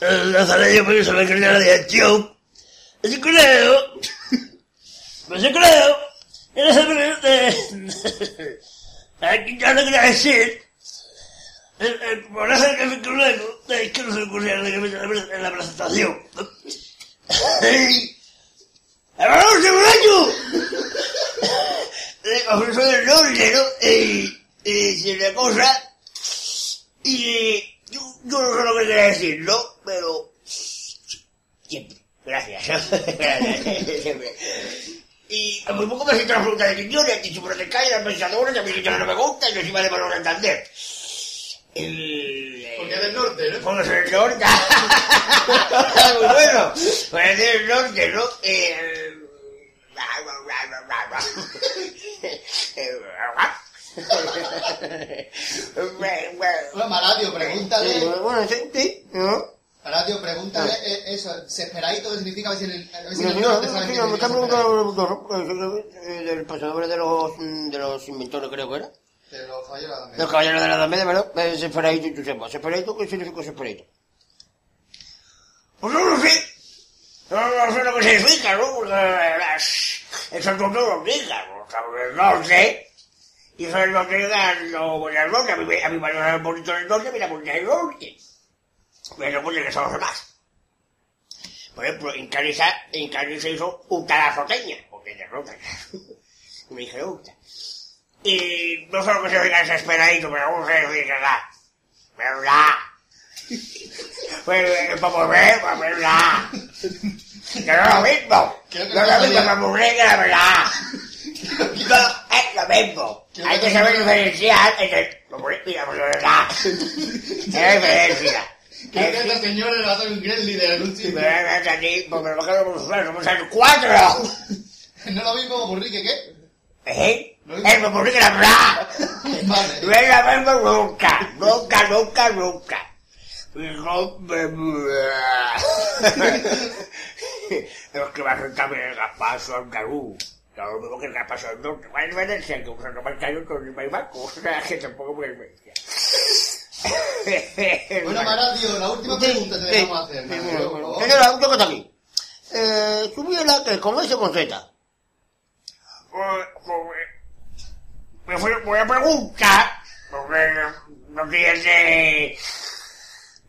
[SPEAKER 10] El nazareño porque se me creía la dirección. Yo creo... Pues yo creo... En esa de... Aquí ya no quería decir... El, el eso que me luego... Es que no se ocurría en la- en la presentación. ¡Ey! ¡Vamos, segundo! le ofreció el nombre, ¿no? Y, y si una cosa, y yo, yo no sé lo que quería decir, ¿no? Pero siempre, gracias, siempre. Y a muy poco me siento la fruta de Quiñones, y sobre te cae la pensadora, y a mí Quiñones no me gusta, y no encima de valor entender. El,
[SPEAKER 1] Porque es del norte, ¿no?
[SPEAKER 10] Porque es del norte. Muy bueno. Porque es del norte, ¿no?
[SPEAKER 1] Bueno, Maratio, pregúntale.
[SPEAKER 7] Bueno, sí, ¿no?
[SPEAKER 1] Maratio, pregúntale eh, eso, desesperadito, ¿qué significa? A ver si en el, a en
[SPEAKER 7] No,
[SPEAKER 1] el
[SPEAKER 7] no, no, me está preguntando del pasador de los, de los inventores, creo que era.
[SPEAKER 1] De los caballeros también.
[SPEAKER 7] Los caballeros de la Edad Media, ¿verdad? Eh, Separadito y tú. ¿Separadito qué significa separadito?
[SPEAKER 10] Pues no lo sé. No, no sé lo que significa, ¿no? Porque las, eso lo indica, ¿no? O sea, el norte. Y eso es lo que no voy al norte. A mí, a mí me bonito el norte, mira, porque norte. Pero que los. Por ejemplo, en Cádiz, se hizo porque de. Me dije Uta. Y no sé lo que significa desesperadito, pero no sé ¿verdad? ¿Verdad? Pues, eh, para ver, para verdad. Que no es lo mismo. No es lo mismo para morir que la verdad. No es lo mismo. Hay
[SPEAKER 1] que
[SPEAKER 10] saber diferenciar entre lo morir y la verdad. Es la diferencia.
[SPEAKER 1] Creo que esta señora le va a hacer un Gremlin de sitio.
[SPEAKER 10] me ves aquí, porque lo que hacer cuatro.
[SPEAKER 1] No lo mismo como Burrique, ¿qué?
[SPEAKER 10] ¿Eh? Es morir que la.
[SPEAKER 1] Vale.
[SPEAKER 10] No es nunca. Nunca, nunca, nunca. Los que a ser también el gaspazo andaluz. No lo mismo que el gaspazo del norte. Va a diferencia que usando marcayo con el maimaco. O sea, que tampoco me.
[SPEAKER 1] Bueno, Maratio, la última pregunta te dejamos hacer.
[SPEAKER 7] Sí,
[SPEAKER 1] Maratio, por
[SPEAKER 7] bueno,
[SPEAKER 1] favor.
[SPEAKER 7] Señora, un toque aquí. Eh, tuviera que comerse con Z.
[SPEAKER 10] Pues, pues, me fui, voy a preguntar, porque no tiene,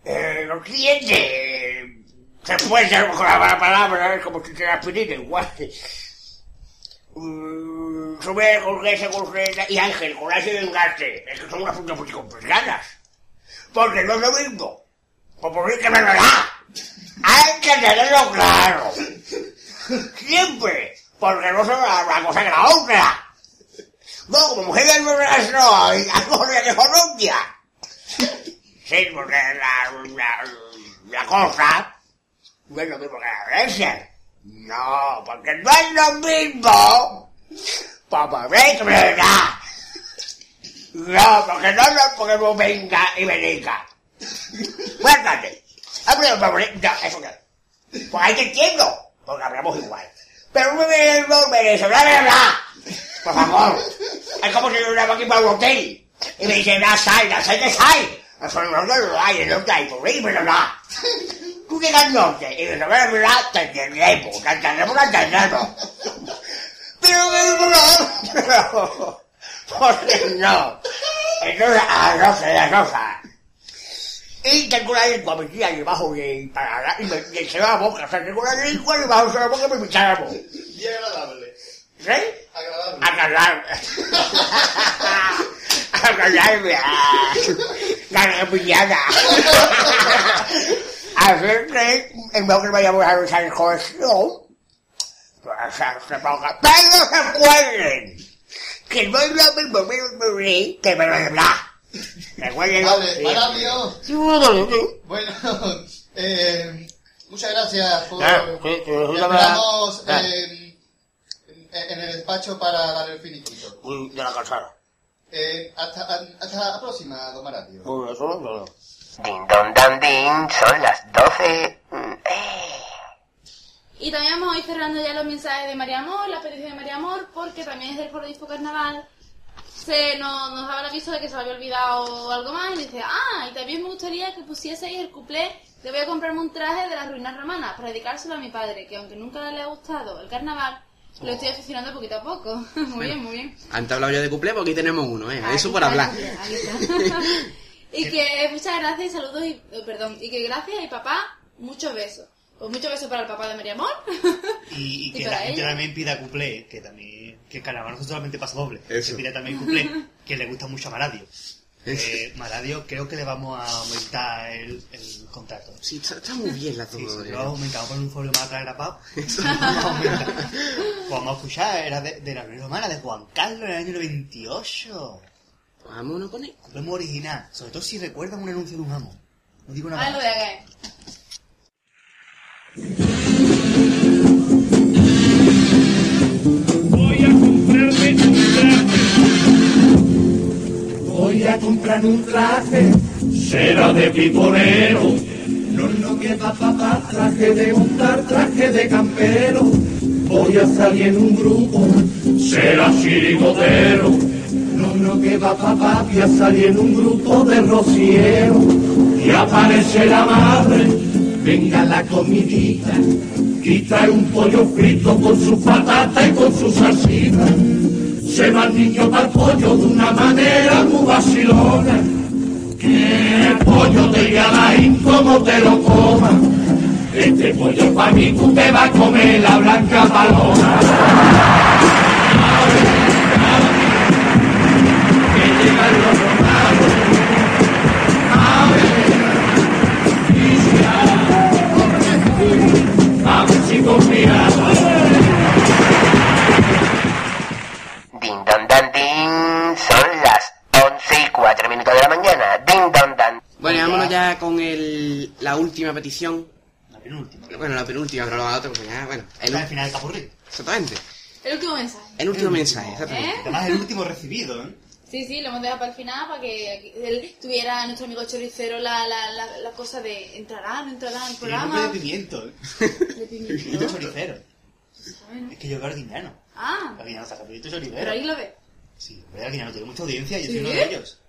[SPEAKER 10] eh, no tiene, se puede a lo mejor la palabra, es como si se aspirina igual. Mm, Sube con ese, con ese, y Ángel, con ese y Engaste, es que son unas puntas muy complicadas. Porque no es lo mismo. Por mí que me lo da. Hay que tenerlo claro. Siempre. Porque no son la, la cosa que la otra. No, como mujer de nuevas no, y algo de Colombia. Sí, porque la, la, la cosa no es lo mismo que la iglesia. No, porque no es lo mismo. Papá, ve que me da. No, porque no, no, porque no venga y me diga. Cuéntate. Abre el nombre. No, eso no. Pues ahí te entiendo. Porque hablamos igual. Pero no me ve el la verdad. Por favor. Es como si yo iba aquí para un. Y me dicen, la no, no lo hay, no lo hay. Por me lo da.
[SPEAKER 2] tú y de la verdad te entendemos, te entendemos, te entendemos. Pero me no, porque no. Entonces, a Rosa. Y tengo lengua metida debajo de para y me, me se va a boca, o sea, tengo lengua debajo de la boca y me la boca.
[SPEAKER 1] Bien agradable.
[SPEAKER 2] ¿Sí?
[SPEAKER 1] Agradable.
[SPEAKER 2] Agarrarme. Agarrarme. La pillada. A ver que en vez que vayamos a usar el cohesión, pues se ponga, pero se acuerden que no es lo mismo me que me lo bla. Recuerden.
[SPEAKER 1] Vale, Maravio.
[SPEAKER 7] Sí, bueno,
[SPEAKER 1] eh, muchas gracias por...
[SPEAKER 7] Claro, sí, sí,
[SPEAKER 1] esperamos
[SPEAKER 7] Claro.
[SPEAKER 1] eh, en, en el despacho para dar el finiquito.
[SPEAKER 7] Uy, de la calzada.
[SPEAKER 1] Eh, hasta, hasta la próxima, don Maravio.
[SPEAKER 7] Uy, eso no, no, no.
[SPEAKER 2] Din don dan din, son las doce.
[SPEAKER 3] Y también vamos a ir cerrando ya los mensajes de María Amor, la petición de María Amor, porque también es del Foro Disco Carnaval. Se nos, nos daba el aviso de que se había olvidado algo más y dice, ah, y también me gustaría que pusieseis el cuplé de voy a comprarme un traje de las ruinas romanas para dedicárselo a mi padre, que aunque nunca le ha gustado el carnaval, lo estoy aficionando poquito a poco. muy bien, muy bien.
[SPEAKER 4] Antes hablado yo de cuplé, porque aquí tenemos uno, ¿eh?
[SPEAKER 3] Aquí
[SPEAKER 4] Eso por hablar.
[SPEAKER 3] y que muchas gracias y saludos y eh, perdón y que gracias y papá muchos besos pues muchos besos para el papá de María Amor
[SPEAKER 1] Y, y
[SPEAKER 3] Y
[SPEAKER 1] que la gente
[SPEAKER 3] ella.
[SPEAKER 1] también pida cuplé, que también, que no solamente pasa doble,
[SPEAKER 4] Eso.
[SPEAKER 1] que pida también cuplé, que le gusta mucho a Maradio. Eh, Maradio creo que le vamos a aumentar el, el contrato.
[SPEAKER 4] Sí, está, está muy bien la
[SPEAKER 1] Sí, sí,
[SPEAKER 4] todo.
[SPEAKER 1] lo vamos a aumentar, vamos a poner un folio más atrás grapado. Vamos a escuchar, era de, de la Reina Romana, de Juan Carlos en el año 98.
[SPEAKER 4] Vámonos con él.
[SPEAKER 1] Original, sobre todo si recuerdan un anuncio de un jamón. No digo nada
[SPEAKER 3] lo acá
[SPEAKER 5] Voy a comprarme Voy a comprar un traje. Será de piponero. No, no, que va papá, traje de montar, traje de campero. Voy a salir en un grupo. Será chirigotero. No, no, que va papá, voy a salir en un grupo de rociero. Y aparece la madre. Venga la comidita. Y trae un pollo frito con su patata y con su salsita. Se va el niño para el pollo de una manera muy vacilona. Que el pollo te gana y como te lo coma. Este pollo para mí tú te vas a comer la blanca paloma. Que llegan los romanos. A ver, y si a ver si confiamos.
[SPEAKER 2] Din don dan din, son las once y cuatro minutos de la mañana. Din don dan.
[SPEAKER 4] Bueno, vámonos ya con el, la última petición.
[SPEAKER 1] La penúltima.
[SPEAKER 4] Bueno, la penúltima, pero la otra, pues ya, bueno. El,
[SPEAKER 1] Está al final del capurrí.
[SPEAKER 4] exactamente.
[SPEAKER 3] el último mensaje
[SPEAKER 4] El último mensaje, exactamente.
[SPEAKER 3] ¿Eh?
[SPEAKER 1] Además, el último recibido, ¿eh?
[SPEAKER 3] sí sí lo hemos dejado para el final para que él tuviera nuestro amigo choricero la, la, la, la cosa de entrará no entrará en el programa
[SPEAKER 1] de pimiento, ¿eh?
[SPEAKER 3] de
[SPEAKER 1] Pimiento
[SPEAKER 3] pimiento
[SPEAKER 1] choricero.
[SPEAKER 3] Bueno.
[SPEAKER 1] Es que yo veo Arguiñano.
[SPEAKER 3] Ah
[SPEAKER 1] Arguiñano saca pimiento
[SPEAKER 3] pero
[SPEAKER 1] choricero.
[SPEAKER 3] ahí lo ve
[SPEAKER 1] Sí, hombre, Arguiñano tiene mucha audiencia, yo soy
[SPEAKER 3] ¿Sí?
[SPEAKER 1] uno de ellos.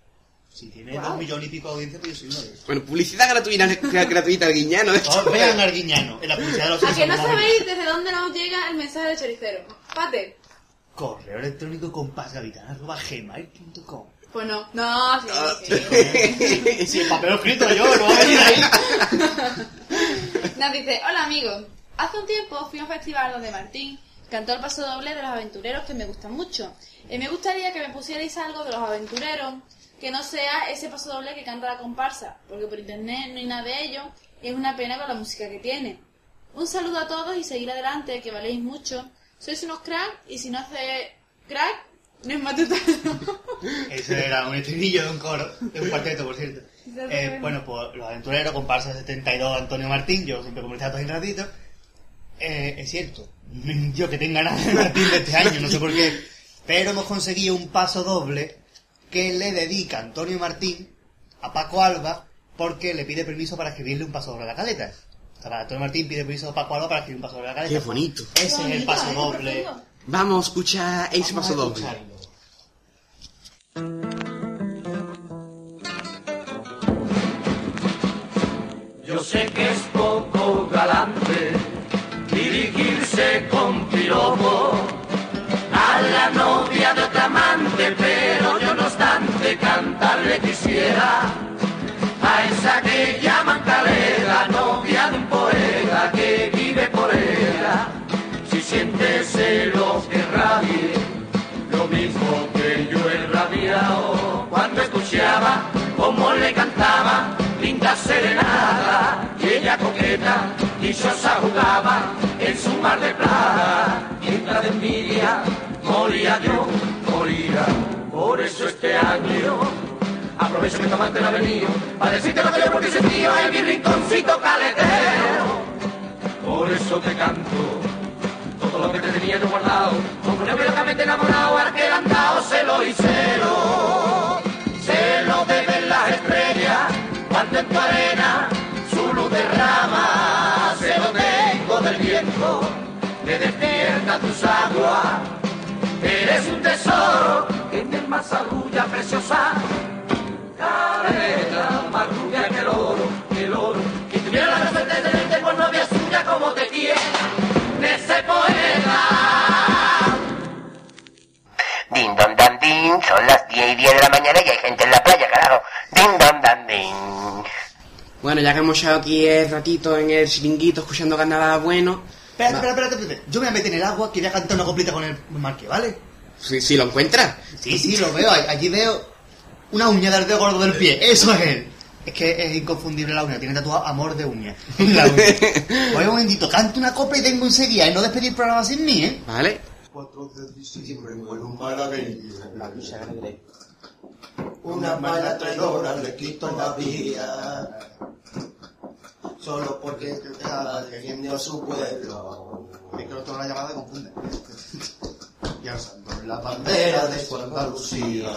[SPEAKER 1] Sí, tiene dos millones y pico de audiencia, pero yo soy uno de ellos.
[SPEAKER 4] Bueno, publicidad gratuita, gratuita al guiñano. hecho.
[SPEAKER 1] vean a Arguiñano en la publicidad de los
[SPEAKER 3] ¿A que no sabéis desde dónde nos llega el mensaje de choricero? Pate.
[SPEAKER 1] Correo electrónico compasgavitana.gmail.com
[SPEAKER 3] Pues no. No, sí,
[SPEAKER 4] Ah.
[SPEAKER 3] sí.
[SPEAKER 1] Si el papel lo escrito yo, no va a venir ahí.
[SPEAKER 3] Nos dice, hola amigos. Hace un tiempo fui a un festival donde Martín cantó el paso doble de los aventureros que me gustan mucho. Y me gustaría que me pusierais algo de los aventureros que no sea ese paso doble que canta la comparsa, porque por internet no hay nada de ello y es una pena con la música que tiene. Un saludo a todos y seguir adelante, que valéis mucho. Sois unos crack y si no hace crack, no es matutano.
[SPEAKER 1] Ese era un estribillo de un coro, de un cuarteto, por cierto. Eh, bueno, pues los aventureros, comparsa 72, Antonio Martín, yo siempre como el datos en ratito. Eh, es cierto, yo que tenga nada de Martín de este año, no sé por qué. Pero hemos conseguido un paso doble que le dedica Antonio Martín a Paco Alba porque le pide permiso para escribirle un paso doble a la caleta. O sea, Antonio Martín pide permiso a Paco Alba para escribir un paso doble a la caleta.
[SPEAKER 4] Qué bonito.
[SPEAKER 1] Ese es el paso doble.
[SPEAKER 4] Vamos a escuchar ese paso doble.
[SPEAKER 5] Yo sé que es a la novia de otra amante, pero yo no obstante cantarle quisiera. A esa que llaman Calera, novia de un poeta que vive por ella. Si siente celos que rabie, lo mismo que yo he rabiado. Cuando escuchaba cómo le cantaba linda serenata y ella coqueta dichosa jugaba en su mar de plata mientras de envidia moría yo moría por eso este año aprovecho que tu amante no ha venido para decirte lo que yo por ti sentido en mi rinconcito caletero por eso te canto todo lo que te tenía yo guardado, como un enamorado, al que le han tus aguas, eres un tesoro que en el más arrulla preciosa, careta más rubia que el oro, que el oro, que tuviera la suerte de tenerte por novia suya como te quiere ese poeta.
[SPEAKER 2] Din don dan din, son las 10 y 10 de la mañana y hay gente en la playa, carajo. Din don dan din.
[SPEAKER 4] Bueno, ya que hemos echado aquí el ratito en el chiringuito escuchando carnaval bueno.
[SPEAKER 1] Espera, espera, espera, espera. Yo me voy a meter en el agua que voy a cantar una coplita con el marque, ¿vale?
[SPEAKER 4] Si, si lo encuentras.
[SPEAKER 1] Sí, sí, lo veo. Allí veo una uña del dedo gordo del pie. Eso es él. Es que es inconfundible la uña. Tiene tatuado amor de uña. la uña. Oye, un momentito. Canto una copla y tengo enseguida. Y no despedir el programa sin mí, ¿eh?
[SPEAKER 4] ¿Vale?
[SPEAKER 12] 4 de diciembre muere un malagueño. Una mala traidora le quitó la vida. Solo porque defendiendo a su pueblo.
[SPEAKER 1] Es que no tengo la llamada confunde.
[SPEAKER 12] Y alzando la bandera de su Andalucía.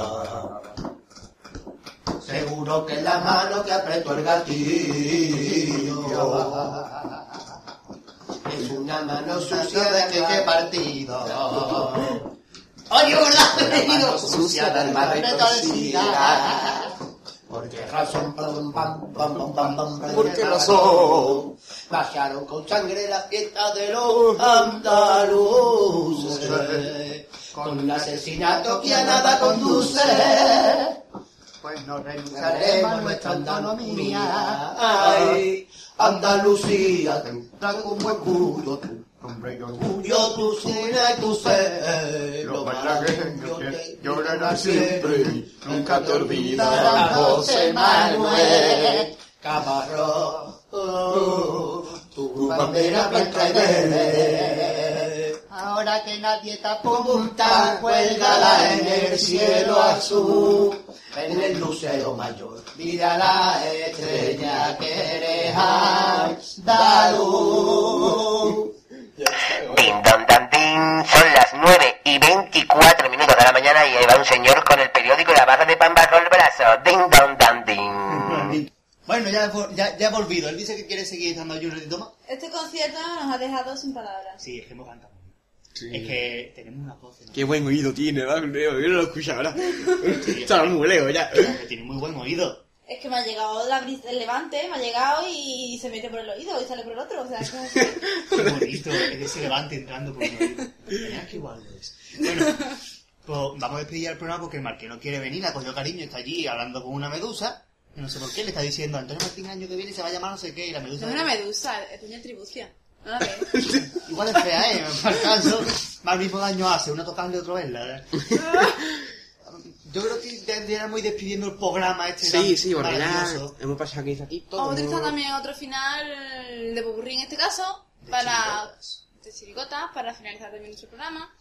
[SPEAKER 12] Seguro que la mano que apretó el gatillo es una mano sucia de que qué partido.
[SPEAKER 1] Oye, ¿verdad? Venido.
[SPEAKER 12] Sucia del mar retorcida. ¿Por qué razón? Pam, pam, pam, pam, pam, pam, ¿Por qué razón? Bajaron con sangre la fiesta de los andaluces. Con un asesinato que a nada conduce.
[SPEAKER 1] Pues no
[SPEAKER 12] Renunciaremos a nuestra autonomía. Ay, Andalucía, tendrá como escudo tu nombre y orgullo, tu cine y tu ser. Los malagueños llorarán siempre, nunca te olvidarán José Manuel Camarro. Oh, tu bandera blanca y verde. Ahora que nadie te apunta, cuélgala en el cielo azul, en el lucero mayor. Mira la estrella que eres andaluz.
[SPEAKER 2] Din don dan din, son las 9 y 24 minutos de la mañana y ahí va un señor con el periódico y la barra de pan bajo el brazo. Din don dan din.
[SPEAKER 1] Bueno, ya, ya, ya he volvido. Él dice que quiere seguir allí un ratito más.
[SPEAKER 3] Este concierto nos ha dejado sin palabras.
[SPEAKER 1] Sí, es que hemos cantado. Es que tenemos una voz. ¿no?
[SPEAKER 4] Qué buen oído tiene, ¿verdad? Yo no lo escucho ahora. Está muy lejos ya.
[SPEAKER 1] Que tiene muy buen oído.
[SPEAKER 3] Es que me ha llegado la bris- el levante, me ha llegado y se mete por el oído y sale por el otro. O sea, es como
[SPEAKER 1] Qué bonito, es ese levante entrando por un oído. Mira qué igual lo es. Bueno, pues vamos a despedir al programa porque el Marque no quiere venir, ha cogido cariño, está allí hablando con una medusa. No sé por qué, le está diciendo Antonio Martín el año que viene se va a llamar no sé qué y la medusa...
[SPEAKER 3] No es una medusa, es una tribucia.
[SPEAKER 1] Igual es fea, ¿eh? El caso, más mismo daño hace, una tocarle otro verla. ¿eh? Yo creo que tendríamos ir despidiendo el programa este
[SPEAKER 4] Sí, sí, porque ya hemos pasado aquí ratito.
[SPEAKER 3] Vamos a utilizar también otro final de popurrí en este caso, para de chirigotas, para finalizar también nuestro programa.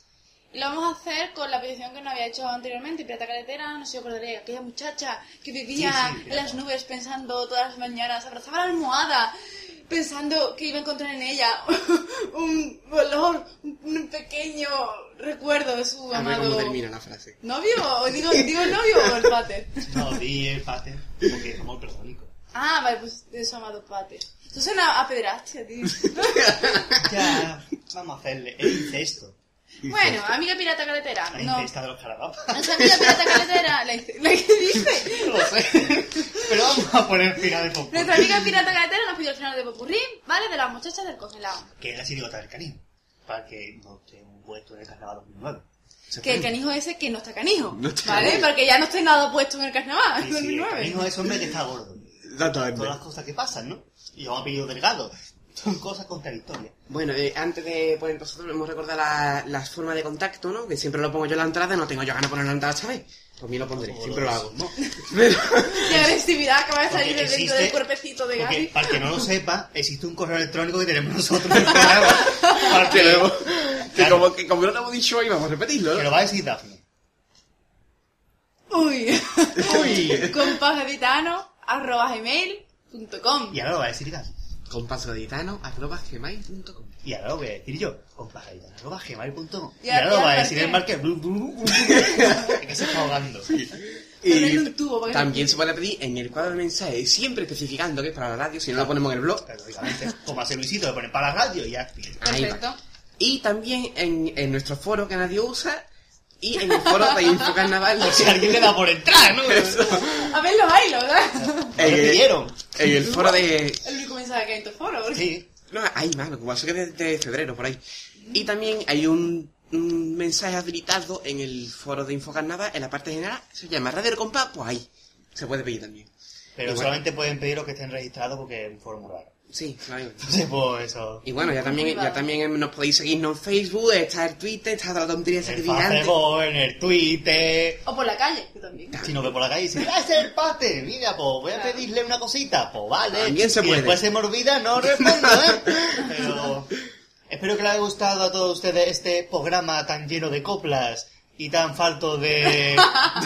[SPEAKER 3] Y lo vamos a hacer con la petición que nos había hecho anteriormente, Pirata Caletera, no sé si acordaréis, aquella muchacha que vivía
[SPEAKER 1] Sí, sí,
[SPEAKER 3] en las nubes pensando todas las mañanas, abrazaba la almohada, pensando que iba a encontrar en ella un olor, un pequeño recuerdo de su
[SPEAKER 4] A ver
[SPEAKER 3] amado...
[SPEAKER 4] cómo termina la frase.
[SPEAKER 3] ¿Novio? ¿O digo, digo el novio o el pater?
[SPEAKER 1] No, di el pate, porque somos el protagónico.
[SPEAKER 3] Ah, vale, pues de su amado pater. Eso suena a pederastia, tío.
[SPEAKER 1] Ya, vamos a hacerle el incesto.
[SPEAKER 3] Bueno, amiga pirata caletera.
[SPEAKER 1] La
[SPEAKER 3] No.
[SPEAKER 1] de los carabapas.
[SPEAKER 3] Nuestra amiga pirata caletera. La, la que dice.
[SPEAKER 1] No lo sé. Pero vamos a poner final de popurrí.
[SPEAKER 3] Nuestra amiga pirata caletera nos pidió el final de Popurrí, ¿vale? De las muchachas del congelado.
[SPEAKER 1] Que es la chirigota del cariño. para que no esté un puesto en el carnaval 2009. Se
[SPEAKER 3] Que el canijo ese que no está canijo.
[SPEAKER 4] No está
[SPEAKER 3] ¿Vale?
[SPEAKER 4] canijo.
[SPEAKER 3] Porque ya no esté nada puesto en el carnaval.
[SPEAKER 1] Sí, sí, el
[SPEAKER 3] 2009.
[SPEAKER 1] canijo es hombre que está gordo.
[SPEAKER 4] Exactamente.
[SPEAKER 1] Todas las cosas que pasan, ¿no? Y yo me apellido delgado. Son cosas contradictorias.
[SPEAKER 4] Bueno, eh, antes de poner nosotros hemos recordado la- las formas de contacto, ¿no? Que siempre lo pongo yo en la entrada, no tengo yo ganas de ponerlo en la entrada vez. Pues mí lo pondré,
[SPEAKER 1] Como
[SPEAKER 4] siempre
[SPEAKER 1] lo
[SPEAKER 4] lo hago.
[SPEAKER 1] ¿no?
[SPEAKER 4] Pero,
[SPEAKER 3] Qué agresividad acaba de salir de dentro
[SPEAKER 1] existe-
[SPEAKER 3] del cuerpecito de Gaby.
[SPEAKER 1] para el que no lo sepa, existe un correo electrónico que tenemos nosotros en el programa. Para
[SPEAKER 4] que,
[SPEAKER 1] que,
[SPEAKER 4] luego- que
[SPEAKER 1] Claro.
[SPEAKER 4] como, que como no lo hemos dicho hoy, vamos a repetirlo,
[SPEAKER 1] que
[SPEAKER 4] ¿no?
[SPEAKER 1] lo va a decir Dafne.
[SPEAKER 3] Uy.
[SPEAKER 1] Uy.
[SPEAKER 3] Arroba gmail.com.
[SPEAKER 1] Y ahora lo va a decir Gaby.
[SPEAKER 4] compasgaditano.gmail.com
[SPEAKER 1] Y ahora lo voy a decir yo. Compajaritano.gmail.com Y
[SPEAKER 3] Y
[SPEAKER 1] ahora lo va a decir el
[SPEAKER 3] Marqués.
[SPEAKER 1] Marqués. que se está ahogando.
[SPEAKER 3] Que
[SPEAKER 4] también se puede pedir en el cuadro de mensajes, siempre especificando que es para la radio, si no lo ponemos en el blog.
[SPEAKER 1] Pero, lógicamente, como hace Luisito, lo ponen para la radio y ya.
[SPEAKER 3] Perfecto.
[SPEAKER 4] Y también en, en nuestro foro que nadie usa y en el foro de Info Carnaval.
[SPEAKER 1] O sea, alguien le da por entrar, ¿no?
[SPEAKER 3] A ver los hilos, ¿verdad?
[SPEAKER 1] Lo pidieron.
[SPEAKER 4] en el foro de...
[SPEAKER 3] Mensaje que hay en tu foro. porque-
[SPEAKER 1] Sí.
[SPEAKER 4] No, hay más, lo que pasa es que desde febrero, por ahí. Y también hay un, un mensaje habilitado en el foro de Info Carnaval, en la parte general, se llama Radio Compás, pues ahí se puede pedir también.
[SPEAKER 1] Pero
[SPEAKER 4] Y bueno.
[SPEAKER 1] solamente pueden pedir los que estén registrados porque es un foro muy raro.
[SPEAKER 4] Sí, claro.
[SPEAKER 1] Entonces, pues eso.
[SPEAKER 4] Y bueno, ya también, ya también nos podéis seguirnos en Facebook, está el Twitter, está la tontería esa
[SPEAKER 1] En
[SPEAKER 4] que.
[SPEAKER 1] Facebook, en el Twitter.
[SPEAKER 3] O por la calle, también.
[SPEAKER 1] Si no ve por la calle y dice, ¡ah, ese es el pate! Mira, pues voy a pedirle una cosita. Pues vale.
[SPEAKER 4] También se
[SPEAKER 1] y
[SPEAKER 4] puede.
[SPEAKER 1] después se me olvida, no respondo, ¿eh? Pero espero que les haya gustado a todos ustedes este programa tan lleno de coplas y tan falto de,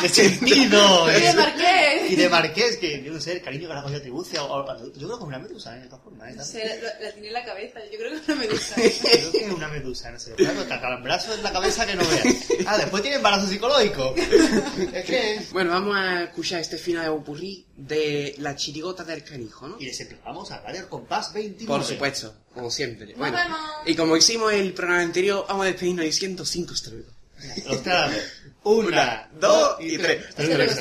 [SPEAKER 1] de sentido.
[SPEAKER 3] Y de Marqués.
[SPEAKER 1] Y de Marqués, que yo no sé, el cariño que Tribucia. o- o- Yo creo que es una medusa, ¿eh? de todas formas. ¿eh?
[SPEAKER 3] No sé, la, la tiene en la cabeza. Yo creo que es una medusa.
[SPEAKER 1] Creo que es una medusa, no sé. Claro, te calambrazo en la cabeza que no veas. Ah, después tiene embarazo psicológico. Es que...
[SPEAKER 4] Bueno, vamos a escuchar este final de Opurrí de La chirigota del canijo, ¿no?
[SPEAKER 1] Y les empezamos a Radio Compás 29.
[SPEAKER 4] Por supuesto, como siempre. Bueno,
[SPEAKER 3] vemos.
[SPEAKER 4] y como hicimos el programa anterior, vamos a despedirnos diciendo cinco estrellas.
[SPEAKER 1] Una,
[SPEAKER 4] dos y tres.
[SPEAKER 1] tres.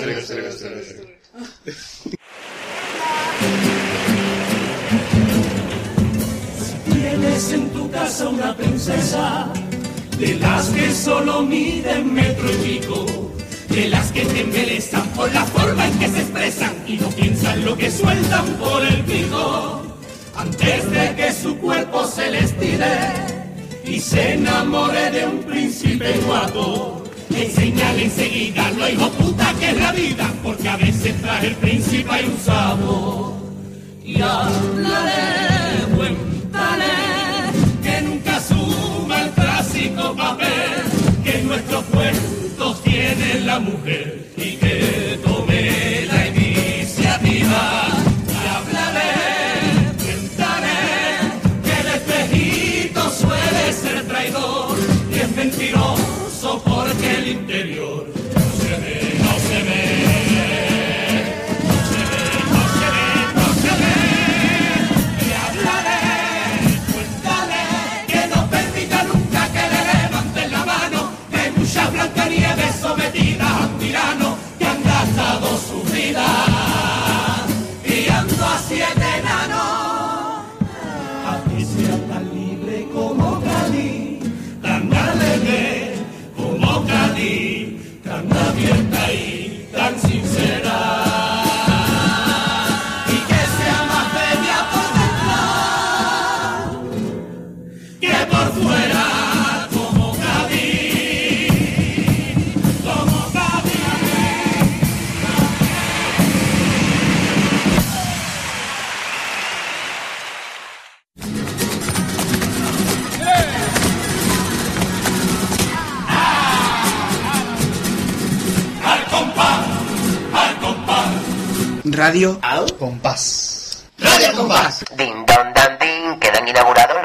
[SPEAKER 5] Tienes en tu casa una princesa, de las que solo miden metro y pico, de las que te embelezan por la forma en que se expresan y no piensan lo que sueltan por el pico. Antes de que su cuerpo se les tire y se enamore de un príncipe guapo, enseñale enseguida lo hijo puta que es la vida, porque a veces trae el príncipe hay un sabor. Y hablaré, cuéntale, que nunca suma el clásico papel, que nuestros cuentos tiene la mujer y que tome la iniciativa. Interior no se ve, no se ve. No se ve, no se ve, y hablaré, cuéntale, que no permita nunca que le levanten la mano, que hay muchas Blancanieves sometidas a un tirano que han gastado su vida,
[SPEAKER 4] Radio
[SPEAKER 1] Al compás.
[SPEAKER 4] Radio Compás.
[SPEAKER 2] Din don dan din, quedan inaugurados